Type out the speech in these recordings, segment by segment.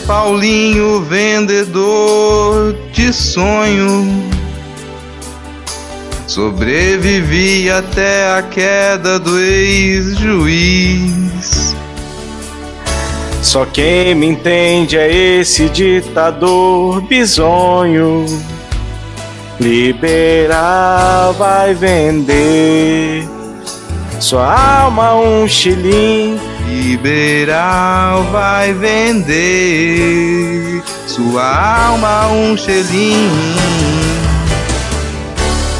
Paulinho, vendedor de sonho. Sobrevivi até a queda do ex-juiz. Só quem me entende é esse ditador bizonho. Liberal vai vender sua alma um chilim. Liberal vai vender sua alma um xelim.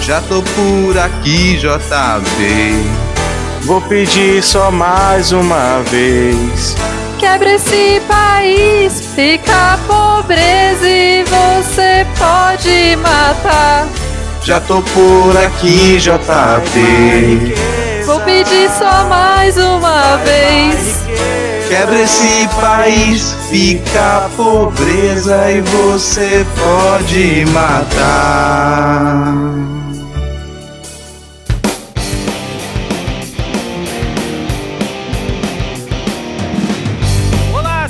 Já tô por aqui, JB. Vou pedir só mais uma vez. Quebra esse país, fica a pobreza e você pode matar. Já tô por aqui, JB. Vou pedir só mais uma vez. Quebra esse país, fica a pobreza e você pode matar.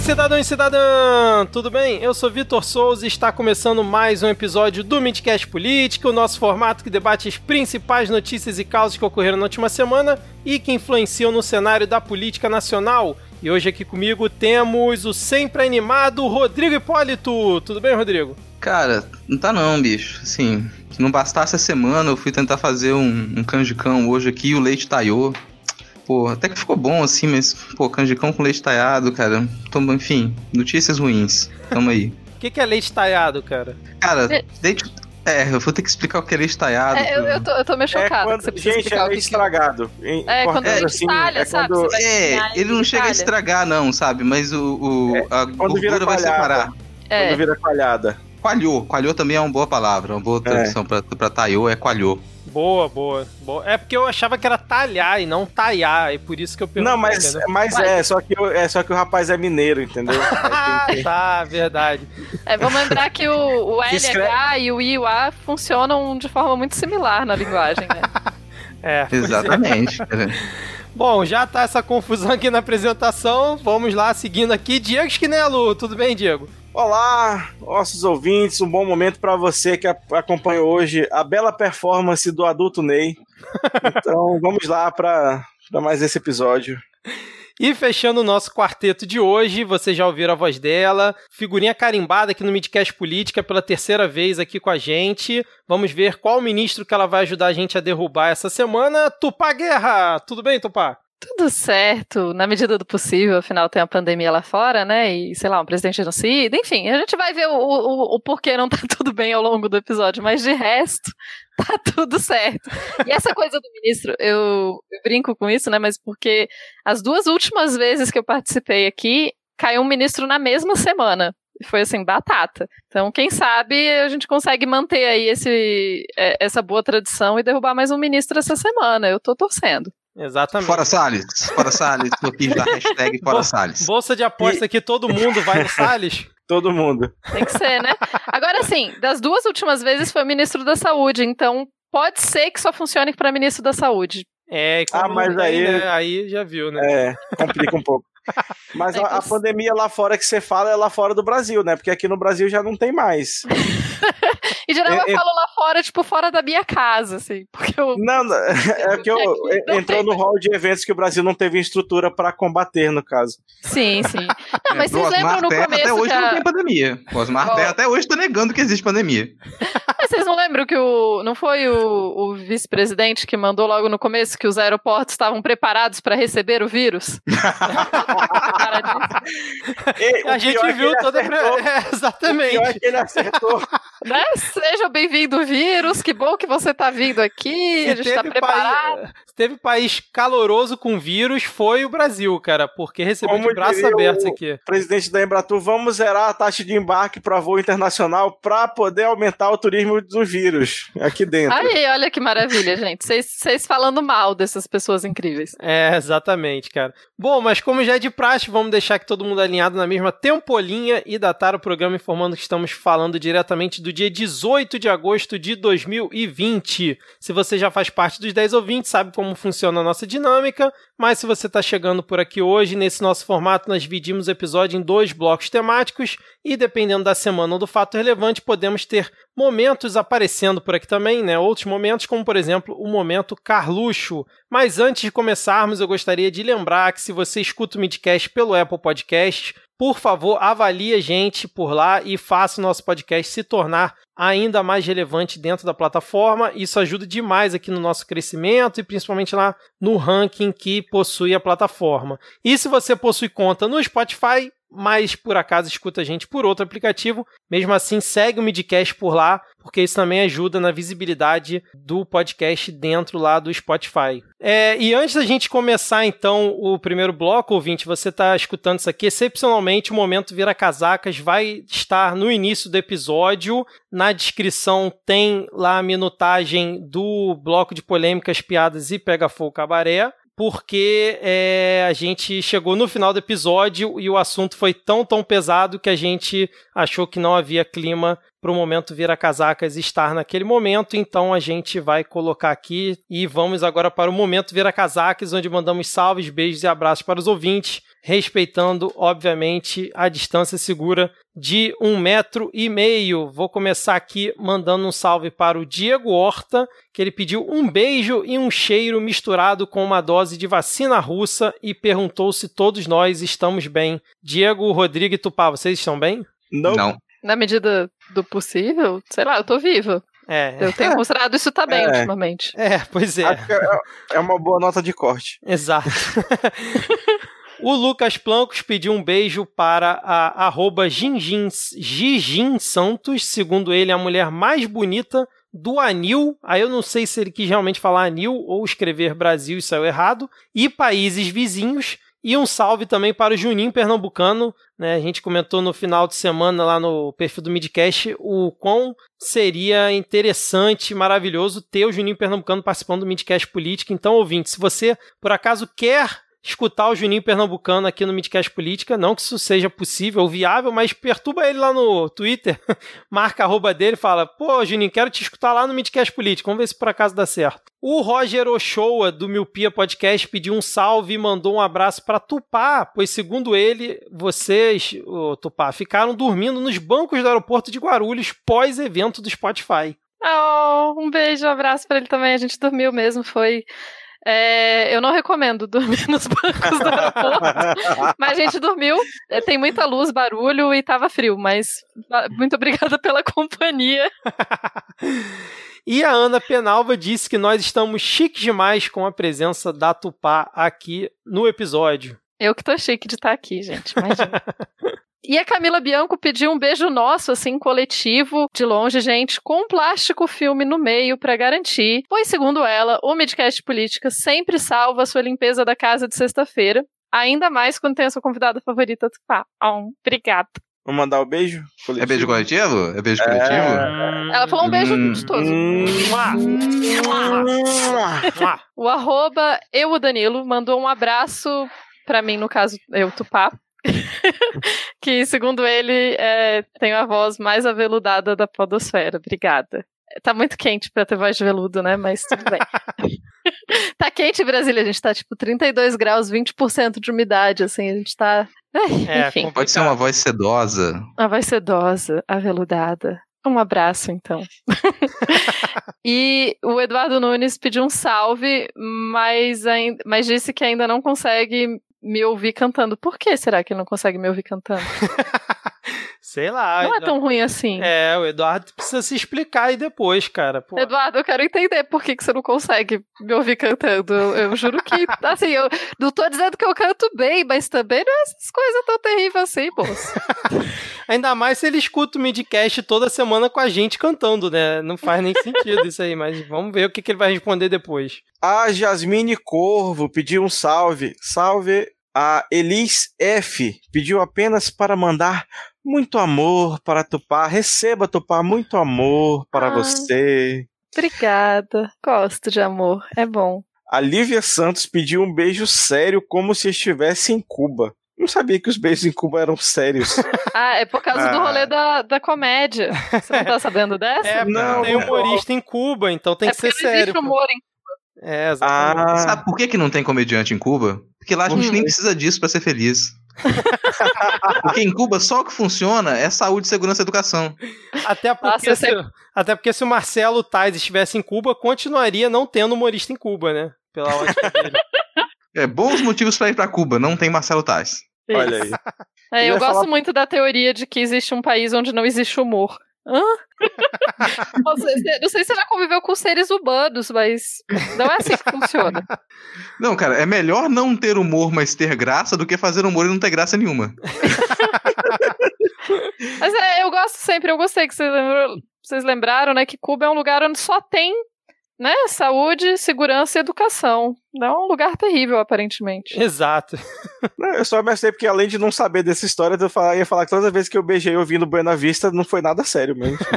Cidadão e cidadã! Tudo bem? Eu sou Vitor Souza e está começando mais um episódio do Midcast Política, o nosso formato que debate as principais notícias e causas que ocorreram na última semana e que influenciam no cenário da política nacional. E hoje aqui comigo temos o sempre animado Rodrigo Hipólito. Tudo bem, Rodrigo? Cara, não tá não, bicho. Assim, se não bastasse a semana, eu fui tentar fazer um, um canjicão hoje aqui e o leite taiou. Pô, até que ficou bom assim, mas, pô, canjicão com leite talhado, cara. Toma, enfim, notícias ruins. Tamo aí. O que, que é leite talhado, cara? Cara, É. leite. É, eu vou ter que explicar o que é leite talhado. É, eu, eu, tô, eu tô meio É chocada quando, que você precisa gente, explicar é o meio que que... estragado. Em- É, quando ele assim, talha, é sabe? quando, Você vai É, ele não chega a estragar, não, sabe? Mas o, o- a quando vira gordura vai separar. É, quando vira coalhada. Coalhou. Coalhou também é uma boa palavra. Uma boa tradução pra, pra taiô é coalhou. Boa, boa, boa. É porque eu achava que era talhar e não taiar, e por isso que eu perguntei. Não, mas, entendeu? mas Vai. é, só que, o- é, só que o rapaz é mineiro, entendeu? Ah, que- tá, verdade. é, vamos lembrar que o, o escreve- LH e o I e o A funcionam de forma muito similar na linguagem, né? É. Exatamente. Bom, já tá essa confusão aqui na apresentação. Vamos lá, seguindo aqui. Diego Esquinelo, tudo bem, Diego? Olá, nossos ouvintes, um bom momento para você que acompanha hoje a bela performance do adulto Ney. Então, vamos lá para mais esse episódio. E fechando o nosso quarteto de hoje, vocês já ouviram a voz dela, figurinha carimbada aqui no Midcast Política pela terceira vez aqui com a gente. Vamos ver qual ministro que ela vai ajudar a gente a derrubar essa semana. Tupá Guerra! Tudo bem, Tupá? Tudo certo, na medida do possível, afinal tem a pandemia lá fora, né? E, sei lá, um presidente genocida, enfim, a gente vai ver o, o, o porquê não tá tudo bem ao longo do episódio, mas de resto, tá tudo certo. E essa coisa do ministro, eu, eu brinco com isso, né? Mas porque as duas últimas vezes que eu participei aqui, caiu um ministro na mesma semana. Foi assim, batata. Então, quem sabe a gente consegue manter aí esse, é, essa boa tradição e derrubar mais um ministro essa semana. Eu tô torcendo. Exatamente. Fora Salles. Fora Salles. Tô aqui da hashtag Fora Salles. Bolsa de aposta aqui, todo mundo vai no Salles. Todo mundo. Tem que ser, né? Agora, assim, das duas últimas vezes foi o ministro da Saúde, então pode ser que só funcione para ministro da Saúde. É, e como Ah, mas tem, aí- né, aí já viu, né? É, complica um pouco. Mas É a, a pandemia lá fora que você fala é lá fora do Brasil, né? Porque aqui no Brasil já não tem mais. E geralmente É, eu é- falo lá fora, tipo, fora da minha casa, assim, porque eu. Não, não, é que eu, Aqui não entrou no hall de eventos que o Brasil não teve estrutura para combater, no caso. Sim, sim. Não, mas É, vocês lembram no Terra começo até hoje que a- não tem pandemia. O Osmar. Terra até hoje tá negando que existe pandemia. Mas vocês não lembram que o. Não foi o, o vice-presidente que mandou logo no começo que os aeroportos estavam preparados para receber o vírus? Cara. E A gente é viu toda. acertou. É, O pior é exatamente. que ele acertou. Né? Seja bem-vindo, vírus. Que bom que você tá vindo aqui. Se a gente tá teve, preparado. país, teve país caloroso com vírus, foi o Brasil, cara, porque recebeu Como de braços abertos aqui. Presidente da Embratur, vamos zerar a taxa de embarque para voo internacional para poder aumentar o turismo do vírus aqui dentro. Aí, olha que maravilha, gente. Vocês- Vocês falando mal dessas pessoas incríveis. É, exatamente, cara. Bom, mas como já é de praxe, vamos deixar que todo mundo alinhado na mesma tempolinha e datar o programa informando que estamos falando diretamente do do dia 18 de agosto de 2020. Se você já faz parte dos 10 ouvintes, sabe como funciona a nossa dinâmica, mas se você está chegando por aqui hoje, nesse nosso formato, nós dividimos o episódio em dois blocos temáticos e, dependendo da semana ou do fato relevante, podemos ter momentos aparecendo por aqui também, né? Outros momentos, como por exemplo o momento Carluxo. Mas antes de começarmos, eu gostaria de lembrar que se você escuta o Midcast pelo Apple Podcast, por favor, avalie a gente por lá e faça o nosso podcast se tornar ainda mais relevante dentro da plataforma. Isso ajuda demais aqui no nosso crescimento e principalmente lá no ranking que possui a plataforma. E se você possui conta no Spotify, mas por acaso escuta a gente por outro aplicativo, mesmo assim segue o Midcast por lá, porque isso também ajuda na visibilidade do podcast dentro lá do Spotify. É, e antes da gente começar então o primeiro bloco, ouvinte, você está escutando isso aqui, excepcionalmente o momento Vira Casacas vai estar no início do episódio, na descrição tem lá a minutagem do bloco de polêmicas, piadas e pega fogo cabaré porque é, a gente chegou no final do episódio e o assunto foi tão, tão pesado que a gente achou que não havia clima para o momento vira casacas estar naquele momento, então a gente vai colocar aqui e vamos agora para o momento vira casacas, onde mandamos salves, beijos e abraços para os ouvintes, respeitando, obviamente, a distância segura de um metro e meio. Vou começar aqui mandando um salve para o Diego Horta, que ele pediu um beijo e um cheiro misturado com uma dose de vacina russa e perguntou se todos nós estamos bem. Diego, Rodrigo e Tupá, vocês estão bem? Não. Não. Na medida do possível, sei lá, eu tô viva. É. Eu tenho considerado isso tá bem É. ultimamente. É, pois é. Acho que é- é uma boa nota de corte. Exato. o Lucas Plancos pediu um beijo para a arroba Gigin Santos, segundo ele, a mulher mais bonita do Anil. Aí eu não sei se ele quis realmente falar Anil ou escrever Brasil e saiu errado. E países vizinhos. E um salve também para o Juninho Pernambucano. Né? A gente comentou no final de semana lá no perfil do Midcast o quão seria interessante, maravilhoso ter o Juninho Pernambucano participando do Midcast Política. Então, ouvinte, se você por acaso quer escutar o Juninho Pernambucano aqui no Midcast Política, não que isso seja possível ou viável, mas perturba ele lá no Twitter, marca arroba dele fala, pô, Juninho, quero te escutar lá no Midcast Política, vamos ver se por acaso dá certo. O Roger Ochoa, do Miopia Podcast, pediu um salve e mandou um abraço para Tupá, pois segundo ele, vocês, ô, Tupá, ficaram dormindo nos bancos do aeroporto de Guarulhos pós-evento do Spotify. Oh, um beijo, um abraço pra ele também. A gente dormiu mesmo, foi. É, eu não recomendo dormir nos bancos do aeroporto, mas a gente dormiu. É, Tem muita luz, barulho e tava frio, mas ah, muito obrigada pela companhia. E a Ana Penalva disse que nós estamos chiques demais com a presença da Tupá aqui no episódio. Eu que tô chique de estar aqui, gente. Imagina. E a Camila Bianco pediu um beijo nosso, assim, coletivo, de longe, gente, com um plástico filme no meio pra garantir, pois, segundo ela, o Midcast Política sempre salva a sua limpeza da casa de sexta-feira, ainda mais quando tem a sua convidada favorita, Tupá. Oh, obrigada. Vamos mandar o beijo? É beijo coletivo? É beijo coletivo? Ela falou um beijo Hum. gostoso. Mua. Mua. O arroba eu, o Danilo, mandou um abraço pra mim, no caso, eu, Tupá. que, segundo ele, é, tem a voz mais aveludada da podosfera. Obrigada. Tá muito quente pra ter voz de veludo, né? Mas tudo bem. tá quente Brasília, a gente tá tipo 32 graus, 20% de umidade, assim, a gente tá. Ai, É, enfim. Pode ser uma voz sedosa. a voz sedosa, aveludada. Um abraço, então. e o Eduardo Nunes pediu um salve, mas, ainda, mas disse que ainda não consegue me ouvir cantando. Por que será que ele não consegue me ouvir cantando? Sei lá. Não é tão ruim assim. É, o Eduardo precisa se explicar aí depois, cara. Pô. Eduardo, eu quero entender por que, que você não consegue me ouvir cantando. Eu, eu juro que, assim, eu não tô dizendo que eu canto bem, mas também não é essas coisas tão terríveis assim, moço. Ainda mais se ele escuta o midcast toda semana com a gente cantando, né? Não faz nem sentido isso aí, mas vamos ver o que, que ele vai responder depois. A Jasmine Corvo pediu um salve. Salve. A Elis F pediu apenas para mandar muito amor para Tupá. Receba, Tupá, muito amor para Ah. você. Obrigada. Gosto de amor. É bom. A Lívia Santos pediu um beijo sério como se estivesse em Cuba. Não sabia que os beijos em Cuba eram sérios. Ah, é por causa do Ah. rolê da, da comédia. Você não tá sabendo dessa? É, Não, tem humorista em Cuba, então tem é que ser sério. existe humor em É, exatamente. Ah, Sabe por que, que não tem comediante em Cuba? Porque lá a gente Hum. nem precisa disso pra ser feliz. Porque em Cuba só o que funciona é saúde, segurança e educação. Até, porque Nossa, se, até porque se o Marcelo Tais estivesse em Cuba, continuaria não tendo humorista em Cuba, né? Pela ótica dele. É, bons motivos pra ir pra Cuba, não tem Marcelo Tais. Olha aí. É, Eu gosto falar- muito da teoria de que existe um país onde não existe humor. Hã? Você- não sei se você já conviveu com seres humanos, mas não é assim que funciona. Não, cara, é melhor não ter humor, mas ter graça, do que fazer humor e não ter graça nenhuma. Mas é, eu gosto sempre, eu gostei que lembrou- vocês lembraram, né, que Cuba é um lugar onde só tem, né, saúde, segurança e educação. É um lugar terrível, aparentemente. Exato. Não, eu só ameacei porque além de não saber dessa história, eu falar- ia falar que todas as vezes que eu beijei ouvindo Buena Vista, não foi nada sério mesmo.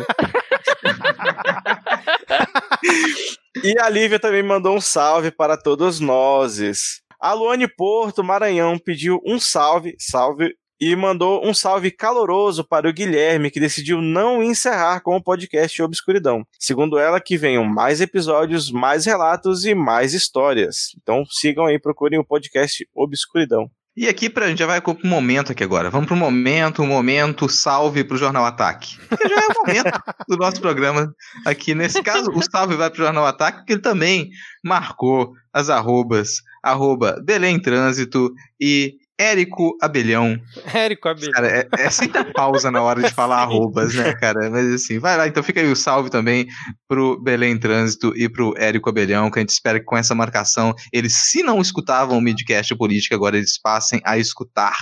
e a Lívia também mandou um salve para todos nós. A Luane Porto, Maranhão, pediu um salve, salve, e mandou um salve caloroso para o Guilherme, que decidiu não encerrar com o podcast Obscuridão. Segundo ela, que venham mais episódios, mais relatos e mais histórias. Então sigam aí, procurem o podcast Obscuridão. E aqui pra gente já vai pro momento aqui agora. Vamos pro momento, um momento salve pro Jornal Ataque. Que já é o momento do nosso programa aqui. Nesse caso, o salve vai pro Jornal Ataque, porque ele também marcou as arrobas, arroba Belém Trânsito e Érico Abelhão. Érico Abelha. Cara, é, é sempre a pausa na hora de falar arrobas, né, cara? Mas assim, vai lá. Então fica aí o salve também pro Belém Trânsito e pro Érico Abelhão, que a gente espera que com essa marcação, eles, se não escutavam o Midcast Política, agora eles passem a escutar.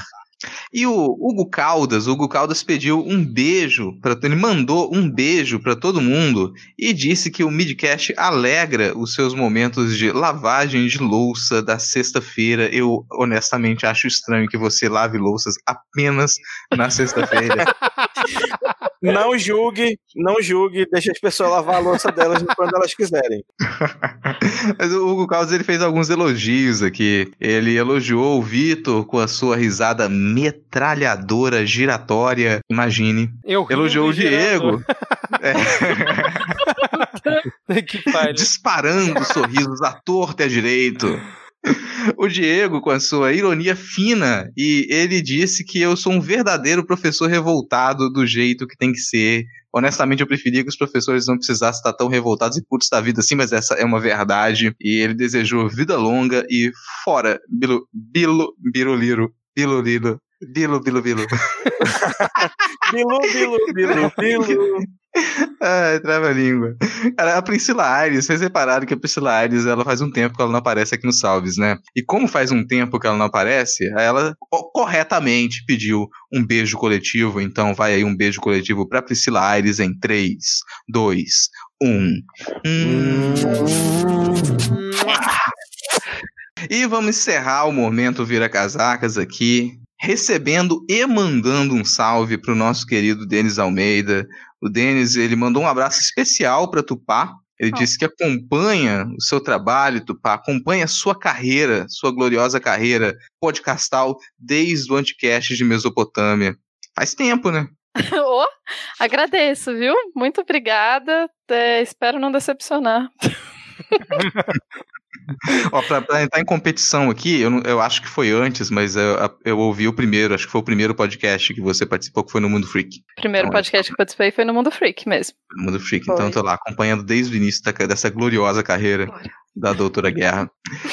E o Hugo Caldas, o Hugo Caldas pediu um beijo, pra, ele mandou um beijo para todo mundo e disse que o Midcast alegra os seus momentos de lavagem de louça da sexta-feira. Eu honestamente acho estranho que você lave louças apenas na sexta-feira. Não julgue, não julgue, deixa as pessoas lavar a louça delas quando elas quiserem. Mas o Hugo Caldas ele fez alguns elogios aqui. Ele elogiou o Vitor com a sua risada metralhadora giratória. Imagine. Eu Elogiou o Diego. pariu. disparando sorrisos à torta e à direito. O Diego, com a sua ironia fina, e ele disse que eu sou um verdadeiro professor revoltado do jeito que tem que ser. Honestamente, eu preferia que os professores não precisassem estar tão revoltados e putos da vida assim, mas essa é uma verdade. E ele desejou vida longa e fora, bilo, bilo, biruliro, biluliro, bilo, bilo, bilo. Bilu, bilu, bilu, bilu. Ai, trava a língua. Cara, a Priscila Aires, vocês repararam que a Priscila Aires, ela faz um tempo que ela não aparece aqui no Salves, né? E como faz um tempo que ela não aparece, ela co- corretamente pediu um beijo coletivo, então vai aí um beijo coletivo pra Priscila Aires em 3, 2, 1. Hum. E vamos encerrar o momento Vira Casacas aqui, recebendo e mandando um salve pro nosso querido Denis Almeida. O Denis, ele mandou um abraço especial para Tupá. Ele Oh. disse que acompanha o seu trabalho, Tupá, acompanha a sua carreira, sua gloriosa carreira podcastal desde o Anticast de Mesopotâmia. Faz tempo, né? Ô, agradeço, viu? Muito obrigada. É, espero não decepcionar. Ó, pra, pra entrar em competição aqui, eu, eu acho que foi antes, mas eu, eu ouvi o primeiro, acho que foi o primeiro podcast que você participou, que foi no Mundo Freak. O primeiro Olha podcast que eu participei foi no Mundo Freak mesmo. No Mundo Freak. Foi. Então eu tô lá acompanhando desde o início da- dessa gloriosa carreira Glória. da Doutora Guerra.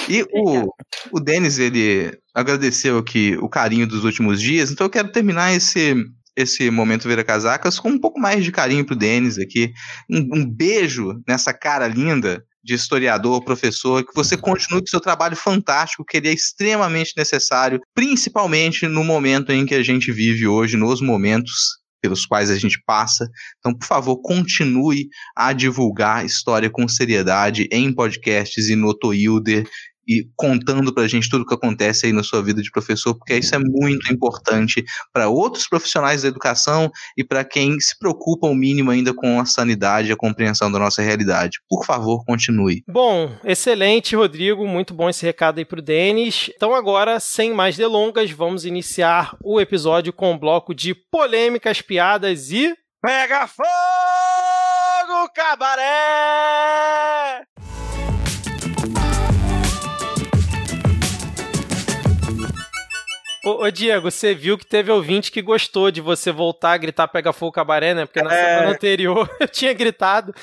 E o, o Denis, ele agradeceu aqui o carinho dos últimos dias, então eu quero terminar esse. Esse momento Vira Casacas com um pouco mais de carinho pro Denis aqui. Um, um beijo nessa cara linda de historiador, professor, que você continue com seu trabalho fantástico, que ele é extremamente necessário, principalmente no momento em que a gente vive hoje, nos momentos pelos quais a gente passa. Então, por favor, continue a divulgar história com seriedade em podcasts e no Toilder e contando pra gente tudo o que acontece aí na sua vida de professor, porque isso é muito importante para outros profissionais da educação e para quem se preocupa o mínimo ainda com a sanidade e a compreensão da nossa realidade. Por favor, continue. Bom, excelente, Rodrigo. Muito bom esse recado aí pro Denis. Então, agora, sem mais delongas, vamos iniciar o episódio com um bloco de polêmicas, piadas e. Pega fogo, cabaré! Ô, ô, Diego, você viu que teve ouvinte que gostou de você voltar a gritar Pega Fogo Cabaré, né? Porque na É. semana anterior eu tinha gritado.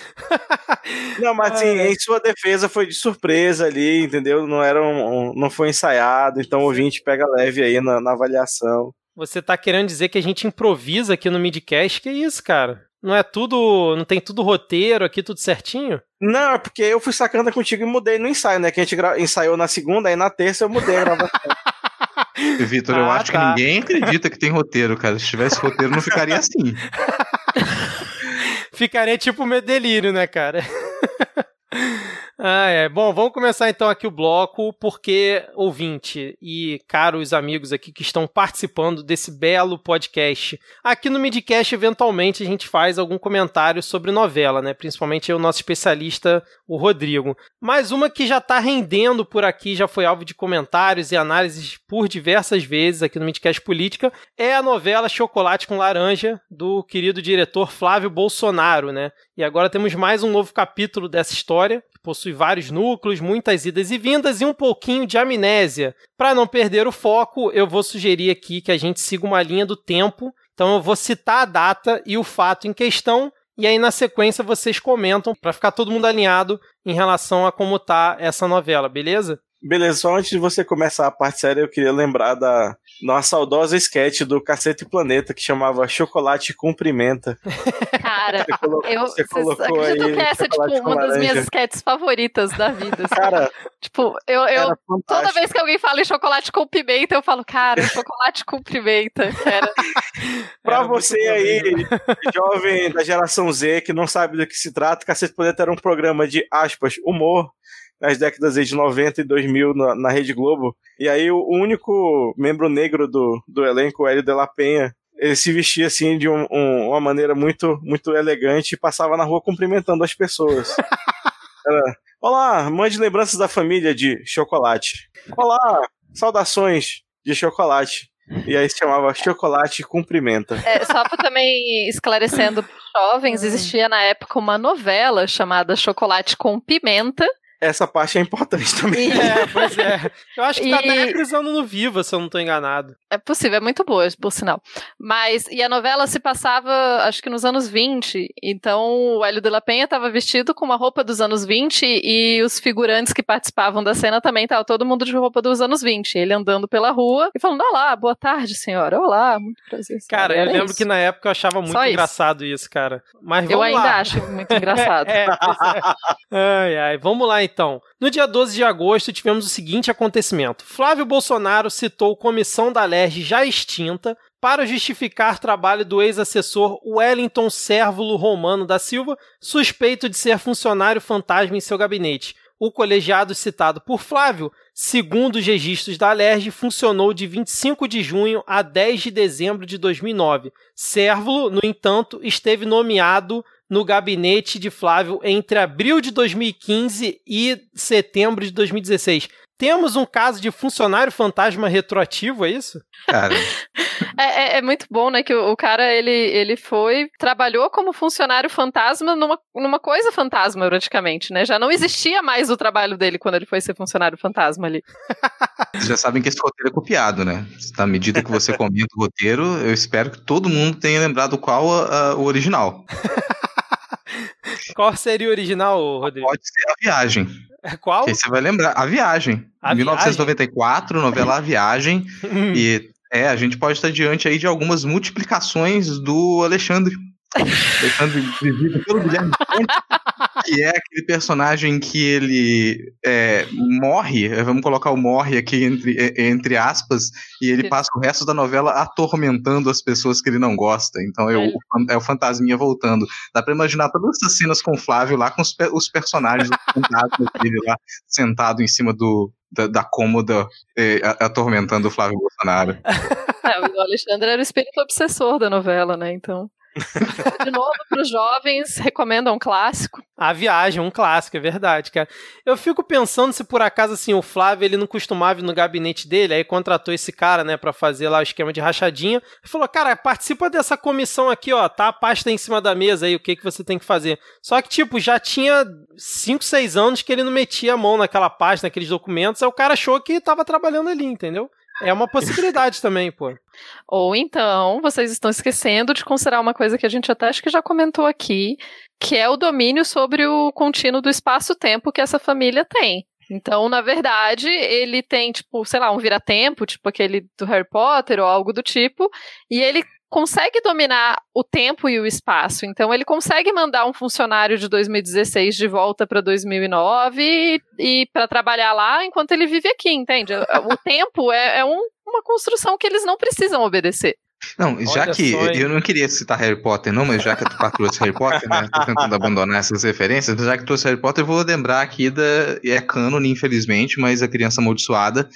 Não, mas assim, Ai. em sua defesa foi de surpresa ali, entendeu? Não era um, um- não foi ensaiado, então o ouvinte pega leve aí na, na avaliação. Você tá querendo dizer que a gente improvisa aqui no Midcast? Que isso, cara? Não é tudo. Não tem tudo roteiro aqui, tudo certinho? Não, é porque eu fui sacando contigo e mudei no ensaio, né? Que a gente gra- ensaiou na segunda, aí na terça eu mudei a gravação. Vitor, eu Ah, acho tá. que ninguém acredita que tem roteiro, cara. Se tivesse roteiro, não ficaria assim. Ficaria tipo meu delírio, né, cara? Ah, é. Bom, vamos começar então aqui o bloco, porque, ouvinte e caros amigos aqui que estão participando desse belo podcast. Aqui no Midcast, eventualmente, a gente faz algum comentário sobre novela, né? Principalmente o nosso especialista, o Rodrigo. Mas uma que já tá rendendo por aqui, já foi alvo de comentários e análises por diversas vezes aqui no Midcast Política, é a novela Chocolate com Laranja, do querido diretor Flávio Bolsonaro, né? E agora temos mais um novo capítulo dessa história, possui vários núcleos, muitas idas e vindas e um pouquinho de amnésia. Para não perder o foco, eu vou sugerir aqui que a gente siga uma linha do tempo. Então eu vou citar a data e o fato em questão, e aí na sequência vocês comentam para ficar todo mundo alinhado em relação a como tá essa novela, beleza? Beleza, só antes de você começar a parte séria, eu queria lembrar da nossa saudosa sketch do Cacete Planeta que chamava Chocolate Cumprimenta. Cara, Você colocou, eu você vocês colocou acreditam aí que essa é tipo uma das minhas sketches favoritas da vida. assim. Cara, tipo, eu, eu toda vez que alguém fala em chocolate com pimenta, eu falo, cara, chocolate com pimenta. Era Pra Era você aí, jovem da geração Z, que não sabe do que se trata, Cacete Planeta era um programa de, aspas, humor, nas décadas de 90 e 2000 na, na Rede Globo. E aí o único membro negro do, do elenco, o Hélio de la Penha, ele se vestia assim de um- um- uma maneira muito, muito elegante e passava na rua cumprimentando as pessoas. Era, Olá, mande lembranças da família de chocolate. Olá, saudações de chocolate. E aí se chamava Chocolate Cumprimenta. É, só pra também esclarecendo pros jovens, existia na época uma novela chamada Chocolate com Pimenta. Essa parte é importante também. É, pois é. Eu acho que tá E- até reprisando no Viva, se eu não tô enganado. é possível, é muito boa, por sinal. Mas, e a novela se passava, acho que nos anos 20. Então, o Hélio de la Penha estava vestido com uma roupa dos anos 20 e os figurantes que participavam da cena também estavam todo mundo de roupa dos anos 20. Ele andando pela rua e falando: Olá, boa tarde, senhora. Olá, muito prazer. senhora." Cara, eu lembro isso. que na época eu achava muito Só isso. engraçado isso, cara. Mas Eu ainda lá. acho muito engraçado. É, pois é. Ai, ai. Vamos lá então. No dia 12 de agosto, tivemos o seguinte acontecimento: Flávio Bolsonaro citou comissão da LERJ já extinta para justificar trabalho do ex-assessor Wellington Sérvulo Romano da Silva, suspeito de ser funcionário fantasma em seu gabinete. O colegiado citado por Flávio, segundo os registros da LERJ, funcionou de 25 de junho a 10 de dezembro de 2009. Sérvulo, no entanto, esteve nomeado no gabinete de Flávio entre abril de 2015 e setembro de 2016. Temos um caso de funcionário fantasma retroativo, é isso? Cara, É, é- é muito bom, né? Que o, o cara ele, ele foi, trabalhou como funcionário fantasma numa, numa coisa fantasma, praticamente, né? Já não existia mais o trabalho dele quando ele foi ser funcionário fantasma ali. vocês já sabem que esse roteiro é copiado, né? À medida que você comenta o roteiro, eu espero que todo mundo tenha lembrado qual a- a- o original. Qual seria o original, Rodrigo? Pode ser A Viagem. É Qual? Que você vai lembrar. A Viagem. A 1994, novela A Viagem. E é, a gente pode estar diante aí de algumas multiplicações do Alexandre. Alexandre vivido pelo Guilherme que é aquele personagem que ele é, morre, eh, vamos colocar o morre aqui entre, eh, entre aspas, e ele passa o resto da novela atormentando as pessoas que ele não gosta. Então é, o, é o fantasminha voltando. Dá pra imaginar todas essas cenas com o Flávio lá, com os, os personagens do fantasma dele lá, sentado em cima do, da, da cômoda eh, atormentando o Flávio Bolsonaro. É, o Alexandre era o espírito obsessor da novela, né? Então. De novo, para os jovens, recomendo um clássico. A Viagem, um clássico, é verdade, cara. Eu fico pensando se por acaso, assim, o Flávio, ele não costumava ir no gabinete dele, aí contratou esse cara, né, para fazer lá o esquema de rachadinha. Ele falou, cara, participa dessa comissão aqui, ó, tá a pasta em cima da mesa aí, o que que você tem que fazer. Só que, tipo, já tinha 5, 6 anos que ele não metia a mão naquela pasta, naqueles documentos, aí o cara achou que tava trabalhando ali, entendeu? É uma possibilidade também, pô. Ou então, vocês estão esquecendo de considerar uma coisa que a gente até acho que já comentou aqui, que é o domínio sobre o contínuo do espaço-tempo que essa família tem. Então, na verdade, ele tem, tipo, sei lá, um vira-tempo, tipo aquele do Harry Potter ou algo do tipo, e ele consegue dominar o tempo e o espaço. Então ele consegue mandar um funcionário de 2016 de volta para 2009 e, e para trabalhar lá enquanto ele vive aqui, entende? O tempo é, é um, uma construção que eles não precisam obedecer. Não, já Olha que eu não queria citar Harry Potter, não, mas já que tu trouxe Harry Potter, né? Tô tentando abandonar essas referências, mas já que trouxe Harry Potter, eu vou lembrar aqui da. É cânone, infelizmente, mas a criança amaldiçoada.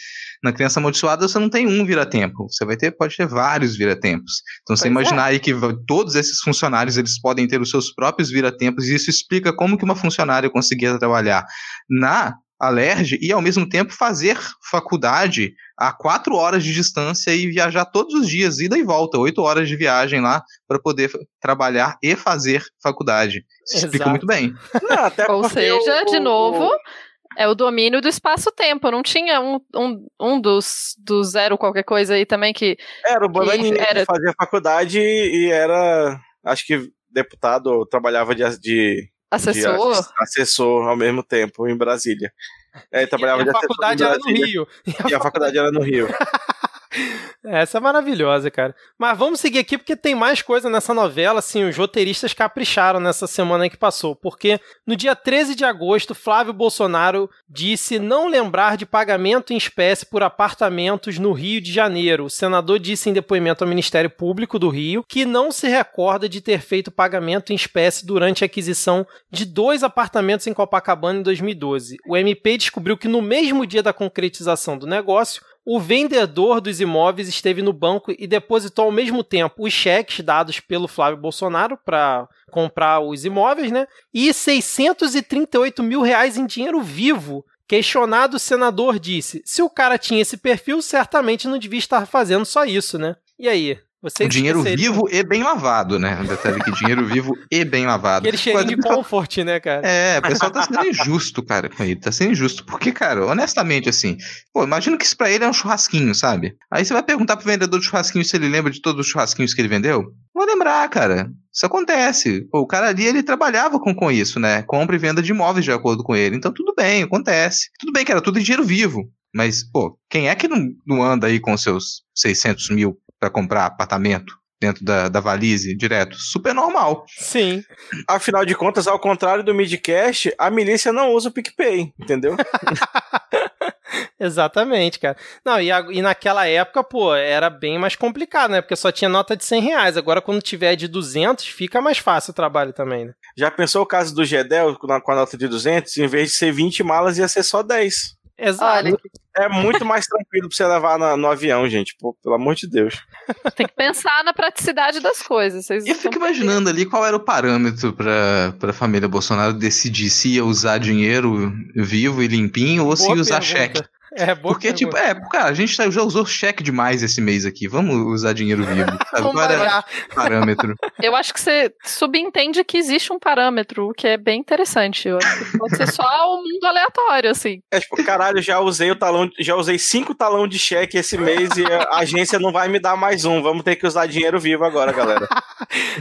Na criança amaldiçoada você não tem um vira-tempo, você vai ter, pode ter vários vira-tempos. Então pois você imaginar é. aí que todos esses funcionários eles podem ter os seus próprios vira-tempos, e isso explica como que uma funcionária conseguia trabalhar na Alerj e ao mesmo tempo fazer faculdade a quatro horas de distância e viajar todos os dias, ida e volta, oito horas de viagem lá para poder trabalhar e fazer faculdade. Isso explica muito bem. Não, Ou seja, de novo, é o domínio do espaço-tempo. Não tinha um, um, um dos do zero qualquer coisa aí também que. Era o Bananinha era... que fazia faculdade e era, acho que deputado, trabalhava de, de Assessor? De assessor ao mesmo tempo em Brasília. É, trabalhava e a faculdade era no Rio. E a faculdade era no Rio. Essa é maravilhosa, cara. Mas vamos seguir aqui porque tem mais coisa nessa novela, assim, os roteiristas capricharam nessa semana que passou, porque no dia 13 de agosto, Flávio Bolsonaro disse não lembrar de pagamento em espécie por apartamentos no Rio de Janeiro. O senador disse em depoimento ao Ministério Público do Rio que não se recorda de ter feito pagamento em espécie durante a aquisição de dois apartamentos em Copacabana em 2012. O MP descobriu que no mesmo dia da concretização do negócio, o vendedor dos imóveis esteve no banco e depositou ao mesmo tempo os cheques dados pelo Flávio Bolsonaro para comprar os imóveis, né? E 638 mil reais em dinheiro vivo. Questionado, o senador disse: se o cara tinha esse perfil, certamente não devia estar fazendo só isso, né? E aí? Vocês dinheiro vivo e bem lavado, né? Um detalhe que dinheiro vivo e bem lavado. Aquele cheirinho de comfort, né, cara? É, o pessoal tá sendo injusto, cara, com ele. Tá sendo injusto. Porque, cara, honestamente, assim, pô, imagina que isso pra ele é um churrasquinho, sabe? Aí você vai perguntar pro vendedor de churrasquinho se ele lembra de todos os churrasquinhos que ele vendeu? Vou lembrar, cara. Isso acontece. Pô, o cara ali, ele trabalhava com, com isso, né? Compra e venda de imóveis de acordo com ele. Então, tudo bem, acontece. Tudo bem que era tudo dinheiro vivo. Mas, pô, quem é que não, não anda aí com seus 600 mil para comprar apartamento dentro da, da valise direto. Super normal. Sim. Afinal de contas, ao contrário do Midcast, a milícia não usa o PicPay, entendeu? Exatamente, cara. Não, e, a, e naquela época, pô, era bem mais complicado, né? Porque só tinha nota de 100 reais. Agora, quando tiver de 200, fica mais fácil o trabalho também, né? Já pensou o caso do Gedel com a nota de 200? Em vez de ser 20 malas, ia ser só 10. Exato. Olha, é muito mais tranquilo pra você levar na, no avião, gente. Pô, pelo amor de Deus. Tem que pensar na praticidade das coisas. Vocês eu fico imaginando ali qual era o parâmetro pra, pra família Bolsonaro decidir se ia usar dinheiro vivo e limpinho ou Boa se ia usar cheque. É, boa Porque, tipo, é, cara, a gente tá, já usou cheque demais esse mês aqui. Vamos usar dinheiro vivo. Agora é parâmetro. Eu acho que você subentende que existe um parâmetro, o que é bem interessante. Eu acho que pode ser só um mundo aleatório, assim. É tipo, caralho, já usei o talão, já usei cinco talão de cheque esse mês e a agência não vai me dar mais um. Vamos ter que usar dinheiro vivo agora, galera.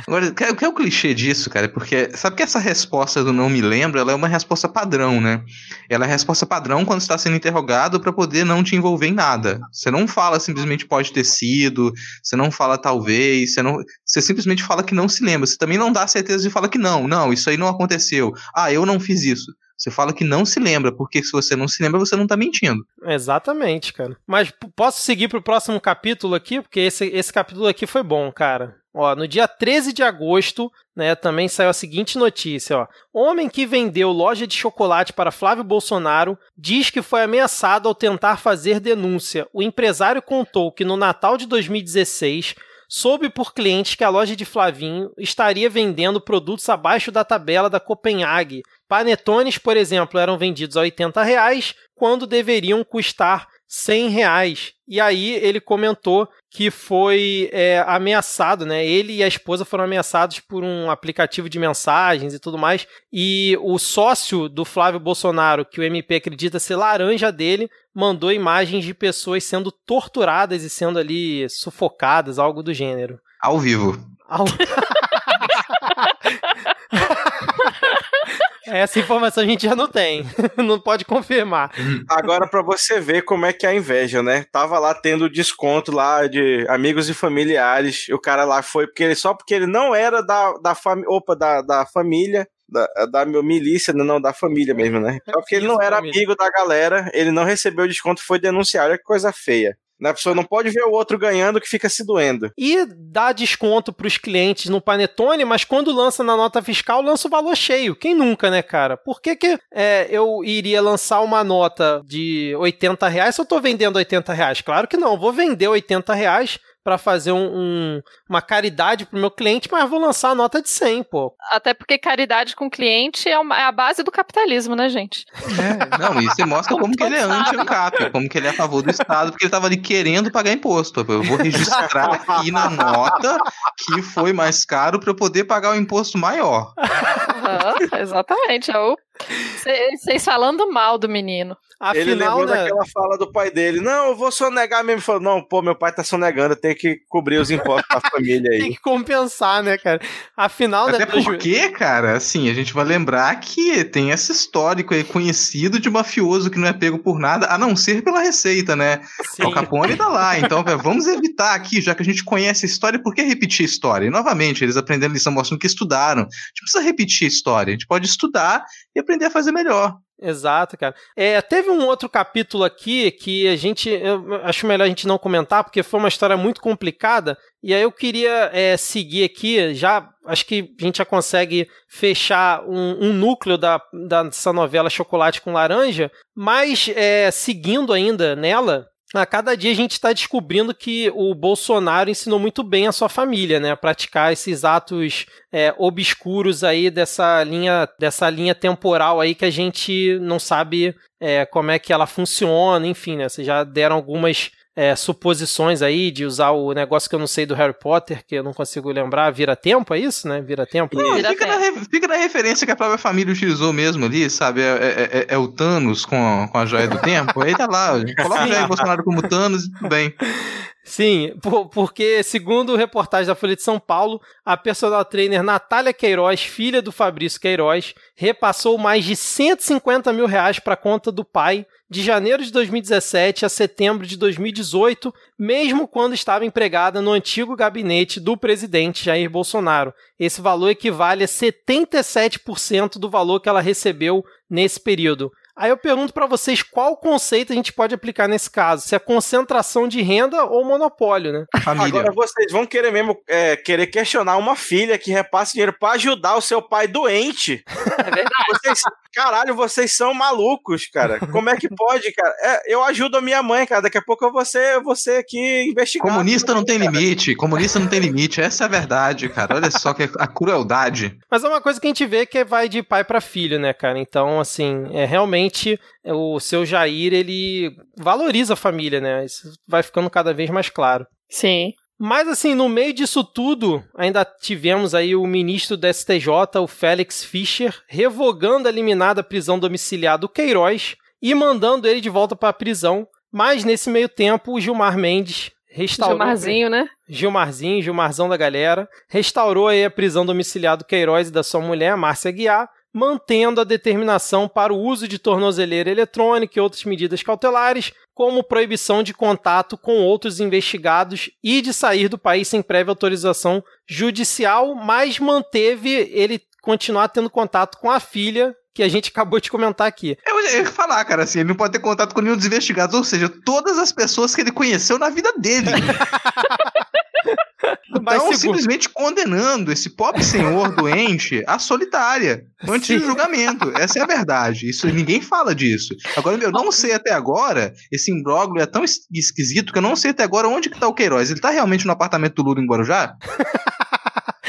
Agora, o que é o clichê disso, cara? Porque sabe que essa resposta do não me lembro, ela é uma resposta padrão, né? Ela é a resposta padrão quando está sendo interrogado para poder não te envolver em nada. Você não fala simplesmente pode ter sido, você não fala talvez, você não, você simplesmente fala que não se lembra. Você também não dá certeza de falar que não, não, isso aí não aconteceu. Ah, eu não fiz isso. Você fala que não se lembra, porque se você não se lembra, você não tá mentindo. Exatamente, cara. Mas posso seguir pro próximo capítulo aqui? Porque esse, esse capítulo aqui foi bom, cara. Ó, no dia 13 de agosto, né, também saiu a seguinte notícia, ó. Homem que vendeu loja de chocolate para Flávio Bolsonaro diz que foi ameaçado ao tentar fazer denúncia. O empresário contou que no Natal de 2016 soube por clientes que a loja de Flavinho estaria vendendo produtos abaixo da tabela da Copenhague. Panetones, por exemplo, eram vendidos a 80 reais, quando deveriam custar 100 reais. E aí ele comentou que foi é, ameaçado, né? Ele e a esposa foram ameaçados por um aplicativo de mensagens e tudo mais. E o sócio do Flávio Bolsonaro, que o MP acredita ser laranja dele, mandou imagens de pessoas sendo torturadas e sendo ali sufocadas, algo do gênero. Ao vivo. Ao... Essa informação a gente já não tem, não pode confirmar. Agora para você ver como é que é a inveja, né? Tava lá tendo desconto lá de amigos e familiares, e o cara lá foi porque ele só porque ele não era da, da, fami opa, da, da família, da, da milícia, não, da família mesmo, né? Só porque ele não era amigo da galera, ele não recebeu desconto, foi denunciado, olha que coisa feia. Né? A pessoa não pode ver o outro ganhando que fica se doendo. E dá desconto para os clientes no Panetone, mas quando lança na nota fiscal, lança o valor cheio. Quem nunca, né, cara? Por que, que é, eu iria lançar uma nota de 80 reais se eu estou vendendo 80 reais? Claro que não. Vou vender 80 reais para fazer um, um, uma caridade pro meu cliente, mas vou lançar a nota de 100, pô. Até porque caridade com cliente é, uma, é a base do capitalismo, né, gente? É, não, e você mostra como que ele é anti-ANCAP, como que ele é a favor do Estado, porque ele tava ali querendo pagar imposto. Eu vou registrar aqui na nota que foi mais caro para eu poder pagar o imposto maior. Uhum, exatamente, é o vocês falando mal do menino. Afinal, ele lembrou né? daquela fala do pai dele. Não, eu vou sonegar mesmo. Ele falou, não, pô, meu pai tá sonegando, tem que cobrir os impostos da família aí. tem que compensar, né, cara? Afinal, Até né, porque, cara, assim, a gente vai lembrar que tem esse histórico aí conhecido de mafioso que não é pego por nada, a não ser pela receita, né? Sim. O Capone tá lá. Então, vamos evitar aqui, já que a gente conhece a história, por que repetir a história? E, novamente, eles aprendendo lição mostrando que estudaram. A gente precisa repetir a história. A gente pode estudar e aprender a fazer melhor. Exato, cara. É, teve um outro capítulo aqui que a gente. Acho melhor a gente não comentar, porque foi uma história muito complicada. E aí eu queria é, seguir aqui, já acho que a gente já consegue fechar um, um núcleo da, dessa novela Chocolate com Laranja, mas é, seguindo ainda nela, a cada dia a gente está descobrindo que o Bolsonaro ensinou muito bem a sua família, né, a praticar esses atos é, obscuros aí dessa linha, dessa linha temporal aí que a gente não sabe é, como é que ela funciona, enfim, né, vocês já deram algumas é, suposições aí de usar o negócio que eu não sei do Harry Potter, que eu não consigo lembrar, vira tempo, é isso, né? Vira tempo. Não, vira fica, tempo. Na, fica, Na, referência que a própria família utilizou mesmo ali, sabe? É, é, é, é o Thanos com, com a joia do tempo. aí tá lá, coloca o Jair Bolsonaro como Thanos e tudo bem. Sim, porque, segundo reportagem da Folha de São Paulo, a personal trainer Natália Queiroz, filha do Fabrício Queiroz, repassou mais de 150 mil reais para a conta do pai de janeiro de 2017 a setembro de 2018, mesmo quando estava empregada no antigo gabinete do presidente Jair Bolsonaro. Esse valor equivale a 77% do valor que ela recebeu nesse período. Aí eu pergunto para vocês qual conceito a gente pode aplicar nesse caso, se é concentração de renda ou monopólio, né? Família. Agora vocês vão querer mesmo é, querer questionar uma filha que repassa dinheiro para ajudar o seu pai doente. É verdade. Vocês, caralho, vocês são malucos, cara. Como é que pode, cara? É, eu ajudo a minha mãe, cara. Daqui a pouco eu vou ser, eu vou ser aqui investigado. Comunista não tem cara. limite. Comunista não tem limite. Essa é a verdade, cara. Olha só que a crueldade. Mas é uma coisa que a gente vê que vai de pai para filho, né, cara? Então, assim, é realmente realmente o seu Jair ele valoriza a família, né? Isso vai ficando cada vez mais claro. Sim. Mas assim, no meio disso tudo, ainda tivemos aí o ministro do STJ, o Félix Fischer, revogando a eliminada prisão domiciliar do Queiroz e mandando ele de volta para a prisão. Mas nesse meio tempo, o Gilmar Mendes restaurou. Gilmarzinho, né? Gilmarzinho, Gilmarzão da galera, restaurou aí a prisão domiciliar do Queiroz e da sua mulher, Márcia Guiar, mantendo a determinação para o uso de tornozeleira eletrônica e outras medidas cautelares, como proibição de contato com outros investigados e de sair do país sem prévia autorização judicial, mas manteve ele continuar tendo contato com a filha, que a gente acabou de comentar aqui. Eu, ia falar, cara, assim, ele não pode ter contato com nenhum dos investigados, ou seja, todas as pessoas que ele conheceu na vida dele. Então, seguro. simplesmente condenando esse pobre senhor doente à solitária, antes Sim. de julgamento. Essa é a verdade. Isso ninguém fala disso. Agora, eu não sei até agora, esse imbróglio é tão es- esquisito que eu não sei até agora onde que tá o Queiroz. Ele tá realmente no apartamento do Lula em Guarujá?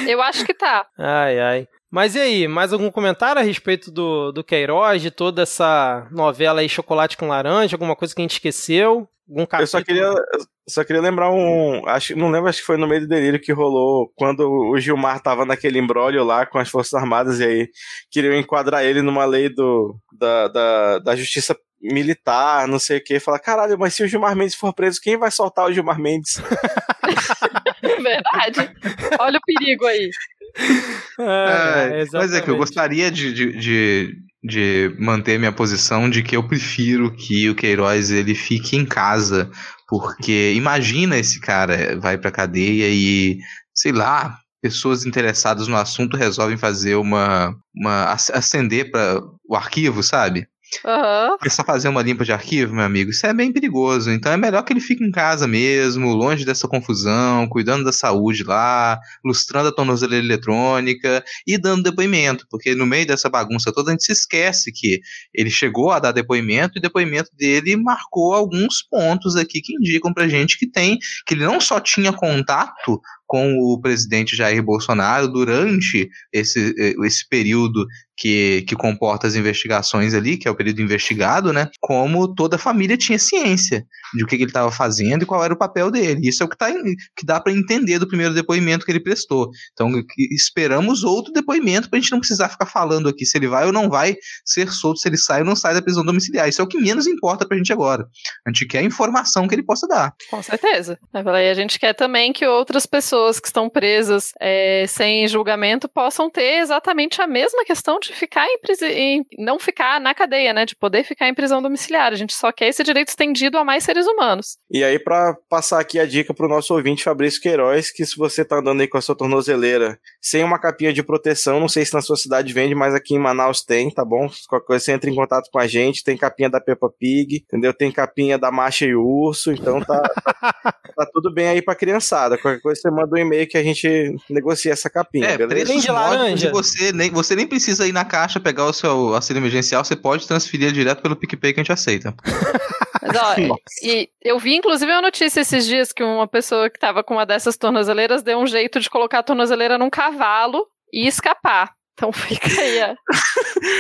Eu acho que tá. Ai, ai. Mas e aí, mais algum comentário a respeito do, do Queiroz, de toda essa novela aí, Chocolate com Laranja, alguma coisa que a gente esqueceu? Algum Eu capítulo? só queria, eu só queria lembrar um. Acho, não lembro, acho que foi no meio do delírio que rolou quando o Gilmar tava naquele embrólio lá com as Forças Armadas e aí queriam enquadrar ele numa lei do, da, da, da justiça militar, não sei o que. Falar, caralho, mas se o Gilmar Mendes for preso, quem vai soltar o Gilmar Mendes? Verdade. Olha o perigo aí. É, É, mas é que eu gostaria de, de, de, de manter minha posição de que eu prefiro que o Queiroz ele fique em casa, porque imagina esse cara vai pra cadeia e, sei lá, pessoas interessadas no assunto resolvem fazer uma, uma ac- acender para o arquivo, sabe? Aham. Começar a fazer uma limpa de arquivo, meu amigo, isso é bem perigoso. Então é melhor que ele fique em casa mesmo, longe dessa confusão, cuidando da saúde lá, lustrando a tornozeleira eletrônica e dando depoimento, porque no meio dessa bagunça toda a gente se esquece que ele chegou a dar depoimento e o depoimento dele marcou alguns pontos aqui que indicam pra gente que tem, que ele não só tinha contato com o presidente Jair Bolsonaro durante esse, eh, esse período que, que comporta as investigações ali, que é o período investigado, né? Como toda a família tinha ciência de o que, que ele estava fazendo e qual era o papel dele. Isso é o que, tá, que dá para entender do primeiro depoimento que ele prestou. Então, esperamos outro depoimento para a gente não precisar ficar falando aqui se ele vai ou não vai ser solto, se ele sai ou não sai da prisão domiciliar. Isso é o que menos importa para a gente agora. A gente quer a informação que ele possa dar. Com certeza. Aí a gente quer também que outras pessoas que estão presas é, sem julgamento possam ter exatamente a mesma questão de ficar em, em não ficar na cadeia, né? De poder ficar em prisão domiciliar. A gente só quer esse direito estendido a mais seres humanos. E aí, pra passar aqui a dica pro nosso ouvinte Fabrício Queiroz, que se você tá andando aí com a sua tornozeleira sem uma capinha de proteção, não sei se na sua cidade vende, mas aqui em Manaus tem, tá bom? Se Qualquer coisa você entra em contato com a gente, tem capinha da Peppa Pig, entendeu? Tem capinha da Macha e o Urso, então tá, tá tudo bem aí pra criançada. Qualquer coisa você manda um e-mail que a gente negocia essa capinha, É, beleza? preços Nem de laranja. você nem, você nem precisa ir na caixa pegar o seu auxílio emergencial, você pode transferir direto pelo PicPay que a gente aceita. Mas, ó, e eu vi, inclusive, uma notícia esses dias que uma pessoa que tava com uma dessas tornozeleiras deu um jeito de colocar a tornozeleira num cavalo e escapar. Então fica aí,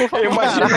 favor, Eu imagino,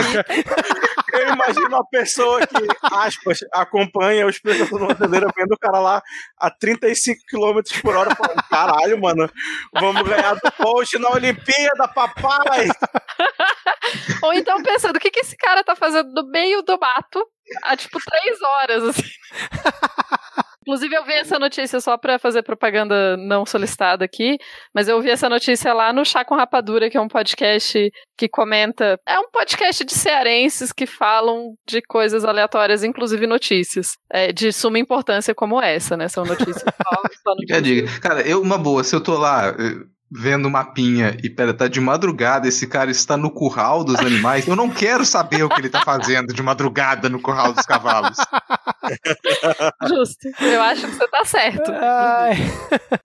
eu imagino uma pessoa que, aspas, acompanha os preços da tornozeleira vendo o cara lá a 35 km por hora falando, caralho, mano, vamos ganhar do post na Olimpíada, papai! Ou então pensando, o que, que esse cara tá fazendo no meio do mato há, tipo, três horas, assim. Inclusive, eu vi essa notícia só pra fazer propaganda não solicitada aqui, mas eu vi essa notícia lá no Chá com Rapadura, que é um podcast que comenta. É um podcast de cearenses que falam de coisas aleatórias, inclusive notícias, é, de suma importância como essa, né? São notícias só, notícias. diga. Cara, eu, uma boa, se eu tô lá eh, vendo uma pinha e, pera, tá de madrugada, esse cara está no curral dos animais, eu não quero saber o que ele tá fazendo de madrugada no curral dos cavalos. Justo. Eu acho que você tá certo. Ai.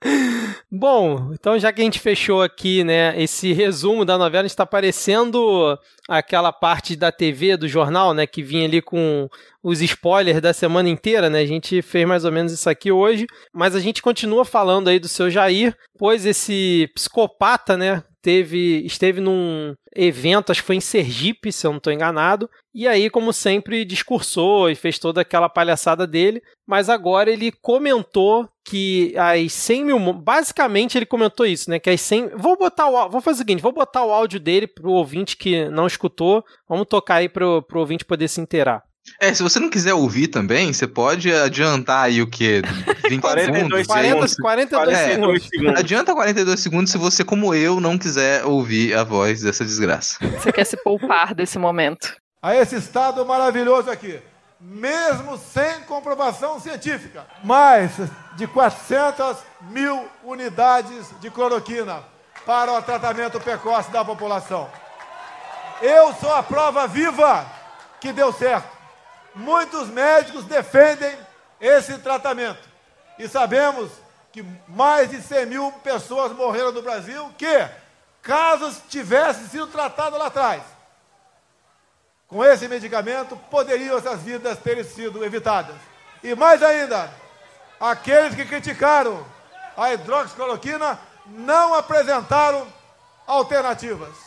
Bom, então já que a gente fechou aqui, né, esse resumo da novela, a gente tá parecendo aquela parte da TV, do jornal, né, que vinha ali com os spoilers da semana inteira, né? A gente fez mais ou menos isso aqui hoje, mas a gente continua falando aí do seu Jair, pois esse psicopata, né, teve esteve num evento, acho que foi em Sergipe, se eu não estou enganado, e aí, como sempre, discursou e fez toda aquela palhaçada dele, mas agora ele comentou que as 100 mil. Basicamente, ele comentou isso, né? Que as 100. Vou botar o. Vou fazer o seguinte: vou botar o áudio dele pro ouvinte que não escutou. Vamos tocar aí pro, pro ouvinte poder se inteirar. É, se você não quiser ouvir também, você pode adiantar aí o quê? 20 42 segundos? aí? 40, segundos. 42 É, segundos. segundos. Adianta 42 segundos se você, como eu, não quiser ouvir a voz dessa desgraça. Você quer se poupar desse momento. a esse estado maravilhoso aqui, mesmo sem comprovação científica. Mais de 400 mil unidades de cloroquina para o tratamento precoce da população. Eu sou a prova viva que deu certo. Muitos médicos defendem esse tratamento. E sabemos que mais de 100 mil pessoas morreram no Brasil que, caso tivessem sido tratados lá atrás, com esse medicamento, poderiam essas vidas terem sido evitadas. E mais ainda, aqueles que criticaram a hidroxicloroquina não apresentaram alternativas.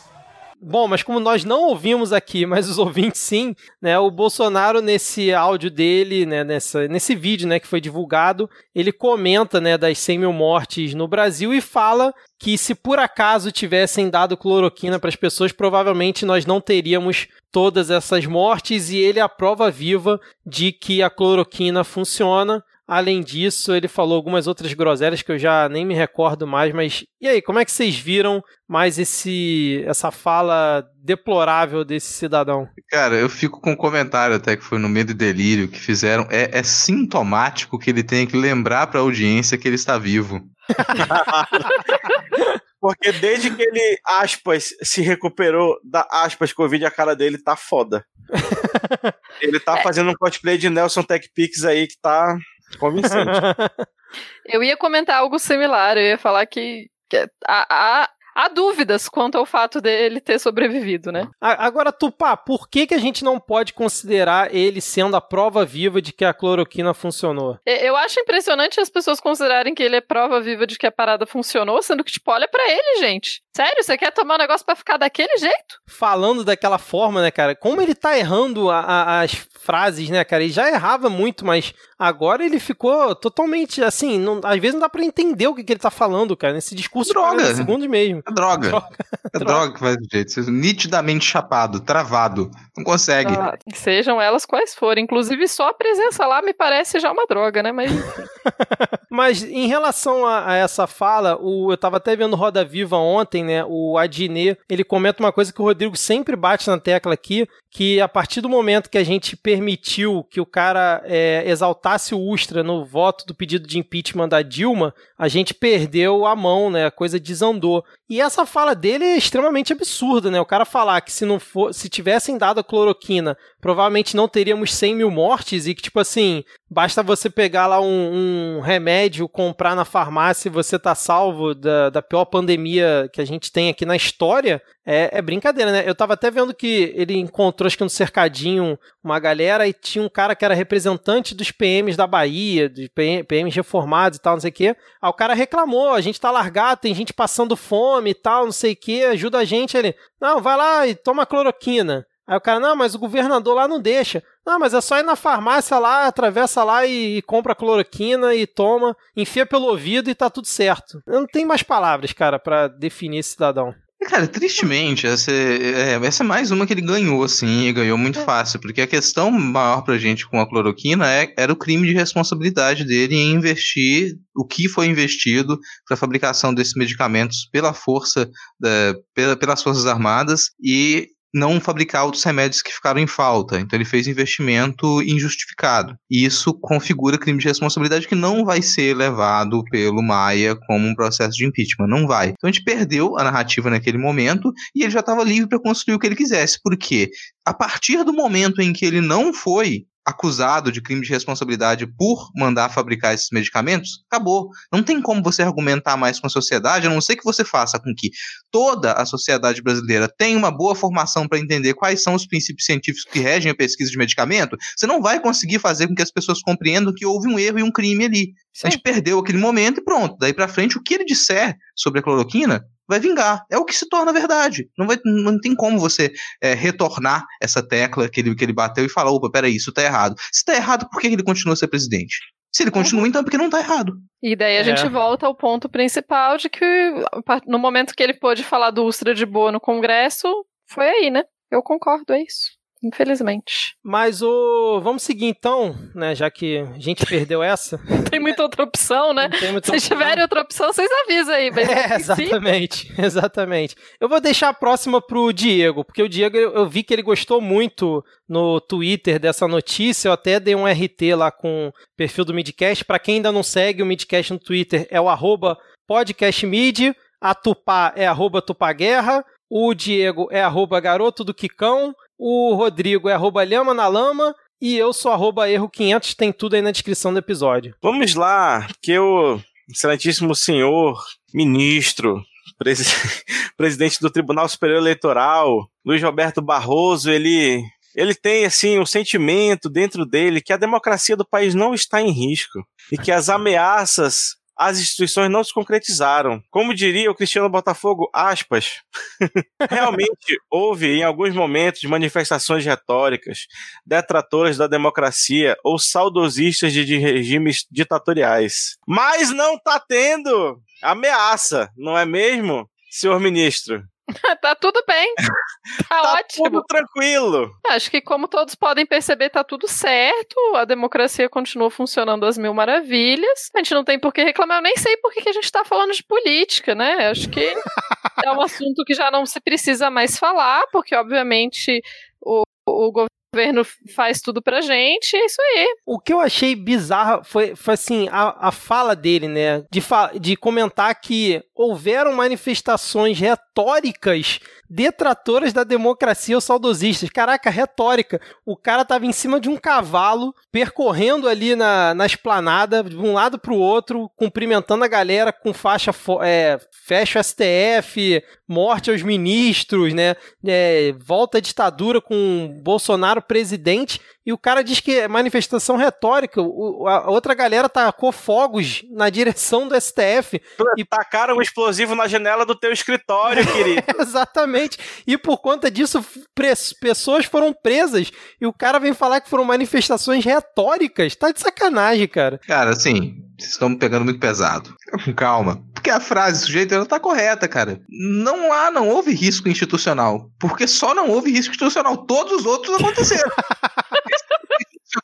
Bom, mas como nós não ouvimos aqui, mas os ouvintes sim, né? O Bolsonaro nesse áudio dele, né? Nessa, nesse vídeo, né? Que foi divulgado, ele comenta, né? Das 100 mil mortes no Brasil e fala que se por acaso tivessem dado cloroquina para as pessoas, provavelmente nós não teríamos todas essas mortes e ele é a prova viva de que a cloroquina funciona. Além disso, ele falou algumas outras groselhas que eu já nem me recordo mais, mas e aí, como é que vocês viram mais esse essa fala deplorável desse cidadão? Cara, eu fico com um comentário até que foi no Medo e Delírio que fizeram. É, é sintomático que ele tenha que lembrar para a audiência que ele está vivo. Porque desde que ele, aspas, se recuperou da aspas Covid, a cara dele tá foda. Ele tá fazendo um cosplay de Nelson Tech Pix aí que tá Convincente. eu ia comentar algo similar, eu ia falar que, que a, a, há dúvidas quanto ao fato dele ter sobrevivido, né? Agora, Tupá, por que, que a gente não pode considerar ele sendo a prova viva de que a cloroquina funcionou? Eu acho impressionante as pessoas considerarem que ele é prova viva de que a parada funcionou, sendo que, tipo, olha para ele, gente. Sério, você quer tomar um negócio para ficar daquele jeito? Falando daquela forma, né, cara? Como ele tá errando a, a, as frases, né, cara? Ele já errava muito, mas agora ele ficou totalmente assim. Não, às vezes não dá para entender o que, que, ele tá falando, cara. Nesse discurso droga. de segundos mesmo. É droga. droga. É droga que faz do jeito. Nitidamente chapado, travado. Não consegue. Ah, sejam elas quais forem. Inclusive, só a presença lá me parece já uma droga, né? Mas. mas em relação a, a, essa fala, o, eu tava até vendo Roda Viva ontem, né? O Adnet, ele comenta uma coisa que o Rodrigo sempre bate na tecla aqui, que a partir do momento que a gente permitiu que o cara é, exaltasse o Ustra no voto do pedido de impeachment da Dilma, a gente perdeu a mão, né? A coisa desandou. E essa fala dele é extremamente absurda, né? O cara falar que se não for, se tivessem dado a cloroquina, provavelmente não teríamos 100 mil mortes e que, tipo assim, basta você pegar lá um, um remédio, comprar na farmácia e você tá salvo da, da pior pandemia que a gente tem aqui na história, é, é, brincadeira, né? Eu tava até vendo que ele encontrou, acho que no cercadinho, uma galera e tinha um cara que era representante dos PMs da Bahia, dos PMs reformados e tal, não sei o quê. Aí o cara reclamou, a gente tá largado, tem gente passando fome e tal, não sei o quê, ajuda a gente. Ele, não, vai lá e toma cloroquina. Aí o cara, não, mas o governador lá não deixa. Não, mas é só ir na farmácia lá, atravessa lá e, e compra cloroquina e toma, enfia pelo ouvido e tá tudo certo. Eu não tem mais palavras, cara, para definir esse cidadão. Cara, tristemente, essa é, essa é mais uma que ele ganhou, assim, e ganhou muito é. fácil, porque a questão maior pra gente com a cloroquina é, era o crime de responsabilidade dele em investir o que foi investido para a fabricação desses medicamentos pela força, da, pela, pelas Forças Armadas e não fabricar outros remédios que ficaram em falta. Então ele fez investimento injustificado. E isso configura crime de responsabilidade que não vai ser levado pelo Maia como um processo de impeachment. Não vai. Então a gente perdeu a narrativa naquele momento e ele já estava livre para construir o que ele quisesse. Por quê? A partir do momento em que ele não foi acusado de crime de responsabilidade por mandar fabricar esses medicamentos, acabou. Não tem como você argumentar mais com a sociedade, a não ser que você faça com que toda a sociedade brasileira tenha uma boa formação para entender quais são os princípios científicos que regem a pesquisa de medicamento. Você não vai conseguir fazer com que as pessoas compreendam que houve um erro e um crime ali. Sim. A gente perdeu aquele momento e pronto. Daí para frente, o que ele disser sobre a cloroquina vai vingar. É o que se torna verdade. Não, vai, não tem como você é, retornar essa tecla que ele, que ele bateu e falar: opa, peraí, isso tá errado. Se tá errado, por que ele continua a ser presidente? Se ele continua, então é porque não tá errado. E daí a é. gente volta ao ponto principal de que no momento que ele pôde falar do Ustra de boa no Congresso, foi aí, né? Eu concordo, é isso. Infelizmente. Mas o. Vamos seguir então, né? Já que a gente perdeu essa. Tem muita outra opção, né? Se opção. tiverem outra opção, vocês avisam aí. é, exatamente. Exatamente. Eu vou deixar a próxima pro Diego, porque o Diego eu vi que ele gostou muito no Twitter dessa notícia. Eu até dei um RT lá com o perfil do Midcast. Para quem ainda não segue o Midcast no Twitter, é o arroba podcastmid. A Tupá é arroba Tupaguerra. o Diego é arroba garoto do Quicão, o Rodrigo é arroba lhama na lama e eu sou arroba erro500, tem tudo aí na descrição do episódio. Vamos lá, que o excelentíssimo senhor ministro, presidente do Tribunal Superior Eleitoral, Luiz Roberto Barroso, ele ele tem assim um sentimento dentro dele que a democracia do país não está em risco e que as ameaças as instituições não se concretizaram. Como diria o Cristiano Botafogo, aspas, realmente houve em alguns momentos manifestações retóricas, detratoras da democracia ou saudosistas de, de regimes ditatoriais. Mas não está tendo ameaça, não é mesmo, senhor ministro? tá tudo bem. Tá, tá ótimo. tudo tranquilo. Acho que, como todos podem perceber, tá tudo certo. A democracia continua funcionando às mil maravilhas. A gente não tem por que reclamar. Eu nem sei por que a gente tá falando de política, né? Acho que é um assunto que já não se precisa mais falar, porque, obviamente, o, o governo faz tudo pra gente, é isso aí. O que eu achei bizarro foi, foi assim, a, a fala dele, né? De, de comentar que houveram manifestações retóricas detratoras da democracia ou saudosistas. Caraca, retórica. O cara tava em cima de um cavalo, percorrendo ali na, na esplanada, de um lado pro outro, cumprimentando a galera com faixa é, fecha o STF, morte aos ministros, né? É, volta à ditadura com Bolsonaro presidente. E o cara diz que é manifestação retórica. O, a outra galera tacou fogos na direção do STF. E tacaram um explosivo na janela do teu escritório, querido. Exatamente. E por conta disso, pessoas foram presas. E o cara vem falar que foram manifestações retóricas. Tá de sacanagem, cara. Cara, assim, vocês estão me pegando muito pesado. Com calma. Porque a frase sujeito ela tá correta, cara. Não há, não houve risco institucional. Porque só não houve risco institucional. Todos os outros aconteceram.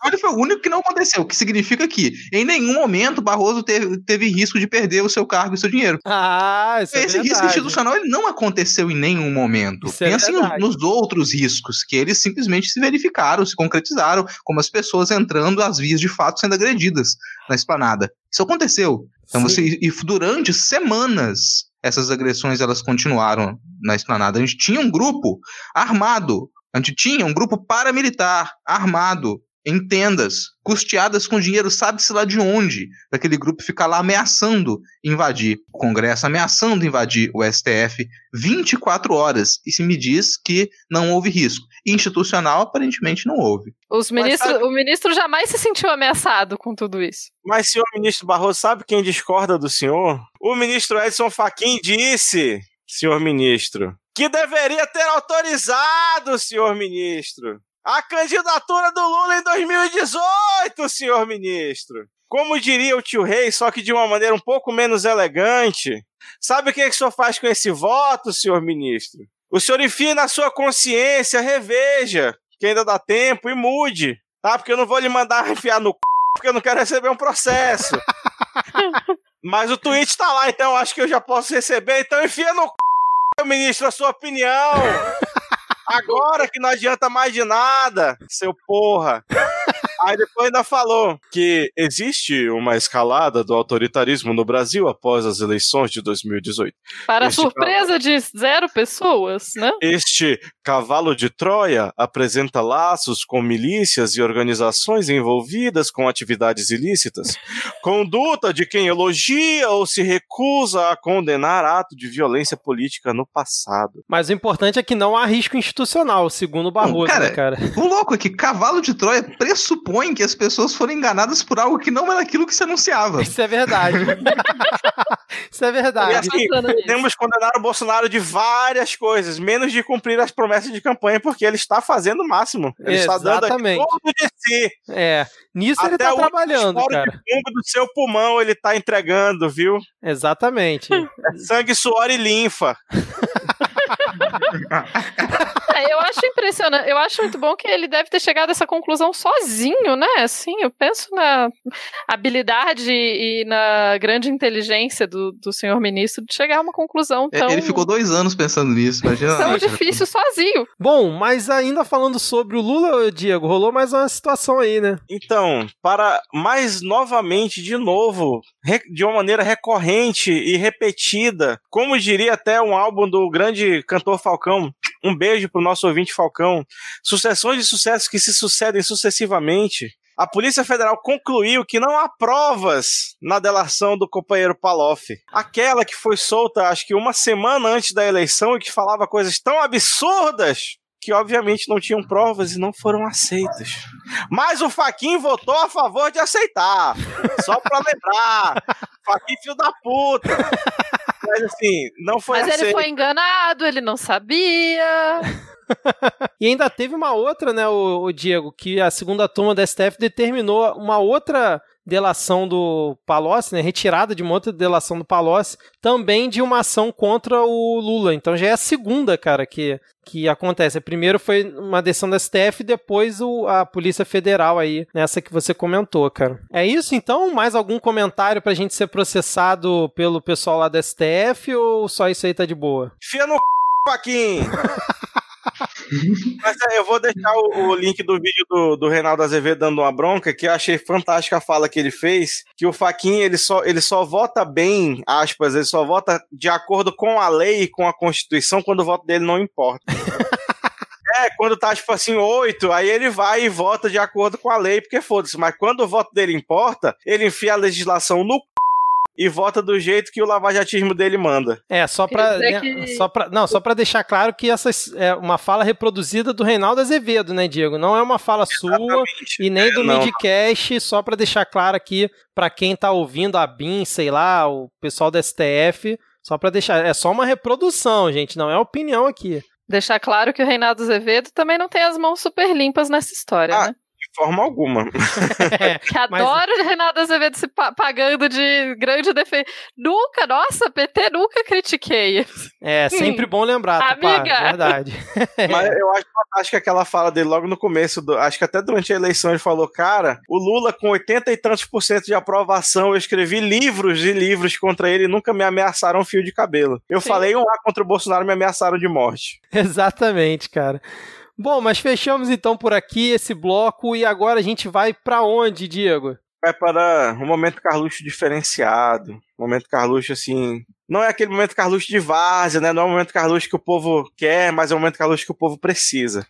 Ele foi o único que não aconteceu, o que significa que em nenhum momento Barroso teve, teve risco de perder o seu cargo e o seu dinheiro. Ah, isso é Esse é risco institucional ele não aconteceu em nenhum momento. Isso Pensa é nos outros riscos, que eles simplesmente se verificaram, se concretizaram, como as pessoas entrando às vias de fato sendo agredidas na esplanada. Isso aconteceu. Então você e durante semanas essas agressões elas continuaram na esplanada. A gente tinha um grupo armado a gente tinha um grupo paramilitar armado em tendas, custeadas com dinheiro, sabe-se lá de onde, para aquele grupo ficar lá ameaçando invadir o Congresso, ameaçando invadir o STF 24 horas. E se me diz que não houve risco. Institucional, aparentemente, não houve. Os ministro, sabe... O ministro jamais se sentiu ameaçado com tudo isso. Mas, senhor ministro Barroso, sabe quem discorda do senhor? O ministro Edson Fachin disse, senhor ministro, que deveria ter autorizado, senhor ministro, a candidatura do Lula em 2018, senhor ministro. Como diria o tio Rei, só que de uma maneira um pouco menos elegante. Sabe o que, é que o senhor faz com esse voto, senhor ministro? O senhor enfia na sua consciência, reveja, que ainda dá tempo, e mude, tá? Porque eu não vou lhe mandar enfiar no c... porque eu não quero receber um processo. Mas o tweet tá lá, então acho que eu já posso receber, então enfia no c ministro, a sua opinião. Agora que não adianta mais de nada, seu porra. Aí depois ainda falou que existe uma escalada do autoritarismo no Brasil após as eleições de 2018. Para este surpresa de zero pessoas, né? Este cavalo de Troia apresenta laços com milícias e organizações envolvidas com atividades ilícitas, conduta de quem elogia ou se recusa a condenar ato de violência política no passado. Mas o importante é que não há risco institucional, segundo o Barroso, cara, né, cara? O louco é que cavalo de Troia pressupõe que as pessoas foram enganadas por algo que não era aquilo que se anunciava. Isso é verdade. Isso é verdade. E assim, temos condenar o Bolsonaro de várias coisas, menos de cumprir as promessas de campanha, porque ele está fazendo o máximo. Ele Exatamente. está dando tudo de si. É. Nisso Até ele tá trabalhando, cara. De do seu pulmão ele tá entregando, viu? Exatamente. É sangue, suor e linfa. É, eu acho impressionante. Eu acho muito bom que ele deve ter chegado a essa conclusão sozinho, né? Assim, eu penso na habilidade e na grande inteligência do, do senhor ministro de chegar a uma conclusão É, tão, Ele ficou dois anos pensando nisso, imagina. tão difícil sozinho. Bom, mas ainda falando sobre o Lula, Diego, rolou mais uma situação aí, né? Então, para mais novamente, de novo, de uma maneira recorrente e repetida, como diria até um álbum do grande cantor Falcão, um beijo pro nosso ouvinte Falcão, sucessões de sucessos que se sucedem sucessivamente. A Polícia Federal concluiu que não há provas na delação do companheiro Paloff. Aquela que foi solta, acho que uma semana antes da eleição e que falava coisas tão absurdas que obviamente não tinham provas e não foram aceitas. Mas o Faquin votou a favor de aceitar. Só pra lembrar. Faquin filho da puta. Mas assim, não foi Mas aceito. ele foi enganado, ele não sabia. E ainda teve uma outra, né, o, o Diego, que a segunda turma da STF determinou uma outra delação do Palocci, né, retirada de uma outra delação do Palocci, também de uma ação contra o Lula. Então já é a segunda, cara, que, que acontece. Primeiro foi uma decisão da STF, depois o, a Polícia Federal aí, nessa que você comentou, cara. É isso então? Mais algum comentário pra gente ser processado pelo pessoal lá da STF ou só isso aí tá de boa? Fia no c... Faquin. Mas é, eu vou deixar o, o link do vídeo do, do Reinaldo Azevedo dando uma bronca, que eu achei fantástica a fala que ele fez, que o Faquin ele só, ele só vota bem, aspas, ele só vota de acordo com a lei e com a Constituição quando o voto dele não importa. É, quando tá, tipo assim, oito, aí ele vai e vota de acordo com a lei, porque foda-se. Mas quando o voto dele importa, ele enfia a legislação no. E vota do jeito que o lavajatismo dele manda. É, só pra, né, que- só pra, não, só pra deixar claro que essa é uma fala reproduzida do Reinaldo Azevedo, né, Diego? Não é uma fala sua e nem do É, não. Midcast, só pra deixar claro aqui pra quem tá ouvindo a BIM, sei lá, o pessoal da STF, só pra deixar, é só uma reprodução, gente, não é opinião aqui. Deixar claro que o Reinaldo Azevedo também não tem as mãos super limpas nessa história, Ah, né? De forma alguma. Que Mas- adoro o Reinaldo Azevedo se pa- pagando de grande defesa. Nunca, nossa, PT nunca critiquei. É, sempre bom lembrar, Tupá, Amiga. verdade. Mas eu acho fantástica aquela fala dele logo no começo, do- acho que até durante a eleição ele falou, cara, o Lula com 80 e tantos por cento de aprovação, eu escrevi livros e livros contra ele e nunca me ameaçaram um fio de cabelo. Eu Sim. falei um A contra o Bolsonaro me ameaçaram de morte. Exatamente, cara. Bom, mas fechamos então por aqui esse bloco e agora a gente vai pra onde, Diego? Vai para um momento Carluxo diferenciado, momento Carluxo assim... Não é aquele momento Carluxo de várzea, né? Não é o momento Carluxo que o povo quer, mas é o momento Carluxo que o povo precisa.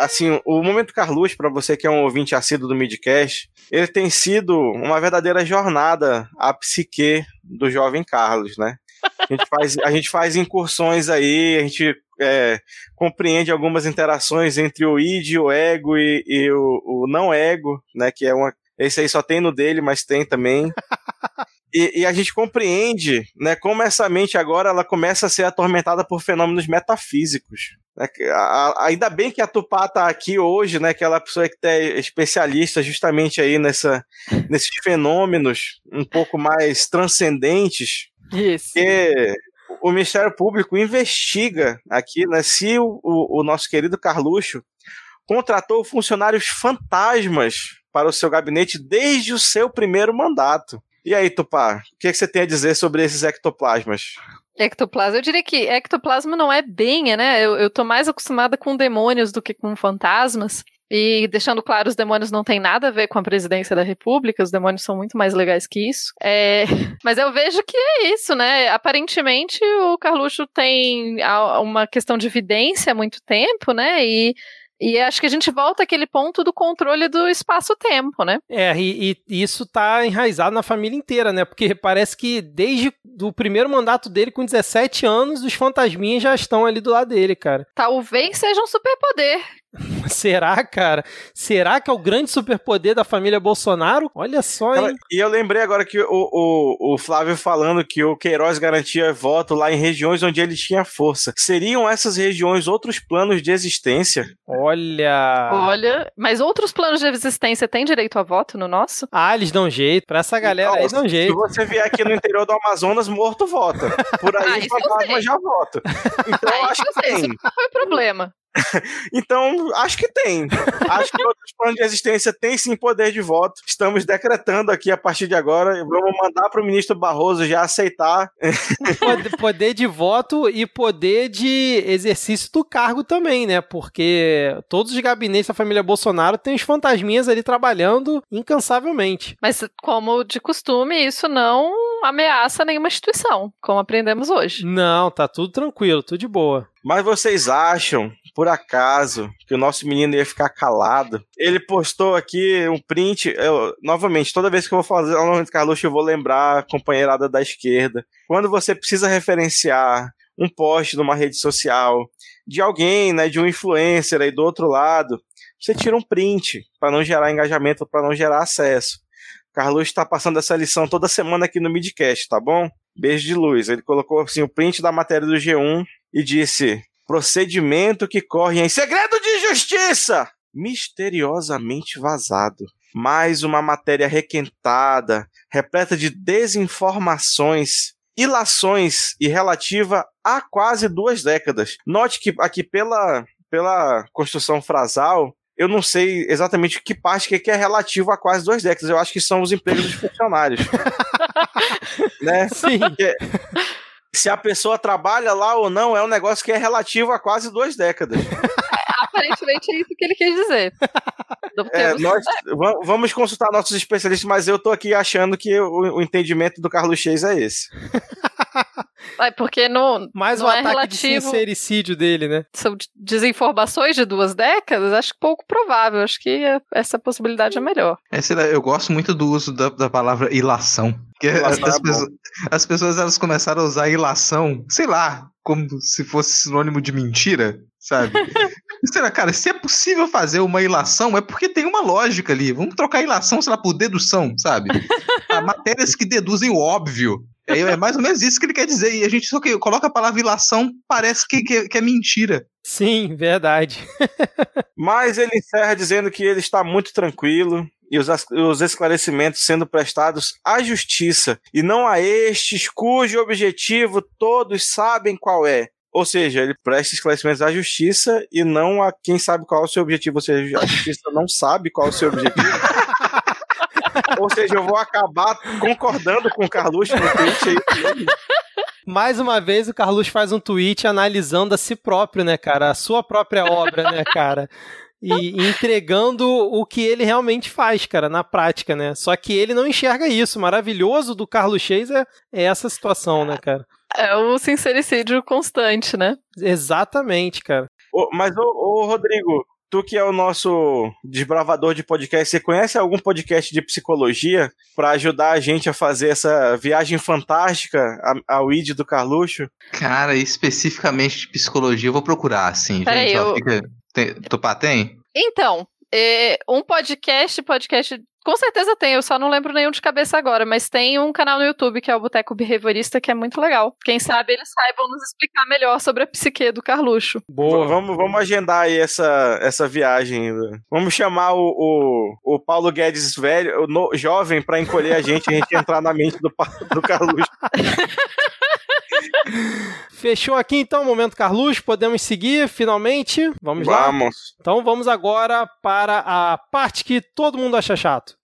Assim, o Momento Carluxo, para você que é um ouvinte assíduo do Midcast, ele tem sido uma verdadeira jornada à psique do jovem Carlos, né? A gente faz, a gente faz incursões aí, a gente é, compreende algumas interações entre o id, o ego e, e o, o não ego, né? Que é uma. Esse aí só tem no dele, mas tem também. E, e, a gente compreende, né, como essa mente agora ela começa a ser atormentada por fenômenos metafísicos. Né? A, a, ainda bem que a Tupá tá aqui hoje, né, que ela é pessoa que é especialista justamente aí nessa, nesses fenômenos um pouco mais transcendentes. Isso. Que o Ministério Público investiga aqui, né, se o, o, o nosso querido Carluxo contratou funcionários fantasmas para o seu gabinete desde o seu primeiro mandato. E aí, Tupá, o que, é que você tem a dizer sobre esses ectoplasmas? Ectoplasma. Eu diria que ectoplasma não é bem, né? Eu, eu tô mais acostumada com demônios do que com fantasmas. E deixando claro, os demônios não têm nada a ver com a presidência da República, os demônios são muito mais legais que isso. É, mas eu vejo que é isso, né? Aparentemente o Carluxo tem uma questão de evidência há muito tempo, né? E e acho que a gente volta àquele ponto do controle do espaço-tempo, né? É, e, e, isso tá enraizado na família inteira, né? Porque parece que desde o primeiro mandato dele, com 17 anos, os fantasminhas já estão ali do lado dele, cara. Talvez seja um superpoder Será, cara? Será que é o grande superpoder da família Bolsonaro? Olha só, hein? E eu lembrei agora que o, o, o Flávio falando que o Queiroz garantia voto lá em regiões onde ele tinha força. Seriam essas regiões outros planos de existência? Olha. Olha, mas outros planos de existência têm direito a voto no nosso? Ah, eles dão jeito. Pra essa galera aí dão Se jeito. você vier aqui no interior do Amazonas, morto vota. Por Ah, aí, isso eu fantasma sei. já vota. Então, Aí acho que sei, isso tem. nunca foi problema. Então, acho que tem. Acho que outros planos de existência têm sim poder de voto. Estamos decretando aqui a partir de agora. e Vamos mandar para o ministro Barroso já aceitar. Poder, poder de voto e poder de exercício do cargo também, né? Porque todos os gabinetes da família Bolsonaro têm os fantasminhas ali trabalhando incansavelmente. Mas, como de costume, isso não ameaça nenhuma instituição, como aprendemos hoje. Não, tá tudo tranquilo, tudo de boa. Mas vocês acham, por acaso, que o nosso menino ia ficar calado? Ele postou aqui um print. Eu, novamente, toda vez que eu vou fazer o nome do Carluxo, eu vou lembrar a companheirada da esquerda. Quando você precisa referenciar um post numa rede social de alguém, né, de um influencer aí do outro lado, você tira um print para não gerar engajamento, para não gerar acesso. Carlos está passando essa lição toda semana aqui no Midcast, tá bom? Beijo de luz. Ele colocou assim o print da matéria do G1 e disse: procedimento que corre em segredo de justiça, misteriosamente vazado. Mais uma matéria requentada, repleta de desinformações, ilações e relativa a quase duas décadas. Note que aqui pela, pela construção frasal, eu não sei exatamente que parte que é relativo a quase duas décadas. Eu acho que são os empregos dos funcionários. né? Sim. Porque se a pessoa trabalha lá ou não, é um negócio que é relativo a quase duas décadas. Aparentemente é isso que ele quis dizer. É, nós va- vamos consultar nossos especialistas, mas eu tô aqui achando que o, o entendimento do Carlos Chase é esse. É, porque no, Mais não um é ataque de relativo. sincericídio dele, né? são de- desinformações de duas décadas, acho pouco provável. Acho que é- essa possibilidade é melhor. É, lá, eu gosto muito do uso da, da palavra ilação. Porque as, é pessoas, as pessoas elas começaram a usar ilação, sei lá, como se fosse sinônimo de mentira, sabe? Será, cara, se é possível fazer uma ilação, é porque tem uma lógica ali. Vamos trocar ilação, sei lá, por dedução, sabe? Há matérias que deduzem o óbvio. É, é mais ou menos isso que ele quer dizer. E a gente só que coloca a palavra ilação, parece que, que, que é mentira. Sim, verdade. Mas ele encerra dizendo que ele está muito tranquilo e os, esclarecimentos sendo prestados à justiça e não a estes cujo objetivo todos sabem qual é. Ou seja, ele presta esclarecimentos à justiça e não a quem sabe qual é o seu objetivo. Ou seja, a justiça não sabe qual é o seu objetivo. Ou seja, eu vou acabar concordando com o Carluxo no tweet aí. Mais uma vez o Carlos faz um tweet analisando a si próprio, né, cara? A sua própria obra, né, cara? E entregando o que ele realmente faz, cara, na prática, né? Só que ele não enxerga isso. O maravilhoso do Carlos Chase é, é essa situação, né, cara? É o sincericídio constante, né? Exatamente, cara. Mas, ô, ô, Rodrigo, tu que é o nosso desbravador de podcast, você conhece algum podcast de psicologia para ajudar a gente a fazer essa viagem fantástica a- ao ID do Carluxo? Cara, especificamente de psicologia, eu vou procurar, assim, Peraí, gente. ó, eu- fica... tem... Tupá tem? Então, é, um podcast, podcast. Com certeza tem, eu só não lembro nenhum de cabeça agora, mas tem um canal no YouTube que é o Boteco Behaviorista, que é muito legal. Quem sabe eles saibam nos explicar melhor sobre a psique do Carluxo. Boa. Vamos, vamos agendar aí essa, essa viagem. Vamos chamar o, o, o Paulo Guedes velho, o no- jovem, para encolher a gente e a gente entrar na mente do, do Carluxo. Fechou aqui então o momento Carlos, podemos seguir finalmente. Vamos lá. Vamos. Então vamos agora para a parte que todo mundo acha chato.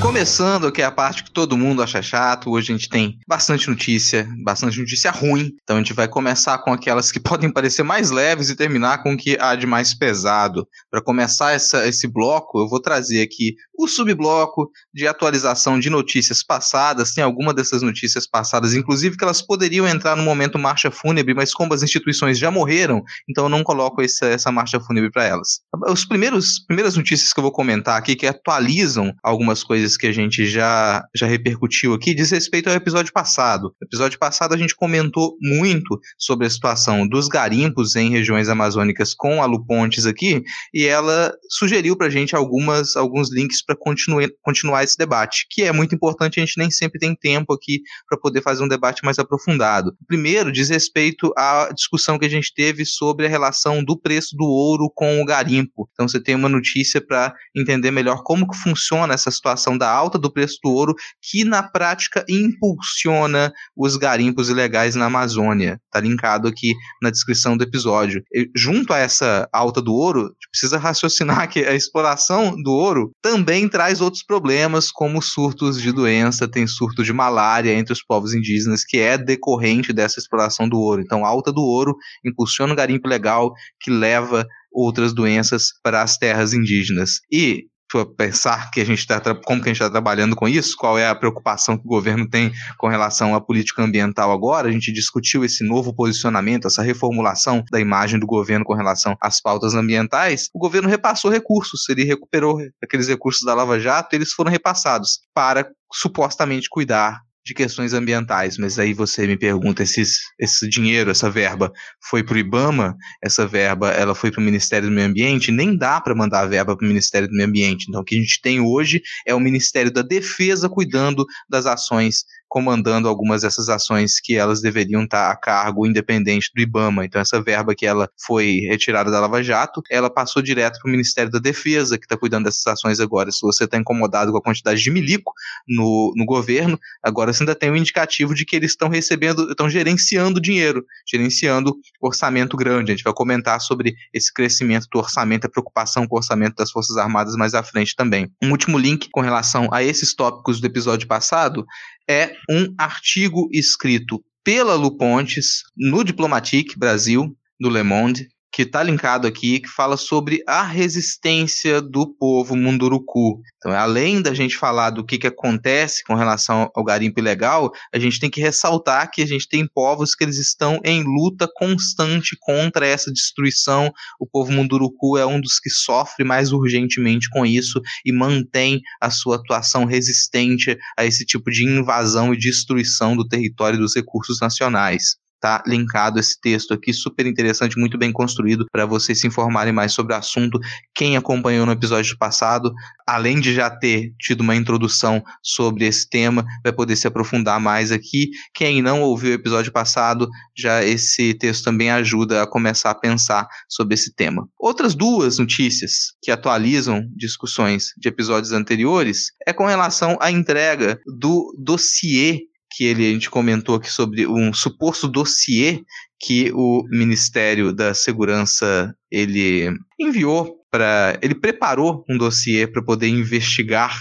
Começando, que é a parte que todo mundo acha chato, hoje a gente tem bastante notícia, bastante notícia ruim. Então a gente vai começar com aquelas que podem parecer mais leves e terminar com o que há de mais pesado. Para começar essa- esse bloco, eu vou trazer aqui o subbloco de atualização de notícias passadas. Tem alguma dessas notícias passadas, inclusive que elas poderiam entrar no momento marcha fúnebre, mas como as instituições já morreram, então eu não coloco essa, essa marcha fúnebre para elas. Os primeiros primeiras notícias que eu vou comentar aqui que atualizam algumas coisas que a gente já, já repercutiu aqui diz respeito ao episódio passado. No episódio passado a gente comentou muito sobre a situação dos garimpos em regiões amazônicas com a Lu Pontes aqui, e ela sugeriu pra gente algumas, alguns links para continuar esse debate, que é muito importante, a gente nem sempre tem tempo aqui para poder fazer um debate mais aprofundado. Primeiro diz respeito à discussão que a gente teve sobre a relação do preço do ouro com o garimpo. Então você tem uma notícia para entender melhor como que funciona essa situação da alta do preço do ouro, que na prática impulsiona os garimpos ilegais na Amazônia. Está linkado aqui na descrição do episódio. E, junto a essa alta do ouro, precisa raciocinar que a exploração do ouro também traz outros problemas, como surtos de doença, tem surto de malária entre os povos indígenas, que é decorrente dessa exploração do ouro. Então, a alta do ouro impulsiona o garimpo legal, que leva outras doenças para as terras indígenas. E pensar que a gente está como que a gente está trabalhando com isso, qual é a preocupação que o governo tem com relação à política ambiental agora. A gente discutiu esse novo posicionamento, essa reformulação da imagem do governo com relação às pautas ambientais. O governo repassou recursos, ele recuperou aqueles recursos da Lava Jato, eles foram repassados para supostamente cuidar de questões ambientais, mas aí você me pergunta, esses, esse dinheiro, essa verba foi para o IBAMA, essa verba ela foi para o Ministério do Meio Ambiente, nem dá para mandar a verba para o Ministério do Meio Ambiente. Então o que a gente tem hoje é o Ministério da Defesa cuidando das ações comandando algumas dessas ações que elas deveriam estar a cargo independente do IBAMA. Então, essa verba que ela foi retirada da Lava Jato, ela passou direto para o Ministério da Defesa, que está cuidando dessas ações agora. Se você está incomodado com a quantidade de milico no, no governo, agora você ainda tem um indicativo de que eles estão recebendo, estão gerenciando dinheiro, gerenciando orçamento grande. A gente vai comentar sobre esse crescimento do orçamento, a preocupação com o orçamento das Forças Armadas mais à frente também. Um último link com relação a esses tópicos do episódio passado é um artigo escrito pela Lu Pontes no Diplomatique Brasil, do Le Monde, que está linkado aqui, que fala sobre a resistência do povo munduruku. Então, além da gente falar do que, que acontece com relação ao garimpo ilegal, a gente tem que ressaltar que a gente tem povos que eles estão em luta constante contra essa destruição. O povo munduruku é um dos que sofre mais urgentemente com isso e mantém a sua atuação resistente a esse tipo de invasão e destruição do território e dos recursos nacionais tá linkado esse texto aqui, super interessante, muito bem construído para vocês se informarem mais sobre o assunto. Quem acompanhou no episódio passado, além de já ter tido uma introdução sobre esse tema, vai poder se aprofundar mais aqui. Quem não ouviu o episódio passado, já esse texto também ajuda a começar a pensar sobre esse tema. Outras duas notícias que atualizam discussões de episódios anteriores é com relação à entrega do dossiê que ele, a gente comentou aqui sobre um suposto dossiê que o Ministério da Segurança ele enviou para, ele preparou um dossiê para poder investigar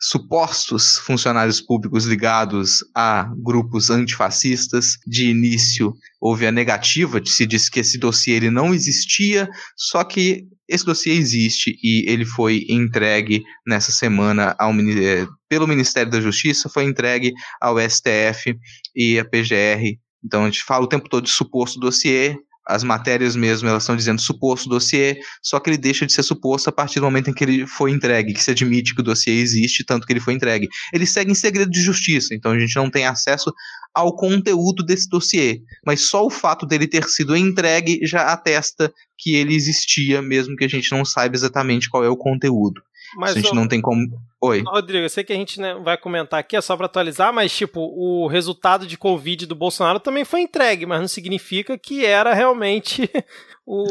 supostos funcionários públicos ligados a grupos antifascistas. De início, houve a negativa, se disse que esse dossiê ele não existia, só que esse dossiê existe e ele foi entregue nessa semana ao, eh, pelo Ministério da Justiça, foi entregue ao STF e à PGR. Então a gente fala o tempo todo de suposto dossiê, as matérias mesmo, elas estão dizendo suposto dossiê, só que ele deixa de ser suposto a partir do momento em que ele foi entregue, que se admite que o dossiê existe, tanto que ele foi entregue. Ele segue em segredo de justiça, então a gente não tem acesso ao conteúdo desse dossiê, mas só o fato dele ter sido entregue já atesta que ele existia, mesmo que a gente não saiba exatamente qual é o conteúdo. Mas, a gente não tem como. Oi. Rodrigo, eu sei que a gente né, vai comentar aqui, é só para atualizar, mas tipo, o resultado de Covid do Bolsonaro também foi entregue, mas não significa que era realmente o,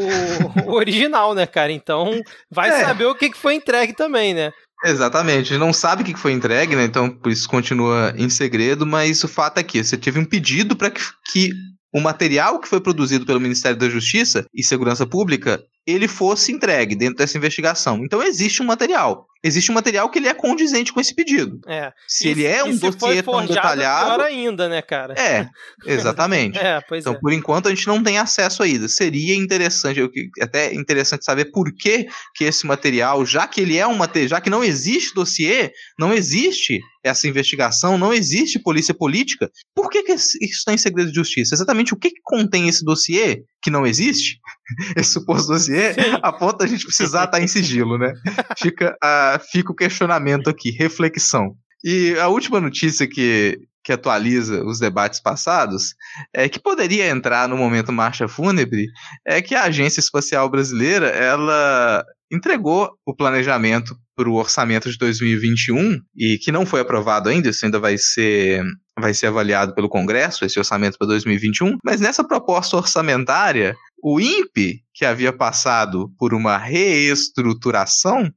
o original, né, cara? Então, vai é. saber o que foi entregue também, né? Exatamente, não sabe o que foi entregue, né? Então, por isso continua em segredo, mas o fato é que você teve um pedido para que, que o material que foi produzido pelo Ministério da Justiça e Segurança Pública ele fosse entregue dentro dessa investigação. Então existe um material. Existe um material que ele é condizente com esse pedido. É. Se e, ele é um dossiê tão detalhado. Pior ainda, né, cara? É, exatamente. é, então, é. por enquanto, a gente não tem acesso ainda. Seria interessante, até interessante saber por que, que esse material, já que ele é um material, já que não existe dossiê, não existe essa investigação, não existe polícia política. Por que, que isso está em segredo de justiça? Exatamente o que, que contém esse dossiê que não existe? Esse suposto dossiê, a ponto da gente precisar estar em sigilo, né? Fica, uh, fica o questionamento aqui, reflexão. E a última notícia que, que atualiza os debates passados, é que poderia entrar no momento marcha fúnebre, é que a Agência Espacial Brasileira, ela entregou o planejamento para o orçamento de 2021 e que não foi aprovado ainda, isso ainda vai ser vai ser avaliado pelo Congresso, esse orçamento para 2021, mas nessa proposta orçamentária, o INPE, que havia passado por uma reestruturação,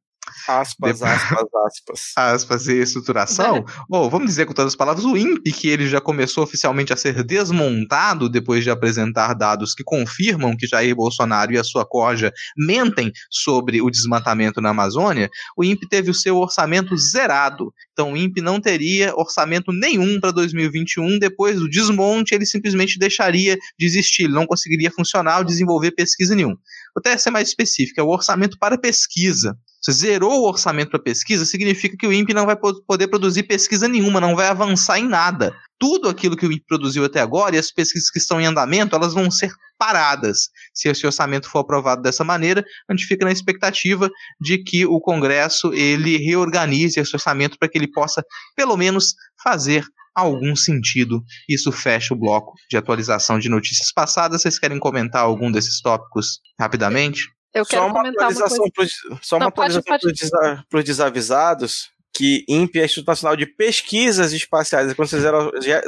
Aspas, aspas, aspas. Aspas e estruturação. Ou, vamos dizer com todas as palavras, o INPE, que ele já começou oficialmente a ser desmontado depois de apresentar dados que confirmam que Jair Bolsonaro e a sua corja mentem sobre o desmatamento na Amazônia, o INPE teve o seu orçamento zerado. Então o INPE não teria orçamento nenhum para 2021. Depois do desmonte, ele simplesmente deixaria de existir, ele não conseguiria funcionar ou desenvolver pesquisa nenhuma. Vou até ser mais específico, é o orçamento para pesquisa. Você zerou o orçamento para pesquisa, significa que o INPE não vai poder produzir pesquisa nenhuma, não vai avançar em nada. Tudo aquilo que o INPE produziu até agora e as pesquisas que estão em andamento, elas vão ser paradas. Se esse orçamento for aprovado dessa maneira, a gente fica na expectativa de que o Congresso ele reorganize esse orçamento para que ele possa, pelo menos, fazer algum sentido. Isso fecha o bloco de atualização de notícias passadas. Vocês querem comentar algum desses tópicos rapidamente? Eu quero só uma comentar atualização uma coisa. Pro, só uma Não, pode- atualização para os desavisados que INPE é Instituto Nacional de Pesquisas Espaciais. Quando você zera,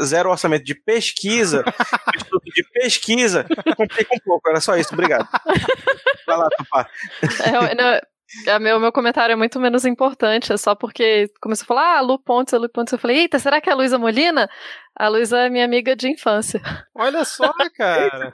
zera o orçamento de pesquisa, Instituto de Pesquisa, complica um pouco. Era só isso, obrigado. Vai lá, Tupá. É, é, meu, meu comentário é muito menos importante, é só porque começou a falar, ah, Lu Pontes, a Lu Pontes. Eu falei, eita, será que é a Luísa Molina? A Luísa é minha amiga de infância. Olha só, cara.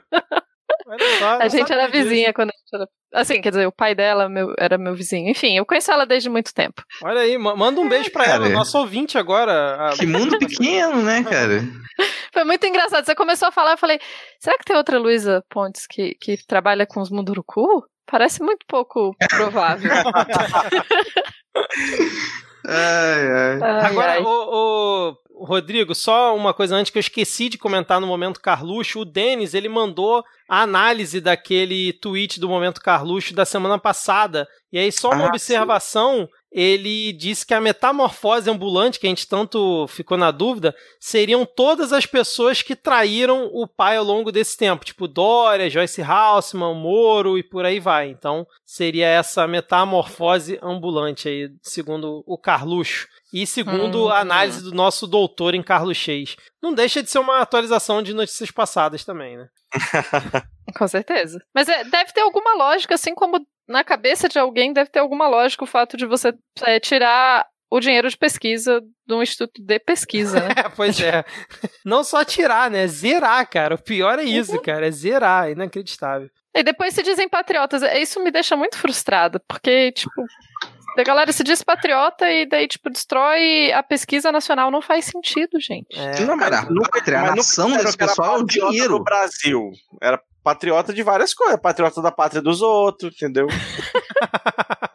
Só, A gente era sabia disso. vizinha quando a gente era. Assim, quer dizer, o pai dela meu- era meu vizinho. Enfim, eu conheço ela desde muito tempo. Olha aí, ma- manda um beijo pra ela, cara. nosso ouvinte agora. a- Que mundo pequeno, né, cara? Foi muito engraçado. Você começou a falar, eu falei, será que tem outra Luísa Pontes que, que trabalha com os Munduruku? Parece muito pouco provável. Ai, ai. Ai, Agora, ai. o, o- Rodrigo, só uma coisa antes que eu esqueci de comentar no Momento Carluxo. O Denis, ele mandou a análise daquele tweet do Momento Carluxo da semana passada. E aí, só uma Ah, observação. Ele disse que a metamorfose ambulante, que a gente tanto ficou na dúvida, seriam todas as pessoas que traíram o pai ao longo desse tempo. Tipo Dória, Joyce Haussmann, Moro e por aí vai. Então, seria essa metamorfose ambulante aí, segundo o Carluxo. E segundo Hum. a análise do nosso doutor em Carluxês. Não deixa de ser uma atualização de notícias passadas também, né? Com certeza. Mas é, deve ter alguma lógica, assim como na cabeça de alguém deve ter alguma lógica o fato de você é, tirar o dinheiro de pesquisa de um instituto de pesquisa, né? Pois é. Não só tirar, né? Zerar, cara. O pior é isso, cara. É zerar. É inacreditável. E depois se dizem patriotas. É, Isso me deixa muito frustrada, porque, tipo, a galera se diz patriota e daí, tipo, destrói a pesquisa nacional. Não faz sentido, gente. É. Não, cara, a pátria, a mas nação desse pessoal é o dinheiro. do Brasil. Era patriota de várias coisas. Patriota da pátria dos outros, entendeu?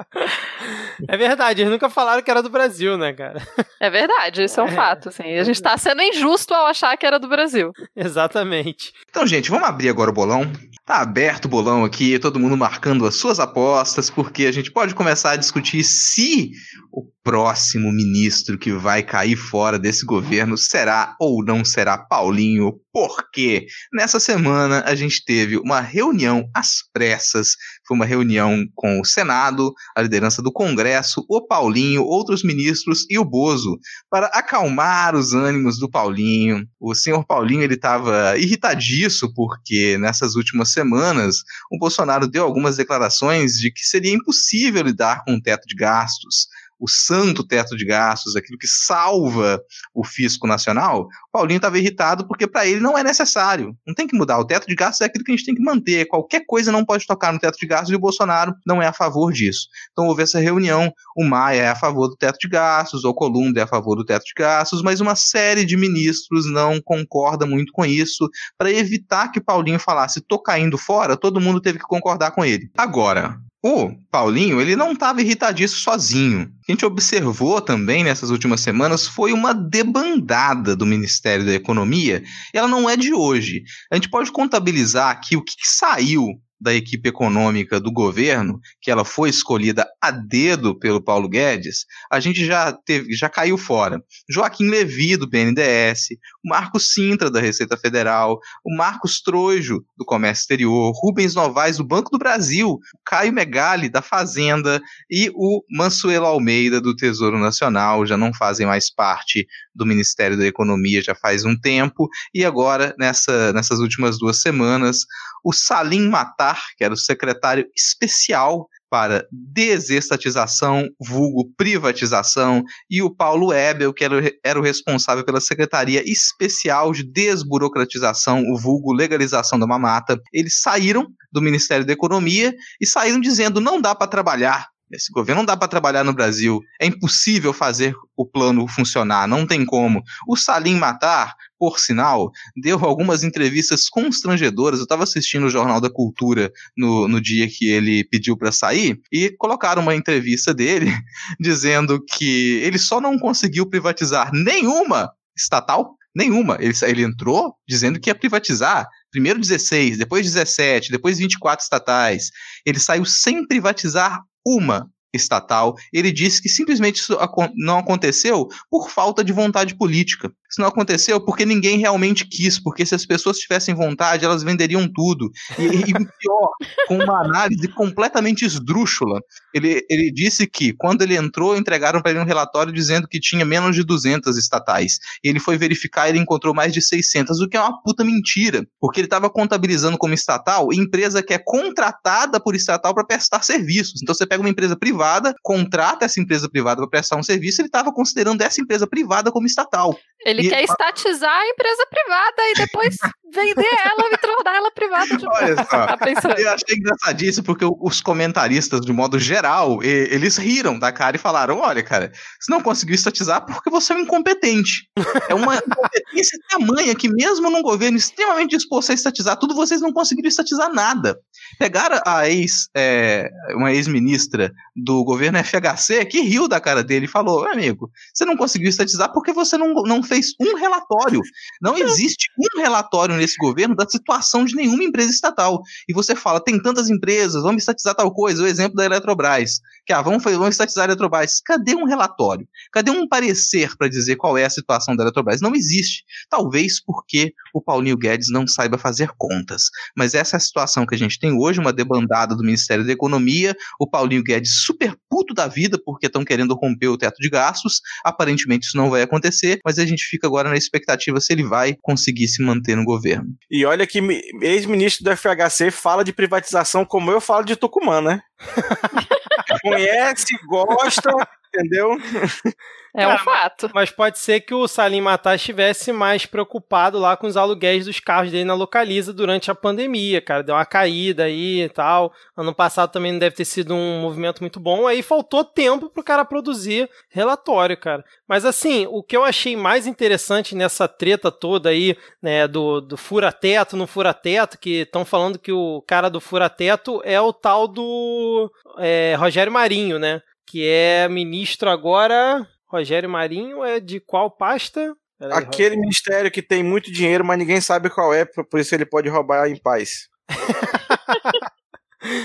É verdade, eles nunca falaram que era do Brasil, né, cara? É verdade, isso é um É. fato. Assim. A gente tá sendo injusto ao achar que era do Brasil. Exatamente. Então, gente, vamos abrir agora o bolão. Tá aberto o bolão aqui, todo mundo marcando as suas apostas, porque a gente pode começar a discutir se o próximo ministro que vai cair fora desse governo será ou não será Paulinho. Por quê? Nessa semana a gente teve uma reunião às pressas, foi uma reunião com o Senado, a liderança do Congresso, o Paulinho, outros ministros e o Bozo, para acalmar os ânimos do Paulinho. O senhor Paulinho ele estava irritadiço porque nessas últimas semanas o Bolsonaro deu algumas declarações de que seria impossível lidar com o teto de gastos. O santo teto de gastos, aquilo que salva o fisco nacional, Paulinho estava irritado porque para ele não é necessário. Não tem que mudar. O teto de gastos é aquilo que a gente tem que manter. Qualquer coisa não pode tocar no teto de gastos e o Bolsonaro não é a favor disso. Então houve essa reunião. O Maia é a favor do teto de gastos, o Columbo é a favor do teto de gastos, mas uma série de ministros não concorda muito com isso. Para evitar que Paulinho falasse tô caindo fora, todo mundo teve que concordar com ele. Agora, o Paulinho, ele não estava irritadiço sozinho. O que a gente observou também nessas últimas semanas foi uma debandada do Ministério da Economia, ela não é de hoje. A gente pode contabilizar aqui o que, que saiu da equipe econômica do governo, que ela foi escolhida a dedo pelo Paulo Guedes, a gente já teve, já caiu fora. Joaquim Levi do BNDES, o Marcos Sintra da Receita Federal, o Marcos Trojo do Comércio Exterior, Rubens Novaes do Banco do Brasil, Caio Megali da Fazenda e o Mansuelo Almeida do Tesouro Nacional já não fazem mais parte do Ministério da Economia já faz um tempo e agora nessa, nessas últimas duas semanas o Salim Matar, que era o secretário especial para desestatização, vulgo privatização, e o Paulo Ebel, que era, era o responsável pela Secretaria Especial de Desburocratização, o vulgo legalização da mamata. Eles saíram do Ministério da Economia e saíram dizendo não dá para trabalhar esse governo não dá para trabalhar no Brasil. É impossível fazer o plano funcionar, não tem como. O Salim Matar, por sinal, deu algumas entrevistas constrangedoras. Eu estava assistindo o Jornal da Cultura no, no dia que ele pediu para sair e colocaram uma entrevista dele dizendo que ele só não conseguiu privatizar nenhuma estatal, nenhuma. Ele, ele entrou dizendo que ia privatizar primeiro 16, depois 17, depois 24 estatais. Ele saiu sem privatizar uma estatal. Ele disse que simplesmente isso não aconteceu por falta de vontade política. Isso não aconteceu porque ninguém realmente quis, porque se as pessoas tivessem vontade, elas venderiam tudo. E, e pior, com uma análise completamente esdrúxula, ele, ele disse que quando ele entrou, entregaram para ele um relatório dizendo que tinha menos de 200 estatais. E ele foi verificar e ele encontrou mais de 600, o que é uma puta mentira, porque ele estava contabilizando como estatal empresa que é contratada por estatal para prestar serviços. Então você pega uma empresa privada, contrata essa empresa privada para prestar um serviço, ele estava considerando essa empresa privada como estatal. Ele e... quer estatizar a empresa privada e depois vender ela e tornar ela privada de Olha só, tá eu achei engraçadíssimo porque os comentaristas, de modo geral, eles riram da cara e falaram: olha, cara, você não conseguiu estatizar porque você é um incompetente. É uma incompetência tamanha que, mesmo num governo extremamente disposto a estatizar tudo, vocês não conseguiram estatizar nada. Pegaram a ex, é, uma ex-ministra do governo FHC que riu da cara dele e falou: amigo, você não conseguiu estatizar porque você não, não fez um relatório. Não existe um relatório nesse governo da situação de nenhuma empresa estatal. E você fala: tem tantas empresas, vamos estatizar tal coisa. O exemplo da Eletrobras, que ah, vamos, vamos estatizar a Eletrobras. Cadê um relatório? Cadê um parecer para dizer qual é a situação da Eletrobras? Não existe. Talvez porque o Paulinho Guedes não saiba fazer contas. Mas essa é a situação que a gente tem hoje, uma debandada do Ministério da Economia, o Paulinho Guedes super puto da vida porque estão querendo romper o teto de gastos. Aparentemente isso não vai acontecer, mas a gente fica agora na expectativa se ele vai conseguir se manter no governo. E olha que ex-ministro do FHC fala de privatização como eu falo de Tucumã, né? Conhece, gosta, entendeu? É um fato. Mas pode ser que o Salim Matar estivesse mais preocupado lá com os aluguéis dos carros dele na Localiza durante a pandemia, cara. Deu uma caída aí e tal. Ano passado também não deve ter sido um movimento muito bom. Aí faltou tempo pro cara produzir relatório, cara. Mas assim, o que eu achei mais interessante nessa treta toda aí, né, do, do fura-teto no fura-teto, que estão falando que o cara do fura-teto é o tal do é, Rogério Marinho, né? Que é ministro agora Rogério Marinho é de qual pasta? Aquele ministério que tem muito dinheiro, mas ninguém sabe qual é, por isso ele pode roubar em paz.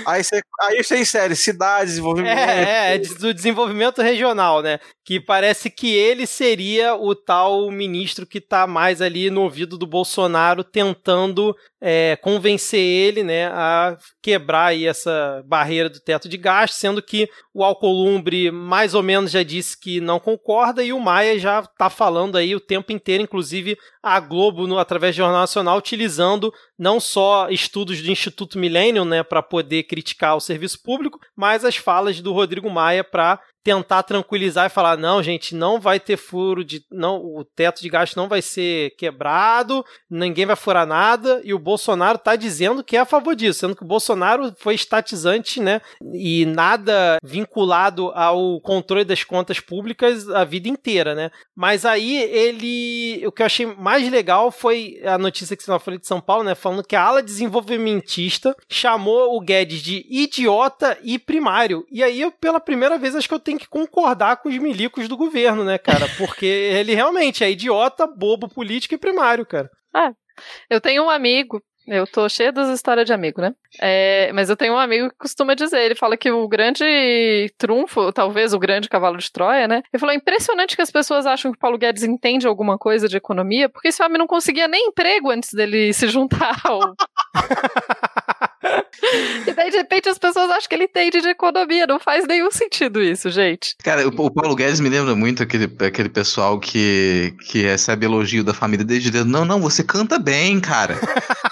Aí você, aí você insere cidades, desenvolvimento. É, é, do desenvolvimento regional, né? Que parece que ele seria o tal ministro que tá mais ali no ouvido do Bolsonaro, tentando é, convencer ele, né, a quebrar aí essa barreira do teto de gasto, sendo que o Alcolumbre mais ou menos já disse que não concorda e o Maia já tá falando aí o tempo inteiro, inclusive a Globo, no, através do Jornal Nacional, utilizando não só estudos do Instituto Millennium, né, para poder criticar o serviço público, mas as falas do Rodrigo Maia para tentar tranquilizar e falar: não, gente, não vai ter furo de. não O teto de gasto não vai ser quebrado, ninguém vai furar nada, e o Bolsonaro tá dizendo que é a favor disso, sendo que o Bolsonaro foi estatizante, né? E nada vinculado ao controle das contas públicas a vida inteira, né? Mas aí ele. O que eu achei mais legal foi a notícia que você falou de São Paulo, né? Falando que a ala desenvolvimentista chamou o Guedes de idiota e primário. E aí, eu, pela primeira vez, acho que eu tenho que concordar com os milicos do governo, né, cara? Porque ele realmente é idiota, bobo político e primário, cara. Ah, eu tenho um amigo eu tô cheia das histórias de amigo, né? É, mas eu tenho um amigo que costuma dizer, ele fala que o grande trunfo, talvez o grande cavalo de Troia, né? Ele falou, é impressionante que as pessoas acham que o Paulo Guedes entende alguma coisa de economia, porque esse homem não conseguia nem emprego antes dele se juntar ao... e daí, de repente, as pessoas acham que ele entende de economia. Não faz nenhum sentido isso, gente. Cara, o, o Paulo Guedes me lembra muito aquele, aquele pessoal que, que recebe elogio da família desde dentro. Não, não, você canta bem, cara.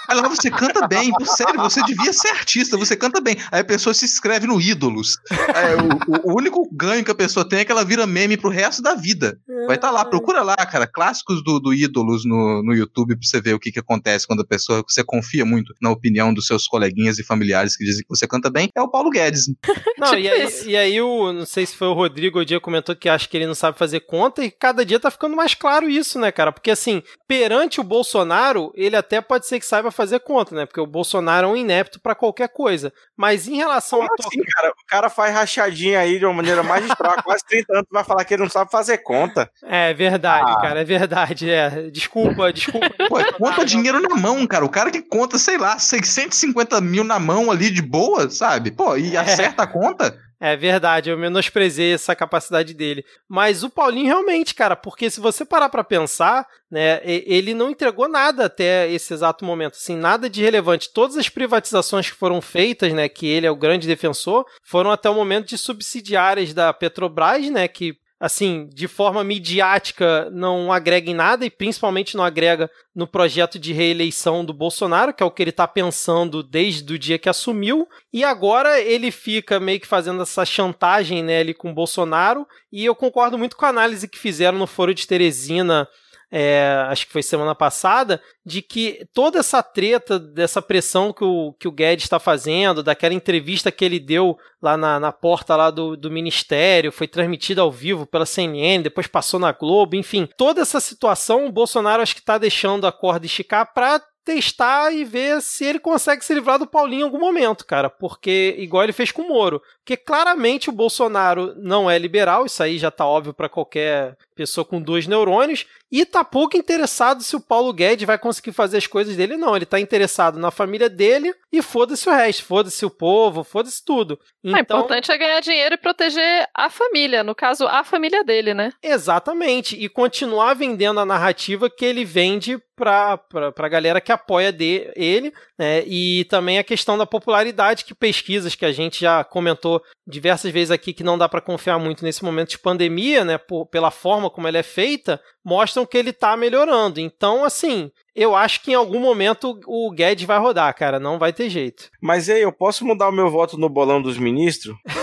Lá, você canta bem. Sério, você devia ser artista, você canta bem. Aí a pessoa se inscreve no Ídolos. É, o, o, único ganho que a pessoa tem é que ela vira meme pro resto da vida. Vai estar tá lá, procura lá, cara, clássicos do, do Ídolos no, no YouTube pra você ver o que, que acontece quando a pessoa, você confia muito na opinião dos seus coleguinhas e familiares que dizem que você canta bem, é o Paulo Guedes. Não, tipo e, aí, e aí o, não sei se foi o Rodrigo o dia comentou que acha que ele não sabe fazer conta e cada dia tá ficando mais claro isso, né, cara? Porque assim, perante o Bolsonaro, ele até pode ser que saiba fazer conta, né? Porque o Bolsonaro é um inepto para qualquer coisa. Mas em relação Como a assim, cara? O cara faz rachadinha aí de uma maneira magistral, quase 30 anos, vai falar que ele não sabe fazer conta. É verdade, ah. cara, é verdade. É. Desculpa, desculpa. Pô, conta dinheiro na mão, cara. O cara que conta, sei lá, 650 mil na mão ali de boa, sabe? Pô, e é. acerta a conta. É verdade, eu menosprezei essa capacidade dele. Mas o Paulinho realmente, cara, porque se você parar para pensar, né, ele não entregou nada até esse exato momento, assim, nada de relevante. Todas as privatizações que foram feitas, né, que ele é o grande defensor, foram até o momento de subsidiárias da Petrobras, né, que assim, de forma midiática, não agrega em nada e principalmente não agrega no projeto de reeleição do Bolsonaro, que é o que ele está pensando desde o dia que assumiu. E agora ele fica meio que fazendo essa chantagem né, ali com o Bolsonaro. E eu concordo muito com a análise que fizeram no Foro de Teresina é, acho que foi semana passada, de que toda essa treta, dessa pressão que o, que o Guedes está fazendo, daquela entrevista que ele deu lá na, na porta lá do, do ministério, foi transmitida ao vivo pela CNN, depois passou na Globo, enfim, toda essa situação o Bolsonaro acho que está deixando a corda esticar para testar e ver se ele consegue se livrar do Paulinho em algum momento, cara. Porque, igual ele fez com o Moro. Porque claramente o Bolsonaro não é liberal, isso aí já tá óbvio para qualquer pessoa com dois neurônios, e tá pouco interessado se o Paulo Guedes vai conseguir fazer as coisas dele, não. Ele tá interessado na família dele e foda-se o resto, foda-se o povo, foda-se tudo. Então, o importante é ganhar dinheiro e proteger a família, no caso, a família dele, né? Exatamente, e continuar vendendo a narrativa que ele vende pra, pra, pra galera que apoia de, ele, né? E também a questão da popularidade que pesquisas que a gente já comentou diversas vezes aqui que não dá para confiar muito nesse momento de pandemia, né, por, pela forma como ela é feita, mostram que ele está melhorando. Então, assim, eu acho que em algum momento o Guedes vai rodar, cara, não vai ter jeito. Mas aí, eu posso mudar o meu voto no bolão dos ministros?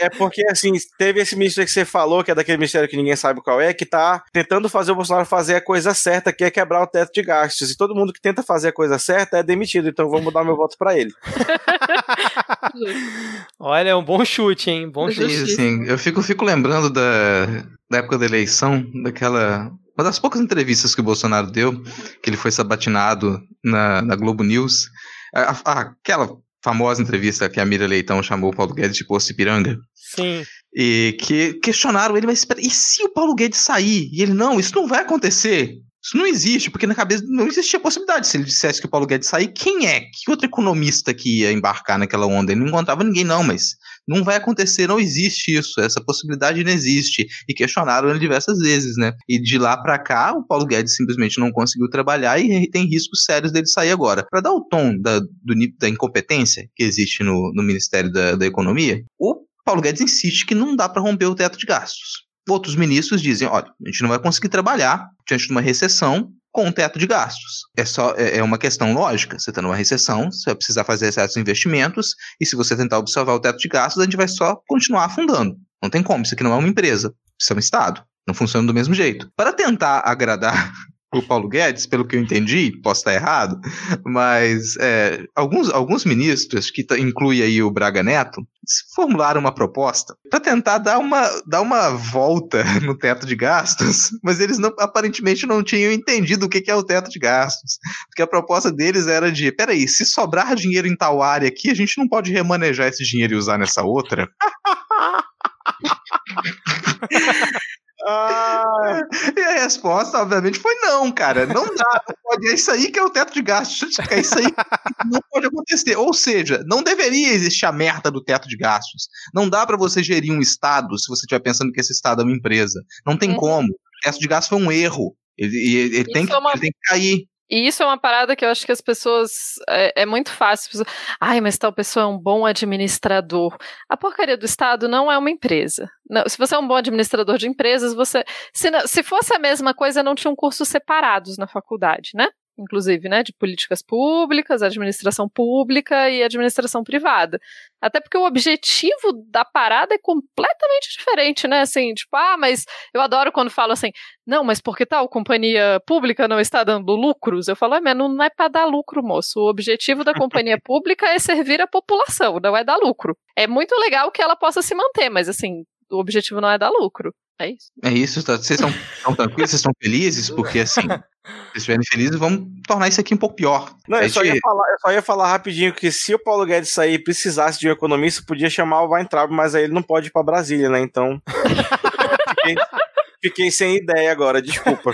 é porque, assim, teve esse ministro que você falou, que é daquele ministério que ninguém sabe qual é, que tá tentando fazer o Bolsonaro fazer a coisa certa, que é quebrar o teto de gastos. E todo mundo que tenta fazer a coisa certa é demitido, então eu vou mudar meu voto para ele. Olha, é um bom chute, hein? Bom chute. Sim, sim. Eu fico, fico lembrando da, da época da eleição, daquela uma das poucas entrevistas que o Bolsonaro deu, que ele foi sabatinado na, na Globo News, a, a, aquela famosa entrevista que a Mira Leitão chamou o Paulo Guedes de Poço Ipiranga. Sim. E que questionaram ele, mas espera, e se o Paulo Guedes sair? E ele, não, isso não vai acontecer. Isso não existe, porque na cabeça não existia possibilidade. Se ele dissesse que o Paulo Guedes sair, quem é? Que outro economista que ia embarcar naquela onda? Ele não encontrava ninguém, não, mas não vai acontecer, não existe isso, essa possibilidade não existe. E questionaram ele diversas vezes, né? E de lá para cá, o Paulo Guedes simplesmente não conseguiu trabalhar e tem riscos sérios dele sair agora. Para dar o tom da, do, da incompetência que existe no, no Ministério da, da Economia, o Paulo Guedes insiste que não dá para romper o teto de gastos. Outros ministros dizem: olha, a gente não vai conseguir trabalhar diante de uma recessão com um teto de gastos. É só é, é uma questão lógica. Você está numa recessão, você vai precisar fazer certos investimentos, e se você tentar observar o teto de gastos, a gente vai só continuar afundando. Não tem como, isso aqui não é uma empresa, isso é um Estado. Não funciona do mesmo jeito. Para tentar agradar o Paulo Guedes, pelo que eu entendi, posso estar errado, mas é, alguns, alguns ministros, que inclui aí o Braga Neto, formularam uma proposta para tentar dar uma, dar uma volta no teto de gastos, mas eles não, aparentemente não tinham entendido o que, que é o teto de gastos. Porque a proposta deles era de: peraí, se sobrar dinheiro em tal área aqui, a gente não pode remanejar esse dinheiro e usar nessa outra? Ah, e a resposta, obviamente, foi não, cara. Não dá. Não pode. É isso aí que é o teto de gastos. É isso aí que não pode acontecer. Ou seja, não deveria existir a merda do teto de gastos. Não dá para você gerir um Estado se você estiver pensando que esse Estado é uma empresa. Não tem uhum. como. O teto de gastos foi um erro. Ele, ele, ele tem, que, é uma... ele tem que cair. E isso é uma parada que eu acho que as pessoas. É, é muito fácil. Ai, mas tal pessoa é um bom administrador. A porcaria do Estado não é uma empresa. Não, se você é um bom administrador de empresas, você. Se, não, se fosse a mesma coisa, não tinham cursos separados na faculdade, né? Inclusive, né, de políticas públicas, administração pública e administração privada. Até porque o objetivo da parada é completamente diferente, né? Assim, tipo, ah, mas eu adoro quando falo assim, não, mas por que tal companhia pública não está dando lucros? Eu falo, ah, mas não é para dar lucro, moço. O objetivo da companhia pública é servir a população, não é dar lucro. É muito legal que ela possa se manter, mas assim, o objetivo não é dar lucro. É isso. É isso, tá? vocês estão tranquilos, vocês estão felizes, porque assim, se estiverem felizes, vamos tornar isso aqui um pouco pior. Não, eu só, ia falar, eu só ia falar rapidinho que se o Paulo Guedes sair e precisasse de um economista, podia chamar o Weintraub, mas aí ele não pode ir pra Brasília, né? Então. fiquei, fiquei sem ideia agora, desculpa.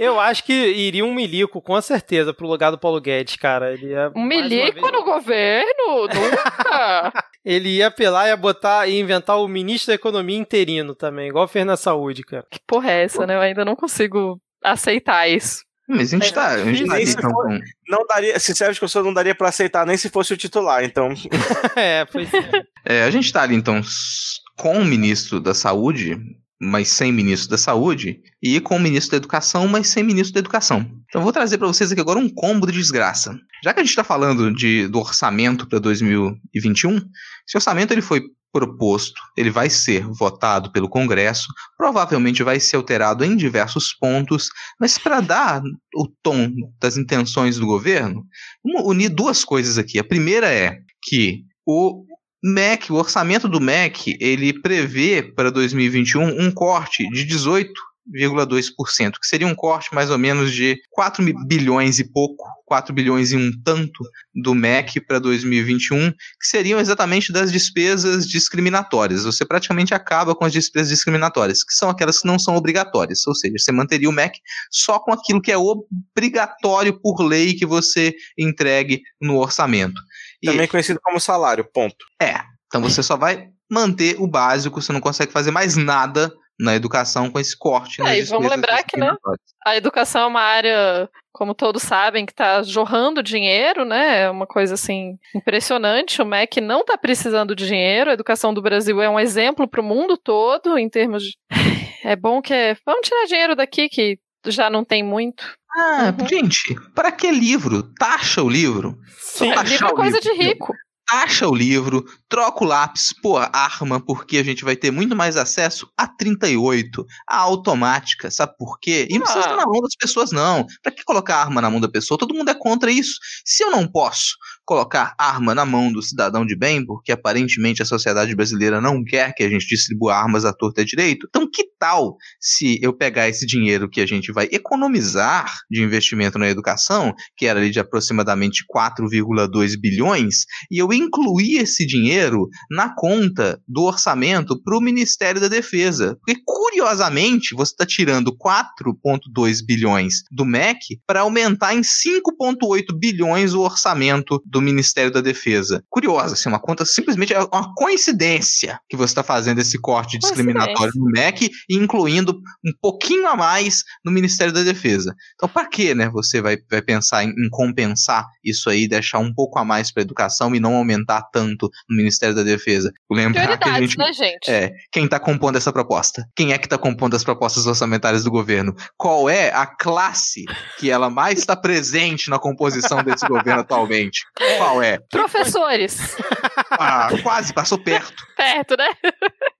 Eu acho que iria um milico, com certeza, pro lugar do Paulo Guedes, cara. Ele ia, um milico vez... no governo? Nunca! ele ia apelar, ia botar e inventar o ministro da economia interino também, igual fez na saúde, cara. Que porra é essa, né? Eu ainda não consigo aceitar isso. Mas a gente tá. A gente tá então, for, não daria, sincero que eu não daria para aceitar nem se fosse o titular, então. é, pois é. é. A gente tá ali, então, com o ministro da Saúde, mas sem ministro da Saúde, e com o ministro da Educação, mas sem ministro da Educação. Então vou trazer para vocês aqui agora um combo de desgraça. Já que a gente está falando de, do orçamento para 2021, esse orçamento ele foi proposto, ele vai ser votado pelo Congresso, provavelmente vai ser alterado em diversos pontos, mas para dar o tom das intenções do governo, unir duas coisas aqui. A primeira é que o MEC, o orçamento do MEC, ele prevê para 2021 um corte de 18,2%, que seria um corte mais ou menos de 4 bilhões e pouco, 4 bilhões e um tanto do MEC para 2021, que seriam exatamente das despesas discriminatórias. Você praticamente acaba com as despesas discriminatórias, que são aquelas que não são obrigatórias, ou seja, você manteria o MEC só com aquilo que é obrigatório por lei que você entregue no orçamento. Também e... conhecido como salário, ponto. É. Então você só vai manter o básico, você não consegue fazer mais nada na educação com esse corte. É, e vamos lembrar que né, a educação é uma área, como todos sabem, que está jorrando dinheiro, né? É uma coisa assim impressionante. O MEC não está precisando de dinheiro. A educação do Brasil é um exemplo para o mundo todo em termos de. É bom que é. Vamos tirar dinheiro daqui que já não tem muito. Ah, uhum. gente, para que livro? Taxa o livro. Sim, livro é coisa livro. de rico acha o livro, troca o lápis por arma, porque a gente vai ter muito mais acesso a 38, a automática, sabe por quê? E não precisa estar na mão das pessoas, não. Pra que colocar arma na mão da pessoa? Todo mundo é contra isso. Se eu não posso colocar arma na mão do cidadão de bem, porque aparentemente a sociedade brasileira não quer que a gente distribua armas à torta e à direito, então que tal se eu pegar esse dinheiro que a gente vai economizar de investimento na educação, que era ali de aproximadamente 4,2 bilhões, e eu incluir esse dinheiro na conta do orçamento para o Ministério da Defesa. Porque, curiosamente, você está tirando 4,2 bilhões do MEC para aumentar em 5,8 bilhões o orçamento do Ministério da Defesa. Curiosa, assim, uma conta simplesmente é uma coincidência que você está fazendo esse corte discriminatório no MEC e incluindo um pouquinho a mais no Ministério da Defesa. Então, para que, né, você vai, vai pensar em, em compensar isso aí, deixar um pouco a mais para educação e não aumentar tanto no Ministério da Defesa. Lembrar que a Prioridades, gente. né, gente? É, quem tá compondo essa proposta? Quem é que tá compondo as propostas orçamentárias do governo? Qual é a classe que ela mais está presente na composição desse governo atualmente? Qual é? Professores. Ah, quase, passou perto. Perto, né?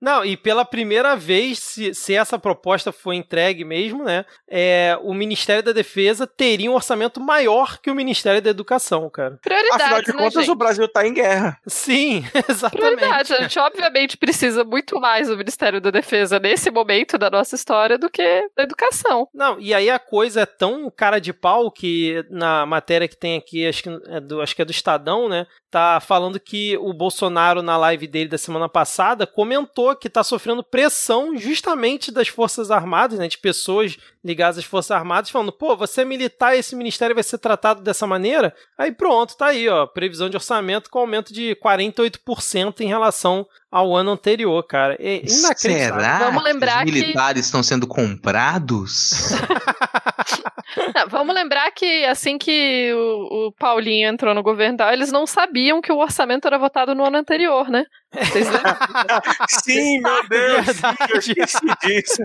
Não, e pela primeira vez, se, se essa proposta for entregue mesmo, né, é, o Ministério da Defesa teria um orçamento maior que o Ministério da Educação, cara. Prioridades, Afinal de né, contas, gente? o Brasil tá em guerra. Sim, exatamente. Prioridade. A gente obviamente precisa muito mais do Ministério da Defesa nesse momento da nossa história do que da educação. Não, e aí a coisa é tão cara de pau que na matéria que tem aqui, acho que é do, acho que é do Estadão, né? Tá falando que o Bolsonaro, na live dele da semana passada, comentou que tá sofrendo pressão justamente das Forças Armadas, né? De pessoas ligadas às Forças Armadas, falando, pô, você é militar e esse ministério vai ser tratado dessa maneira? Aí pronto, tá aí, ó. Previsão de orçamento com aumento de 48% em relação ao ano anterior, cara. É inacreditável. Será Vamos lembrar que os que- militares estão sendo comprados? Não, vamos lembrar que assim que o, o Paulinho entrou no governo, tal, eles não sabiam que o orçamento era votado no ano anterior, né? Vocês lembram? Sim, meu Deus, sim, eu esqueci disso.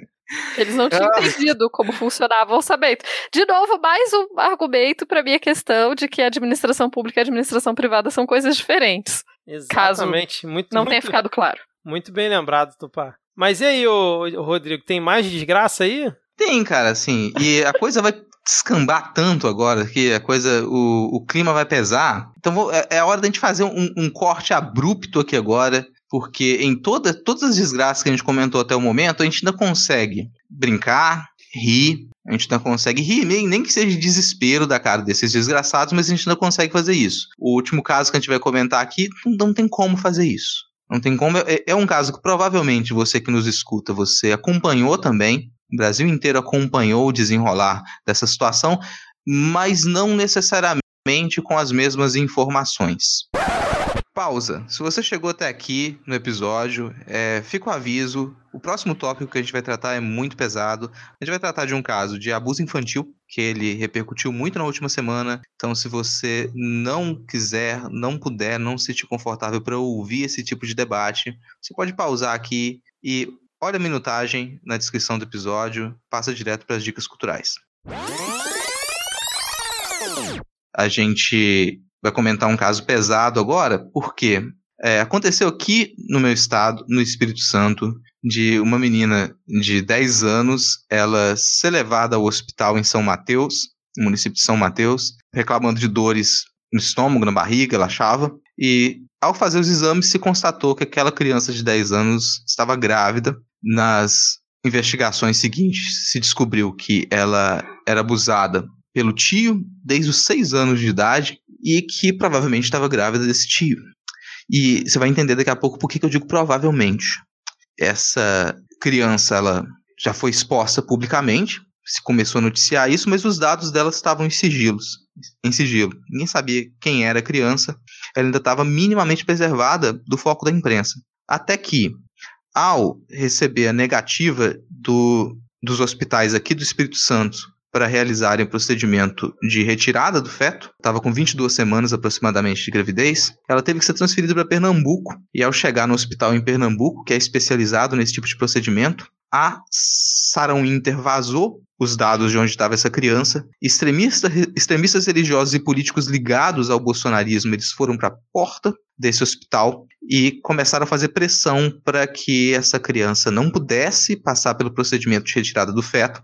Eles não tinham entendido como funcionava o orçamento. De novo, mais um argumento para minha questão de que a administração pública e a administração privada são coisas diferentes. Exatamente. muito, Não muito, tenha ficado claro. muito bem lembrado, Tupá. Mas e aí, ô, ô, Rodrigo, tem mais desgraça aí? Tem, cara, assim. E a coisa vai descambar tanto agora que a coisa, o, o clima vai pesar. Então vou- é, é a hora da gente fazer um, um corte abrupto aqui agora, porque em toda, todas as desgraças que a gente comentou até o momento, a gente ainda consegue brincar, rir, a gente ainda consegue rir, nem, nem que seja de desespero da cara desses desgraçados, mas a gente ainda consegue fazer isso. O último caso que a gente vai comentar aqui, não, não tem como fazer isso. Não tem como. É, é um caso que provavelmente você que nos escuta, você acompanhou também. O Brasil inteiro acompanhou o desenrolar dessa situação, mas não necessariamente com as mesmas informações. Pausa. Se você chegou até aqui no episódio, é, fica o aviso. O próximo tópico que a gente vai tratar é muito pesado. A gente vai tratar de um caso de abuso infantil, que ele repercutiu muito na última semana. Então, se você não quiser, não puder, não se sentir confortável para ouvir esse tipo de debate, você pode pausar aqui e olha a minutagem na descrição do episódio, passa direto para as dicas culturais. A gente vai comentar um caso pesado agora, porque é, aconteceu aqui no meu estado, no Espírito Santo, de uma menina de 10 anos, ela ser levada ao hospital em São Mateus, no município de São Mateus, reclamando de dores no estômago, na barriga, ela achava, e ao fazer os exames se constatou que aquela criança de 10 anos estava grávida. Nas investigações seguintes se descobriu que ela era abusada pelo tio desde os 6 anos de idade e que provavelmente estava grávida desse tio. E você vai entender daqui a pouco por que eu digo provavelmente. Essa criança, ela já foi exposta publicamente, se começou a noticiar isso, mas os dados dela estavam em sigilos, em sigilo. Ninguém sabia quem era a criança, ela ainda estava minimamente preservada do foco da imprensa. Até que, ao receber a negativa do, dos hospitais aqui do Espírito Santo para realizarem o procedimento de retirada do feto, estava com 22 semanas aproximadamente de gravidez, ela teve que ser transferida para Pernambuco, e ao chegar no hospital em Pernambuco, que é especializado nesse tipo de procedimento, a Sarah Winter vazou os dados de onde estava essa criança. Extremista, extremistas religiosos e políticos ligados ao bolsonarismo, eles foram para a porta desse hospital e começaram a fazer pressão para que essa criança não pudesse passar pelo procedimento de retirada do feto,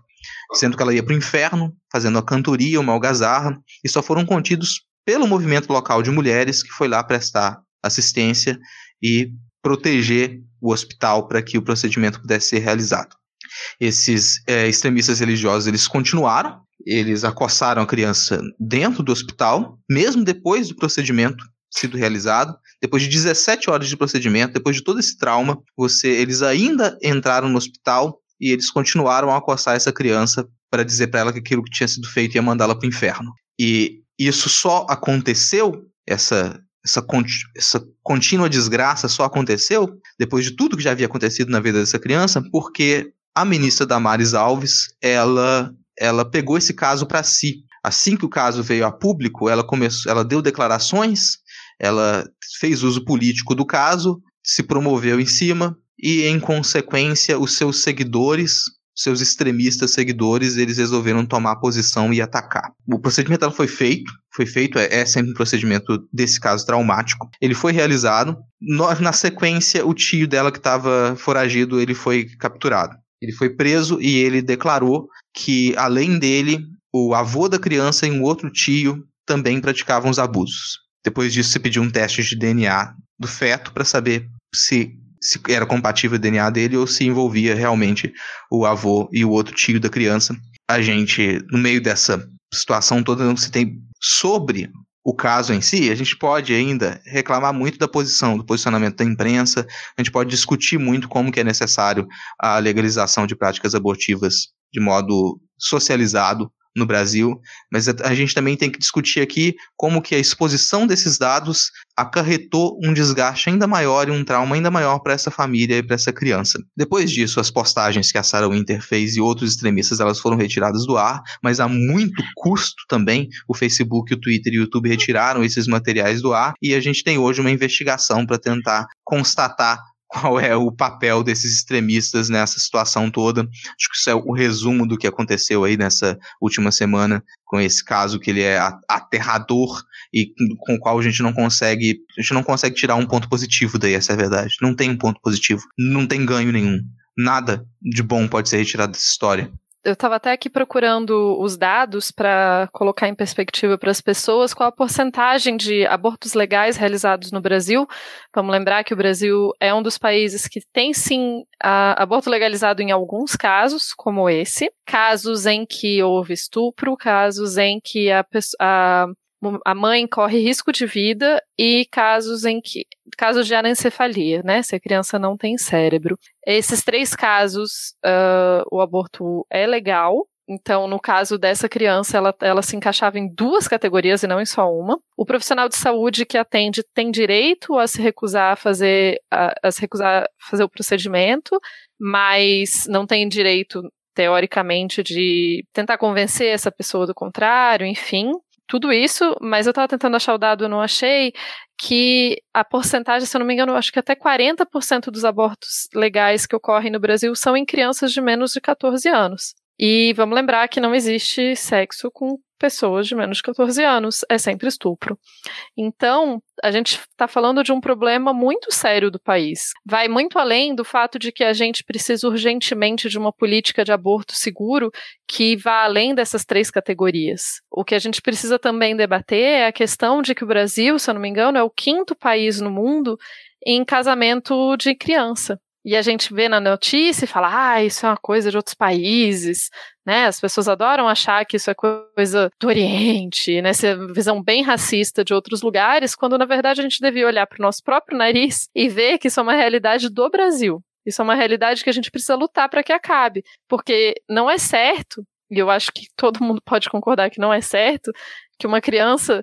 sendo que ela ia para o inferno, fazendo a cantoria, uma algazarra, e só foram contidos pelo movimento local de mulheres que foi lá prestar assistência e proteger o hospital para que o procedimento pudesse ser realizado. Esses é, extremistas religiosos eles continuaram, eles acossaram a criança dentro do hospital, mesmo depois do procedimento sido realizado, depois de 17 horas de procedimento, depois de todo esse trauma, você, eles ainda entraram no hospital e eles continuaram a acossar essa criança para dizer para ela que aquilo que tinha sido feito ia mandá-la para o inferno. E isso só aconteceu, essa essa, essa contínua desgraça só aconteceu depois de tudo que já havia acontecido na vida dessa criança, porque a ministra Damares Alves, ela, ela pegou esse caso para si. Assim que o caso veio a público, ela começou, ela deu declarações, ela fez uso político do caso, se promoveu em cima e, em consequência, os seus seguidores seus extremistas seguidores, eles resolveram tomar posição e atacar. O procedimento foi feito, foi feito, é, é, sempre um procedimento desse caso traumático. Ele foi realizado. No, na sequência, o tio dela que estava foragido, ele foi capturado. Ele foi preso e ele declarou que, além dele, o avô da criança e um outro tio também praticavam os abusos. Depois disso, se pediu um teste de DNA do feto para saber se se era compatível o DNA dele ou se envolvia realmente o avô e o outro tio da criança. A gente, no meio dessa situação toda, não se tem sobre o caso em si, a gente pode ainda reclamar muito da posição, do posicionamento da imprensa, a gente pode discutir muito como que é necessário a legalização de práticas abortivas de modo socializado, no Brasil, mas a gente também tem que discutir aqui como que a exposição desses dados acarretou um desgaste ainda maior e um trauma ainda maior para essa família e para essa criança. Depois disso, as postagens que a Sarah Winter fez e outros extremistas elas foram retiradas do ar, mas a muito custo também o Facebook, o Twitter e o YouTube retiraram esses materiais do ar e a gente tem hoje uma investigação para tentar constatar qual é o papel desses extremistas nessa situação toda. Acho que isso é o resumo do que aconteceu aí nessa última semana com esse caso que ele é aterrador e com o qual a gente não consegue, a gente não consegue tirar um ponto positivo daí, essa é a verdade. Não tem um ponto positivo, não tem ganho nenhum. Nada de bom pode ser retirado dessa história eu estava até aqui procurando os dados para colocar em perspectiva para as pessoas qual a porcentagem de abortos legais realizados no Brasil. Vamos lembrar que o Brasil é um dos países que tem sim aborto legalizado em alguns casos, como esse, casos em que houve estupro, casos em que a, a a mãe corre risco de vida e casos em que casos de anencefalia, né? Se a criança não tem cérebro. Esses três casos, uh, o aborto é legal. Então, no caso dessa criança, ela, ela se encaixava em duas categorias e não em só uma. O profissional de saúde que atende tem direito a se recusar a fazer, a, a se recusar a fazer o procedimento, mas não tem direito teoricamente, de tentar convencer essa pessoa do contrário, enfim tudo isso, mas eu estava tentando achar o dado, não achei, que a porcentagem, se eu não me engano, acho que até 40% dos abortos legais que ocorrem no Brasil são em crianças de menos de 14 anos. E vamos lembrar que não existe sexo com pessoas de menos de 14 anos, é sempre estupro. Então, a gente está falando de um problema muito sério do país. Vai muito além do fato de que a gente precisa urgentemente de uma política de aborto seguro que vá além dessas três categorias. O que a gente precisa também debater é a questão de que o Brasil, se eu não me engano, é o quinto país no mundo em casamento de criança. E a gente vê na notícia e fala, ah, isso é uma coisa de outros países, né? As pessoas adoram achar que isso é coisa do Oriente, né? Essa visão bem racista de outros lugares, quando na verdade a gente devia olhar para o nosso próprio nariz e ver que isso é uma realidade do Brasil. Isso é uma realidade que a gente precisa lutar para que acabe, porque não é certo, e eu acho que todo mundo pode concordar que não é certo, que uma criança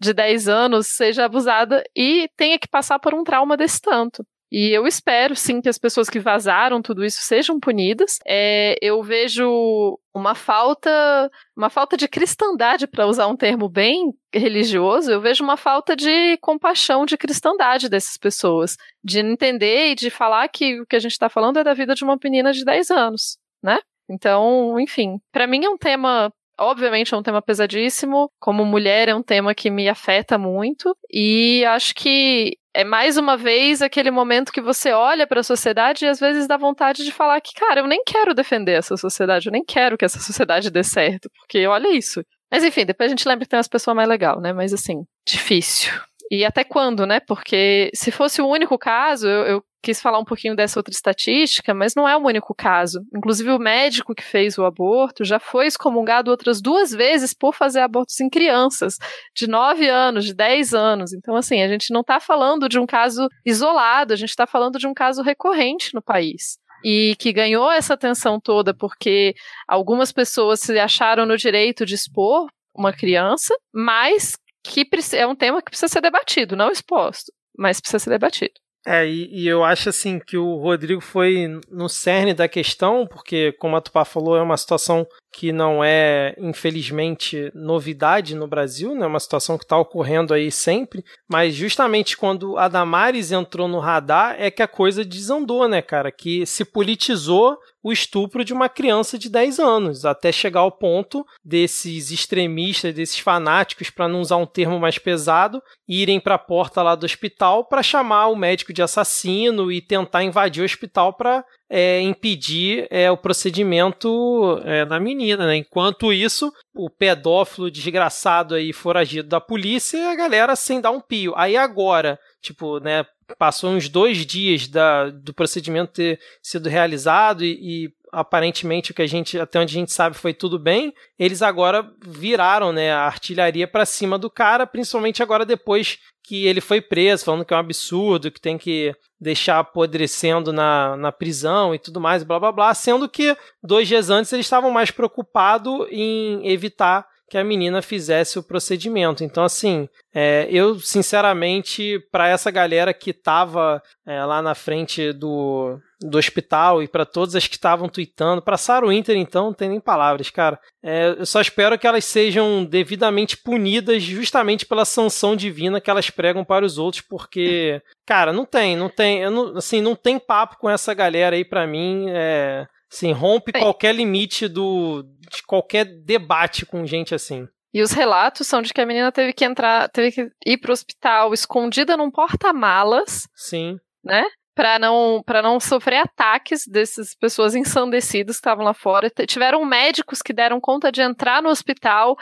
de 10 anos seja abusada e tenha que passar por um trauma desse tanto. E eu espero, sim, que as pessoas que vazaram tudo isso sejam punidas. É, eu vejo uma falta, uma falta de cristandade, para usar um termo bem religioso, eu vejo uma falta de compaixão, de cristandade dessas pessoas, de entender e de falar que o que a gente está falando é da vida de uma menina de 10 anos, né? Então, enfim, para mim é um tema obviamente é um tema pesadíssimo. Como mulher, é um tema que me afeta muito. E acho que é mais uma vez aquele momento que você olha para a sociedade e às vezes dá vontade de falar que, cara, eu nem quero defender essa sociedade, eu nem quero que essa sociedade dê certo, porque olha isso. Mas enfim, depois a gente lembra que tem umas pessoas mais legais, né? Mas assim, difícil. E até quando, né? Porque se fosse o único caso, eu, eu, quis falar um pouquinho dessa outra estatística, mas não é o único caso. Inclusive, o médico que fez o aborto já foi excomungado outras duas vezes por fazer abortos em crianças, de 9 anos, de 10 anos. Então, assim, a gente não está falando de um caso isolado, a gente está falando de um caso recorrente no país e que ganhou essa atenção toda porque algumas pessoas se acharam no direito de expor uma criança, mas que é um tema que precisa ser debatido, não exposto, mas precisa ser debatido. É, e, e, eu acho assim que o Rodrigo foi no cerne da questão, porque, como a Tupá falou, é uma situação que não é, infelizmente, novidade no Brasil, né? É uma situação que está ocorrendo aí sempre. Mas justamente quando a Damares entrou no radar é que a coisa desandou, né, cara? Que se politizou o estupro de uma criança de 10 anos, até chegar ao ponto desses extremistas, desses fanáticos, para não usar um termo mais pesado, irem para a porta lá do hospital para chamar o médico de assassino e tentar invadir o hospital para é, impedir é, o procedimento é, da menina. Né? Enquanto isso, o pedófilo desgraçado aí foragido da polícia e a galera sem dar um pio. Aí agora, tipo, né, passou uns dois dias da, do procedimento ter sido realizado e, e aparentemente o que a gente até onde a gente sabe foi tudo bem. Eles agora viraram, né, a artilharia para cima do cara, principalmente agora depois que ele foi preso, falando que é um absurdo, que tem que deixar apodrecendo na, na prisão e tudo mais, blá blá blá, sendo que dois dias antes eles estavam mais preocupados em evitar que a menina fizesse o procedimento. Então, assim, é, eu, sinceramente, para essa galera que estava é, lá na frente do, do hospital e para todas as que estavam tweetando, para Sarah Winter, então, não tem nem palavras, cara. É, eu só espero que elas sejam devidamente punidas justamente pela sanção divina que elas pregam para os outros, porque, cara, não tem, não tem, não, assim, não tem papo com essa galera aí para mim. É, Sim, rompe Bem, qualquer limite do de qualquer debate com gente assim. E os relatos são de que a menina teve que entrar, teve que ir pro hospital escondida num porta-malas. Sim. Né? Para não, pra não sofrer ataques dessas pessoas ensandecidas que estavam lá fora. Tiveram médicos que deram conta de entrar no hospital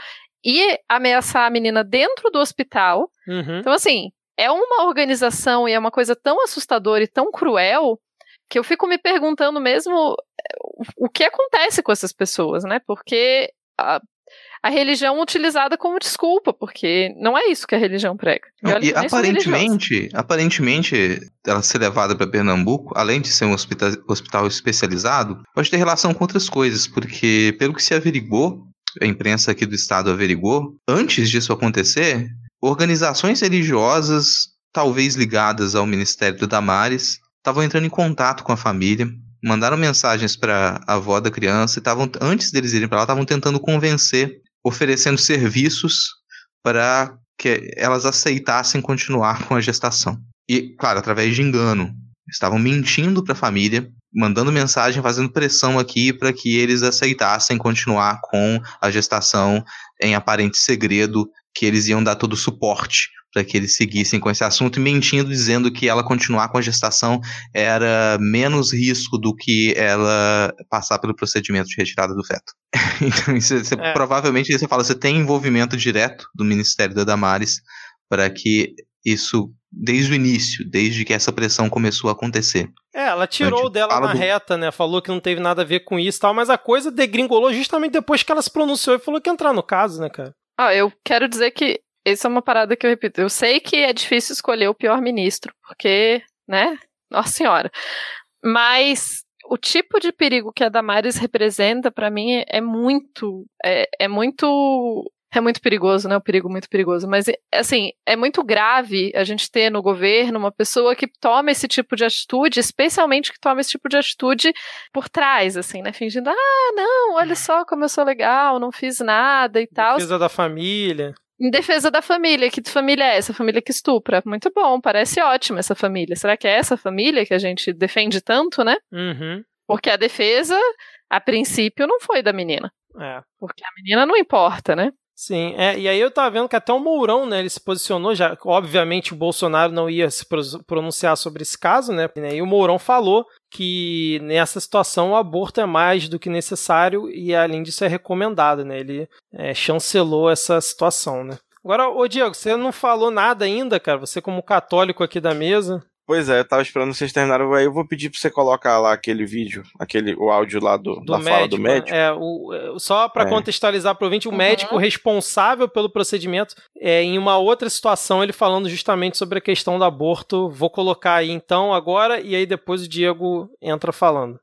e ameaçar a menina dentro do hospital. Uhum. Então, assim, é uma organização e é uma coisa tão assustadora e tão cruel que eu fico me perguntando mesmo eh, o que acontece com essas pessoas, né? Porque a, a religião utilizada como desculpa, porque não é isso que a religião prega. Não, e aparentemente, aparentemente, ela ser levada para Pernambuco, além de ser um hospital, hospital especializado, pode ter relação com outras coisas, porque pelo que se averigou, a imprensa aqui do estado averigou, antes disso acontecer, organizações religiosas, talvez ligadas ao Ministério do Damares, estavam entrando em contato com a família, mandaram mensagens para a avó da criança e estavam antes deles irem para lá estavam tentando convencer, oferecendo serviços para que elas aceitassem continuar com a gestação. E, claro, através de engano. Estavam mentindo para a família, mandando mensagem, fazendo pressão aqui para que eles aceitassem continuar com a gestação em aparente segredo, que eles iam dar todo o suporte para que eles seguissem com esse assunto e mentindo, dizendo que ela continuar com a gestação era menos risco do que ela passar pelo procedimento de retirada do feto. então, isso, você, é. provavelmente você fala, você tem envolvimento direto do Ministério da Damares para que isso desde o início, desde que essa pressão começou a acontecer. É, ela tirou dela na do... reta, né? Falou que não teve nada a ver com isso e tal, mas a coisa degringolou justamente depois que ela se pronunciou e falou que ia entrar no caso, né, cara? Ah, eu quero dizer que essa é uma parada que eu repito. Eu sei que é difícil escolher o pior ministro, porque, né? Nossa Senhora. Mas o tipo de perigo que a Damares representa, para mim, é muito. É, é muito. É muito perigoso, né? O perigo muito perigoso. Mas, assim, é muito grave a gente ter no governo uma pessoa que toma esse tipo de atitude, especialmente que toma esse tipo de atitude por trás, assim, né? Fingindo, ah, não, olha só como eu sou legal, não fiz nada e tal. Defesa da família. Em defesa da família. Que família é essa? Família que estupra. Muito bom, parece ótima essa família. Será que é essa família que a gente defende tanto, né? Uhum. Porque a defesa, a princípio, não foi da menina. É. Porque a menina não importa, né? Sim, é, e aí eu tava vendo que até o Mourão, né, ele se posicionou, já, obviamente o Bolsonaro não ia se pronunciar sobre esse caso, né, e o Mourão falou que nessa situação o aborto é mais do que necessário e além disso é recomendado, né, ele é, chancelou essa situação, né. Agora, ô Diego, você não falou nada ainda, cara, você como católico aqui da mesa. Pois é, eu tava esperando vocês terminarem. Aí eu vou pedir pra você colocar lá aquele vídeo, aquele, o áudio lá do, do da médico, fala do médico. É, o, é, só para é. contextualizar pro ouvinte, o uhum. médico responsável pelo procedimento, é, em uma outra situação, ele falando justamente sobre a questão do aborto. Vou colocar aí então agora, e aí depois o Diego entra falando.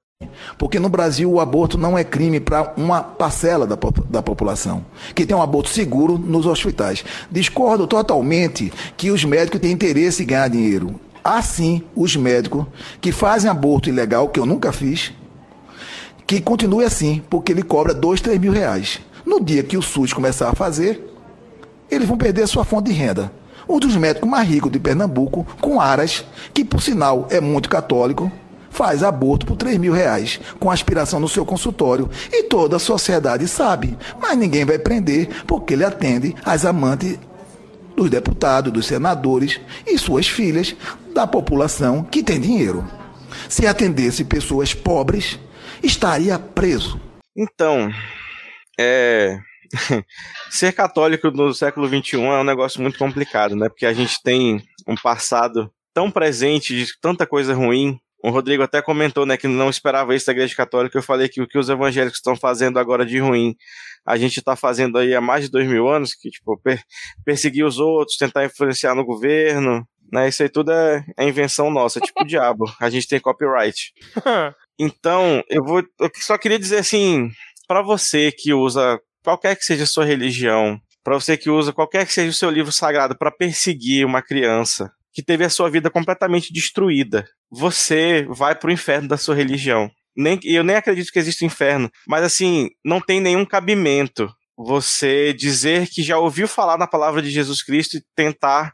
Porque no Brasil o aborto não é crime para uma parcela da, da população, que tem um aborto seguro nos hospitais. Discordo totalmente que os médicos têm interesse em ganhar dinheiro. Assim, os médicos que fazem aborto ilegal, que eu nunca fiz, que continue assim, porque ele cobra dois, três mil reais. No dia que o SUS começar a fazer, eles vão perder a sua fonte de renda. Um dos médicos mais ricos de Pernambuco, com Aras, que por sinal é muito católico, faz aborto por 3 mil reais, com aspiração no seu consultório. E toda a sociedade sabe, mas ninguém vai prender, porque ele atende as amantes dos deputados, dos senadores e suas filhas da população que tem dinheiro. Se atendesse pessoas pobres, estaria preso. Então, é. Ser católico no século XXI é um negócio muito complicado, né? Porque a gente tem um passado tão presente de tanta coisa ruim. O Rodrigo até comentou, né, que não esperava isso da Igreja Católica. Eu falei que o que os evangélicos estão fazendo agora de ruim, a gente está fazendo aí há mais de dois mil anos, que tipo per perseguir os outros, tentar influenciar no governo, né? Isso aí tudo é, é invenção nossa, tipo o diabo. A gente tem copyright. Então, eu vou, eu só queria dizer assim, para você que usa qualquer que seja a sua religião, para você que usa qualquer que seja o seu livro sagrado para perseguir uma criança que teve a sua vida completamente destruída, você vai pro inferno da sua religião. Nem, eu nem acredito que existe inferno, mas assim, não tem nenhum cabimento você dizer que já ouviu falar na palavra de Jesus Cristo e tentar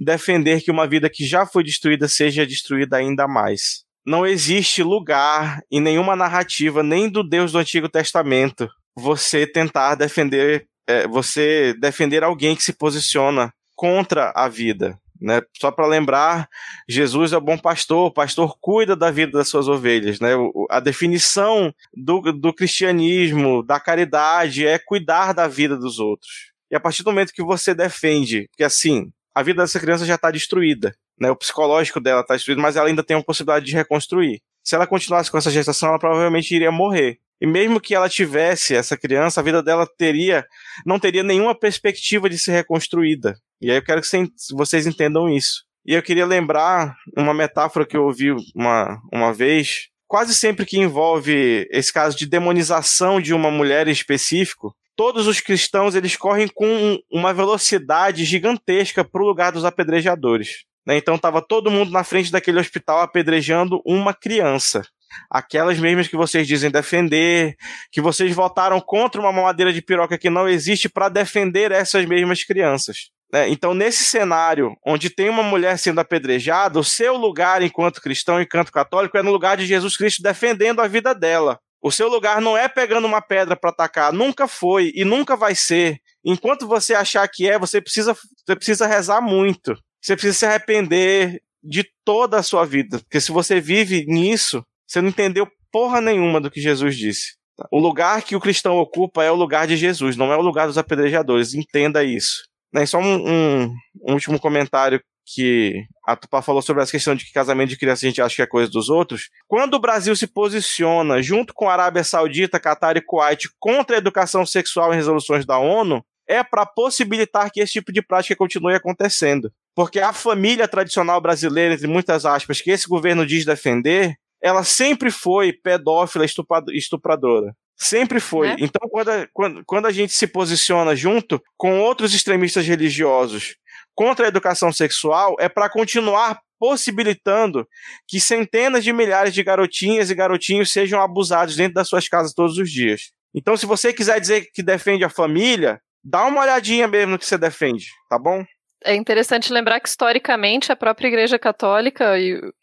defender que uma vida que já foi destruída seja destruída ainda mais. Não existe lugar em nenhuma narrativa, nem do Deus do Antigo Testamento, você tentar defender, é, você defender alguém que se posiciona contra a vida. Né? Só para lembrar, Jesus é o bom pastor, o pastor cuida da vida das suas ovelhas. Né? A definição do, do cristianismo, da caridade, é cuidar da vida dos outros. E a partir do momento que você defende, que assim, a vida dessa criança já está destruída, né? o psicológico dela está destruído, mas ela ainda tem uma possibilidade de reconstruir. Se ela continuasse com essa gestação, ela provavelmente iria morrer. E mesmo que ela tivesse essa criança, a vida dela teria não teria nenhuma perspectiva de ser reconstruída. E aí eu quero que vocês entendam isso. E eu queria lembrar uma metáfora que eu ouvi uma, uma vez. Quase sempre que envolve esse caso de demonização de uma mulher em específico, todos os cristãos eles correm com uma velocidade gigantesca para o lugar dos apedrejadores. Né? Então estava todo mundo na frente daquele hospital apedrejando uma criança aquelas mesmas que vocês dizem defender, que vocês votaram contra uma mamadeira de piroca que não existe para defender essas mesmas crianças. Né? Então, nesse cenário onde tem uma mulher sendo apedrejada, o seu lugar enquanto cristão, enquanto católico, é no lugar de Jesus Cristo defendendo a vida dela. O seu lugar não é pegando uma pedra para atacar, nunca foi e nunca vai ser. Enquanto você achar que é, você precisa, você precisa rezar muito. Você precisa se arrepender de toda a sua vida. Porque se você vive nisso, você não entendeu porra nenhuma do que Jesus disse. O lugar que o cristão ocupa é o lugar de Jesus, não é o lugar dos apedrejadores. Entenda isso. Né, só um, um, um último comentário que a Tupá falou sobre essa questão de que casamento de criança a gente acha que é coisa dos outros. Quando o Brasil se posiciona junto com a Arábia Saudita, Catar e Kuwait contra a educação sexual em resoluções da ONU, é para possibilitar que esse tipo de prática continue acontecendo. Porque a família tradicional brasileira, entre muitas aspas, que esse governo diz defender, ela sempre foi pedófila, estupradora. Sempre foi. É? Então, quando a, quando, quando a gente se posiciona junto com outros extremistas religiosos contra a educação sexual, é para continuar possibilitando que centenas de milhares de garotinhas e garotinhos sejam abusados dentro das suas casas todos os dias. Então, se você quiser dizer que defende a família, dá uma olhadinha mesmo no que você defende, tá bom? É interessante lembrar que historicamente a própria Igreja Católica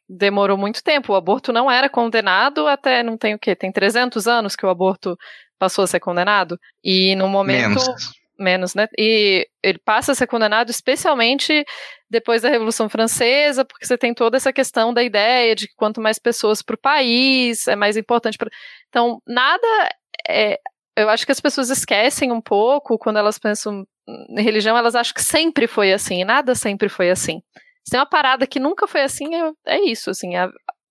demorou muito tempo. O aborto não era condenado até não tem o quê? Tem 300 anos que o aborto passou a ser condenado e no momento menos, menos né? E ele passa a ser condenado especialmente depois da Revolução Francesa, porque você tem toda essa questão da ideia de que quanto mais pessoas para o país é mais importante. Pra... Então nada é eu acho que as pessoas esquecem um pouco quando elas pensam religião, elas acham que sempre foi assim, e nada sempre foi assim. Se tem uma parada que nunca foi assim, é, é isso, assim, é,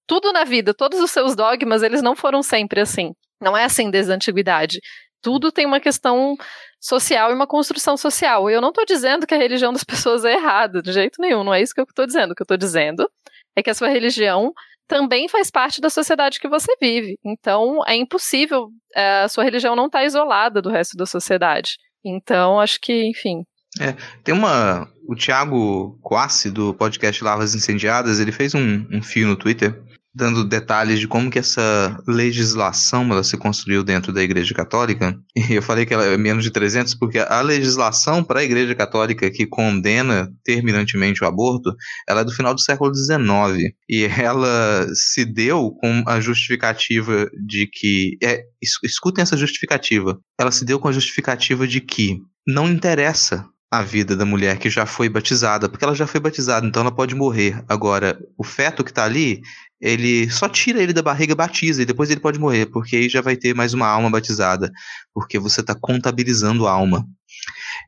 tudo na vida, todos os seus dogmas, eles não foram sempre assim. Não é assim desde a antiguidade. Tudo tem uma questão social e uma construção social. Eu não estou dizendo que a religião das pessoas é errada, de jeito nenhum, não é isso que eu estou dizendo. O que eu estou dizendo é que a sua religião também faz parte da sociedade que você vive. Então, é impossível, é, a sua religião não está isolada do resto da sociedade. Então, acho que, enfim. É, tem uma. o Thiago Quassi, do podcast Lavas Incendiadas, ele fez um, um fio no Twitter dando detalhes de como que essa legislação ela se construiu dentro da Igreja Católica. E eu falei que ela é menos de 300 porque a legislação para a Igreja Católica que condena terminantemente o aborto, ela é do final do século XIX e ela se deu com a justificativa de que é, escutem essa justificativa. Ela se deu com a justificativa de que não interessa a vida da mulher que já foi batizada, porque ela já foi batizada, então ela pode morrer. Agora, o feto que está ali, ele só tira ele da barriga, batiza e depois ele pode morrer, porque aí já vai ter mais uma alma batizada, porque você está contabilizando a alma.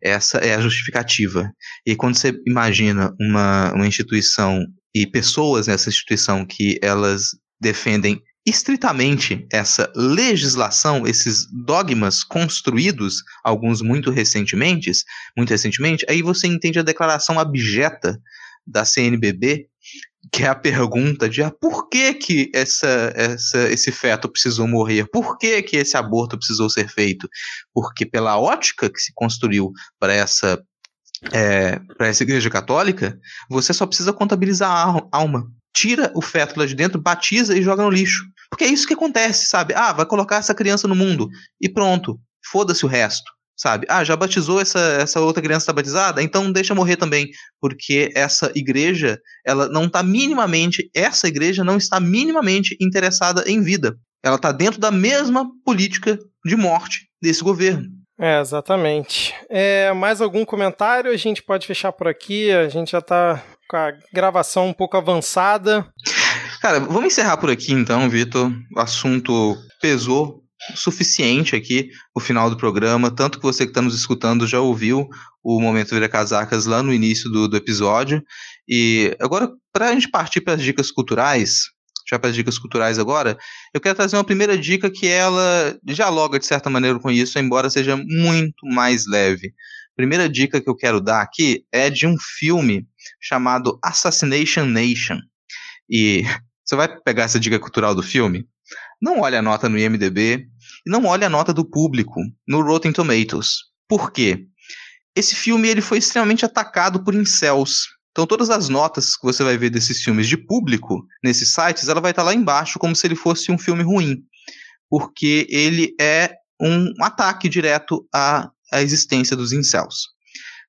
Essa é a justificativa. E quando você imagina uma, uma instituição e pessoas nessa instituição que elas defendem estritamente essa legislação, esses dogmas construídos, alguns muito recentemente, muito recentemente, aí você entende a declaração abjeta da CNBB que é a pergunta de ah, por que, que essa, essa, esse feto precisou morrer, por que, que esse aborto precisou ser feito. Porque pela ótica que se construiu para essa, é, para essa igreja católica, você só precisa contabilizar a alma. Tira o feto lá de dentro, batiza e joga no lixo. Porque é isso que acontece, sabe? Ah, vai colocar essa criança no mundo e pronto. Foda-se o resto sabe? Ah, já batizou essa, essa outra criança está batizada? Então deixa morrer também, porque essa igreja, ela não está minimamente, essa igreja não está minimamente interessada em vida. Ela está dentro da mesma política de morte desse governo. É, exatamente. É, mais algum comentário? A gente pode fechar por aqui. A gente já está com a gravação um pouco avançada. Cara, vamos encerrar por aqui então, Vitor. O assunto pesou suficiente aqui o final do programa. Tanto que você que está nos escutando já ouviu o Momento Vira Casacas lá no início do, do episódio. E agora, para a gente partir para as dicas culturais, já para as dicas culturais agora, eu quero trazer uma primeira dica que ela dialoga de certa maneira com isso, embora seja muito mais leve. primeira dica que eu quero dar aqui é de um filme chamado Assassination Nation. E você vai pegar essa dica cultural do filme? Não olhe a nota no IMDB e não olhe a nota do público no Rotten Tomatoes. Por quê? Esse filme ele foi extremamente atacado por incels. Então todas as notas que você vai ver desses filmes de público nesses sites, ela vai estar lá embaixo como se ele fosse um filme ruim, porque ele é um ataque direto à, à existência dos incels.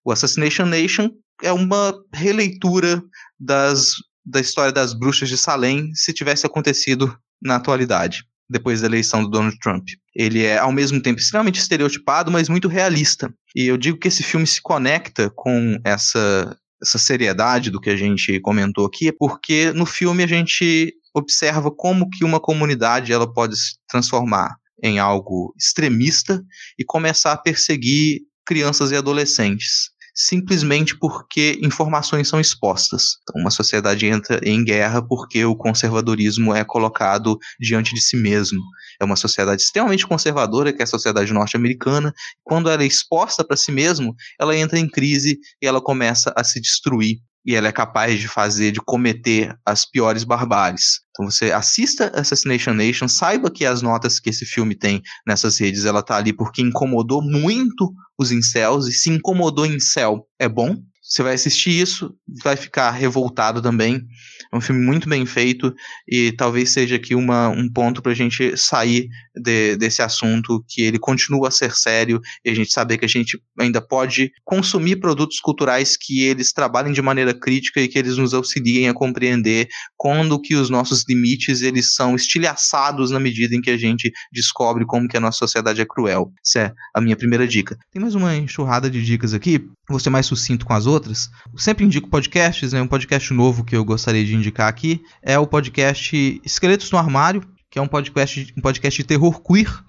O Assassination Nation é uma releitura das, da história das bruxas de Salem se tivesse acontecido na atualidade, depois da eleição do Donald Trump. Ele é, ao mesmo tempo, extremamente estereotipado, mas muito realista. E eu digo que esse filme se conecta com essa, essa seriedade do que a gente comentou aqui, porque no filme a gente observa como que uma comunidade ela pode se transformar em algo extremista e começar a perseguir crianças e adolescentes simplesmente porque informações são expostas. Então, uma sociedade entra em guerra porque o conservadorismo é colocado diante de si mesmo. É uma sociedade extremamente conservadora, que é a sociedade norte-americana. Quando ela é exposta para si mesmo, ela entra em crise e ela começa a se destruir e ela é capaz de fazer, de cometer as piores barbáries. Então você assista Assassination Nation, saiba que as notas que esse filme tem nessas redes, ela tá ali porque incomodou muito os incels, e se incomodou céu é bom. Você vai assistir isso, vai ficar revoltado também. É um filme muito bem feito e talvez seja aqui uma, um ponto para a gente sair de, desse assunto, que ele continua a ser sério e a gente saber que a gente ainda pode consumir produtos culturais que eles trabalhem de maneira crítica e que eles nos auxiliem a compreender quando que os nossos limites eles são estilhaçados na medida em que a gente descobre como que a nossa sociedade é cruel. Essa é a minha primeira dica. Tem mais uma enxurrada de dicas aqui, vou ser mais sucinto com as outras. Eu sempre indico podcasts, né? Um podcast novo que eu gostaria de indicar aqui é o podcast Esqueletos no Armário, que é um podcast, um podcast de terror queer.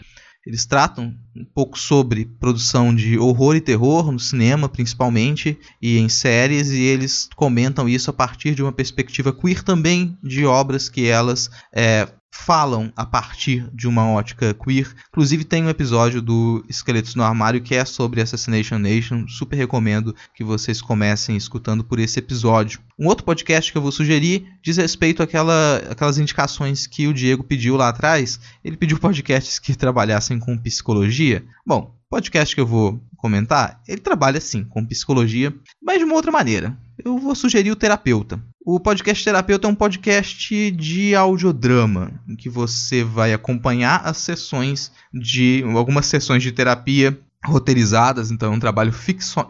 Eles tratam um pouco sobre produção de horror e terror no cinema, principalmente, e em séries, e eles comentam isso a partir de uma perspectiva queer também de obras que elas é, falam a partir de uma ótica queer. Inclusive tem um episódio do Esqueletos no Armário que é sobre Assassination Nation. Super recomendo que vocês comecem escutando por esse episódio. Um outro podcast que eu vou sugerir diz respeito àquela, àquelas indicações que o Diego pediu lá atrás. Ele pediu podcasts que trabalhassem com psicologia. Bom, podcast que eu vou comentar, ele trabalha sim com psicologia, mas de uma outra maneira. Eu vou sugerir o terapeuta. O podcast Terapeuta é um podcast de audiodrama, em que você vai acompanhar as sessões de algumas sessões de terapia roteirizadas, então é um trabalho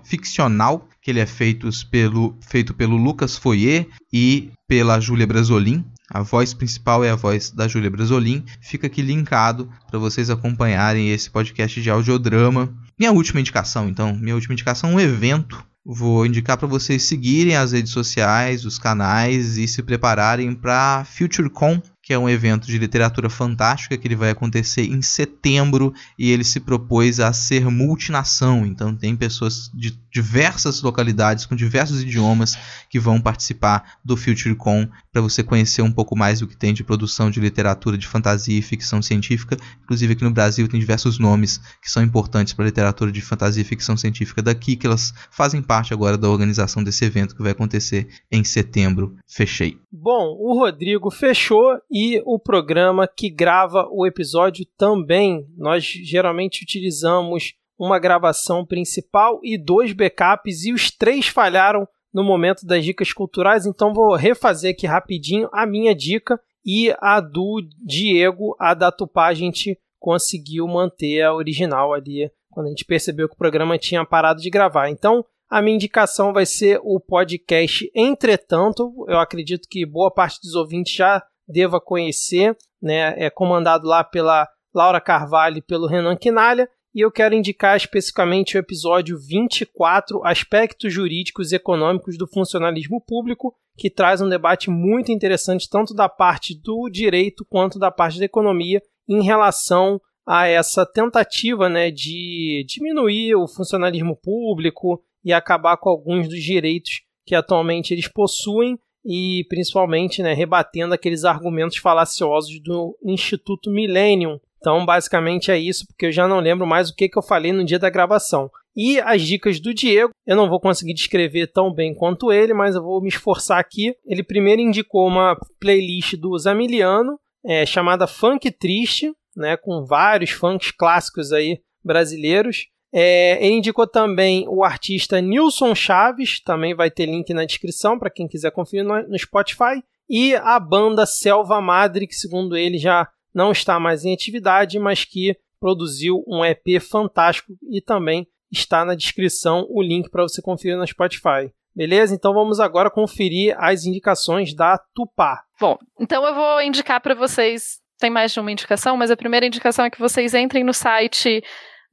ficcional que ele é feito pelo, feito pelo Lucas Foyer e pela Júlia Brasolin. A voz principal é a voz da Júlia Brasolin. Fica aqui linkado para vocês acompanharem esse podcast de audiodrama. Minha última indicação, então, minha última indicação é um evento Vou indicar para vocês seguirem as redes sociais, os canais e se prepararem para FutureCon, que é um evento de literatura fantástica que ele vai acontecer em setembro e ele se propôs a ser multinação. Então tem pessoas de diversas localidades com diversos idiomas que vão participar do FutureCon para você conhecer um pouco mais do que tem de produção de literatura de fantasia e ficção científica. Inclusive aqui no Brasil tem diversos nomes que são importantes para a literatura de fantasia e ficção científica daqui que elas fazem parte agora da organização desse evento que vai acontecer em setembro. Fechei. Bom, o Rodrigo fechou e o programa que grava o episódio também. Nós geralmente utilizamos uma gravação principal e dois backups, e os três falharam no momento das dicas culturais, então vou refazer aqui rapidinho a minha dica e a do Diego, a da Tupá, a gente conseguiu manter a original ali quando a gente percebeu que o programa tinha parado de gravar. Então, a minha indicação vai ser o podcast Entretanto. Eu acredito que boa parte dos ouvintes já deva conhecer, né? É comandado lá pela Laura Carvalho e pelo Renan Quinalha. E eu quero indicar especificamente o episódio 24, Aspectos Jurídicos e Econômicos do Funcionalismo Público, que traz um debate muito interessante tanto da parte do direito quanto da parte da economia em relação a essa tentativa né, de diminuir o funcionalismo público e acabar com alguns dos direitos que atualmente eles possuem e principalmente né, rebatendo aqueles argumentos falaciosos do Instituto Millennium. Então, basicamente é isso, porque eu já não lembro mais o que, que eu falei no dia da gravação. E as dicas do Diego, eu não vou conseguir descrever tão bem quanto ele, mas eu vou me esforçar aqui. Ele primeiro indicou uma playlist do Zamiliano, é, chamada Funk Triste, né, com vários funks clássicos aí brasileiros. É, ele indicou também o artista Nilson Chaves, também vai ter link na descrição para quem quiser conferir no, no, Spotify. E a banda Selva Madre, que segundo ele já não está mais em atividade, mas que produziu um EP fantástico e também está na descrição o link para você conferir no Spotify. Beleza? Então vamos agora conferir as indicações da Tupá. Bom, então eu vou indicar para vocês. Tem mais de uma indicação, mas a primeira indicação é que vocês entrem no site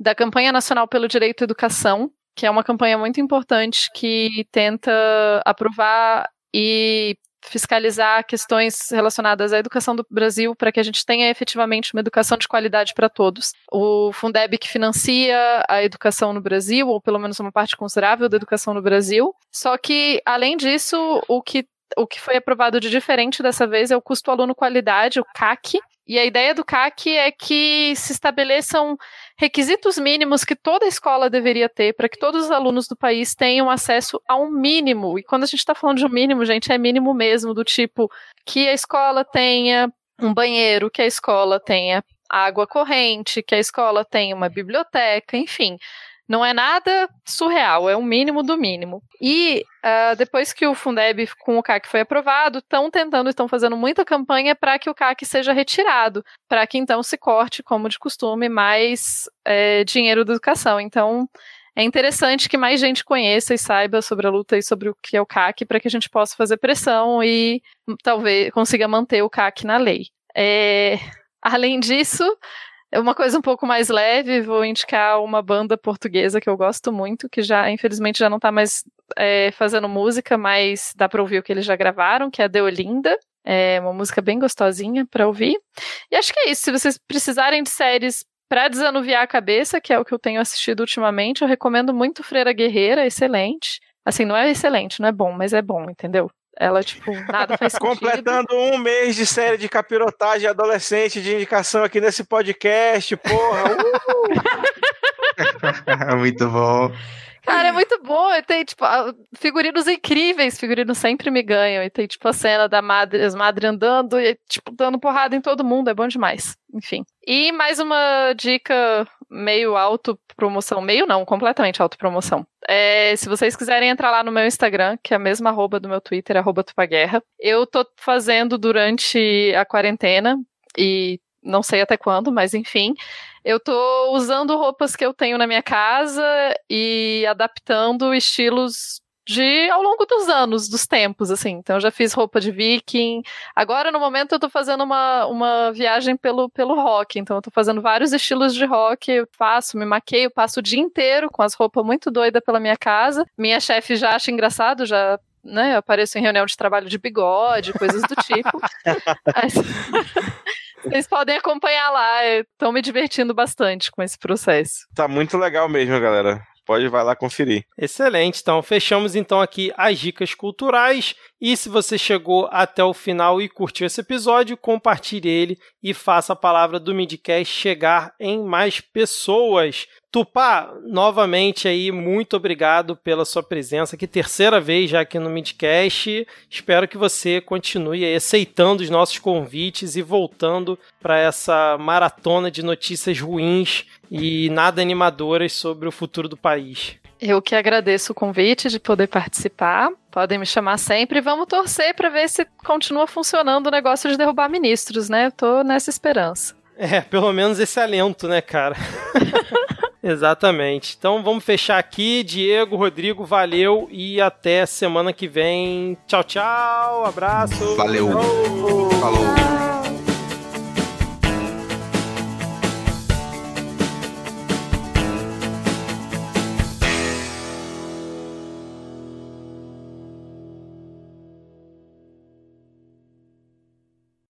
da Campanha Nacional pelo Direito à Educação, que é uma campanha muito importante que tenta aprovar e fiscalizar questões relacionadas à educação do Brasil para que a gente tenha efetivamente uma educação de qualidade para todos. O Fundeb que financia a educação no Brasil, ou pelo menos uma parte considerável da educação no Brasil. Só que, além disso, o que o que foi aprovado de diferente dessa vez é o custo aluno qualidade, o CAC, e a ideia do CAC é que se estabeleçam requisitos mínimos que toda escola deveria ter para que todos os alunos do país tenham acesso a um mínimo. E quando a gente está falando de um mínimo, gente, é mínimo mesmo, do tipo que a escola tenha um banheiro, que a escola tenha água corrente, que a escola tenha uma biblioteca, enfim. Não é nada surreal, é o mínimo do mínimo. E uh, depois que o Fundeb com o CAC foi aprovado, estão tentando, estão fazendo muita campanha para que o CAC seja retirado, para que então se corte, como de costume, mais é, dinheiro da educação. Então, é interessante que mais gente conheça e saiba sobre a luta e sobre o que é o CAC, para que a gente possa fazer pressão e talvez consiga manter o CAC na lei. É, além disso, é uma coisa um pouco mais leve, vou indicar uma banda portuguesa que eu gosto muito, que já, infelizmente, já não está mais é, fazendo música, mas dá para ouvir o que eles já gravaram, que é a Deolinda. É uma música bem gostosinha para ouvir. E acho que é isso. Se vocês precisarem de séries para desanuviar a cabeça, que é o que eu tenho assistido ultimamente, eu recomendo muito Freira Guerreira, excelente. Assim, não é excelente, não é bom, mas é bom, entendeu? Ela, tipo, nada faz sentido. Completando um mês de série de capirotagem adolescente de indicação aqui nesse podcast, porra. Uh! Muito bom. Cara, é muito bom. E tem, tipo, figurinos incríveis. Figurinos sempre me ganham. E tem, tipo, a cena da madre, as madres andando e, tipo, dando porrada em todo mundo. É bom demais. Enfim. E mais uma dica meio autopromoção. Meio não, completamente autopromoção. É, se vocês quiserem entrar lá no meu Instagram, que é a mesma arroba do meu Twitter, arroba Tupaguerra, eu tô fazendo durante a quarentena e não sei até quando, mas enfim, eu tô usando roupas que eu tenho na minha casa e adaptando estilos de ao longo dos anos, dos tempos, assim. Então eu já fiz roupa de viking. Agora, no momento, eu tô fazendo uma, uma viagem pelo, pelo rock. Então eu tô fazendo vários estilos de rock. Eu faço, me maqueio, passo o dia inteiro com as roupas muito doidas pela minha casa. Minha chefe já acha engraçado, já né, eu apareço em reunião de trabalho de bigode, coisas do tipo. Vocês podem acompanhar lá, estão me divertindo bastante com esse processo. Tá muito legal mesmo, galera. Pode vai lá conferir. Excelente. Então, fechamos então aqui as dicas culturais. E se você chegou até o final e curtiu esse episódio, compartilhe ele e faça a palavra do Midcast chegar em mais pessoas. Tupá, novamente aí, muito obrigado pela sua presença aqui, terceira vez já aqui no Midcast. Espero que você continue aceitando os nossos convites e voltando para essa maratona de notícias ruins e nada animadoras sobre o futuro do país. Eu que agradeço o convite de poder participar. Podem me chamar sempre. Vamos torcer para ver se continua funcionando o negócio de derrubar ministros, né? Eu tô nessa esperança. É, pelo menos esse alento, né, cara? Exatamente. Então vamos fechar aqui. Diego, Rodrigo, valeu e até semana que vem. Tchau, tchau. Abraço. Valeu. Falou. Falou.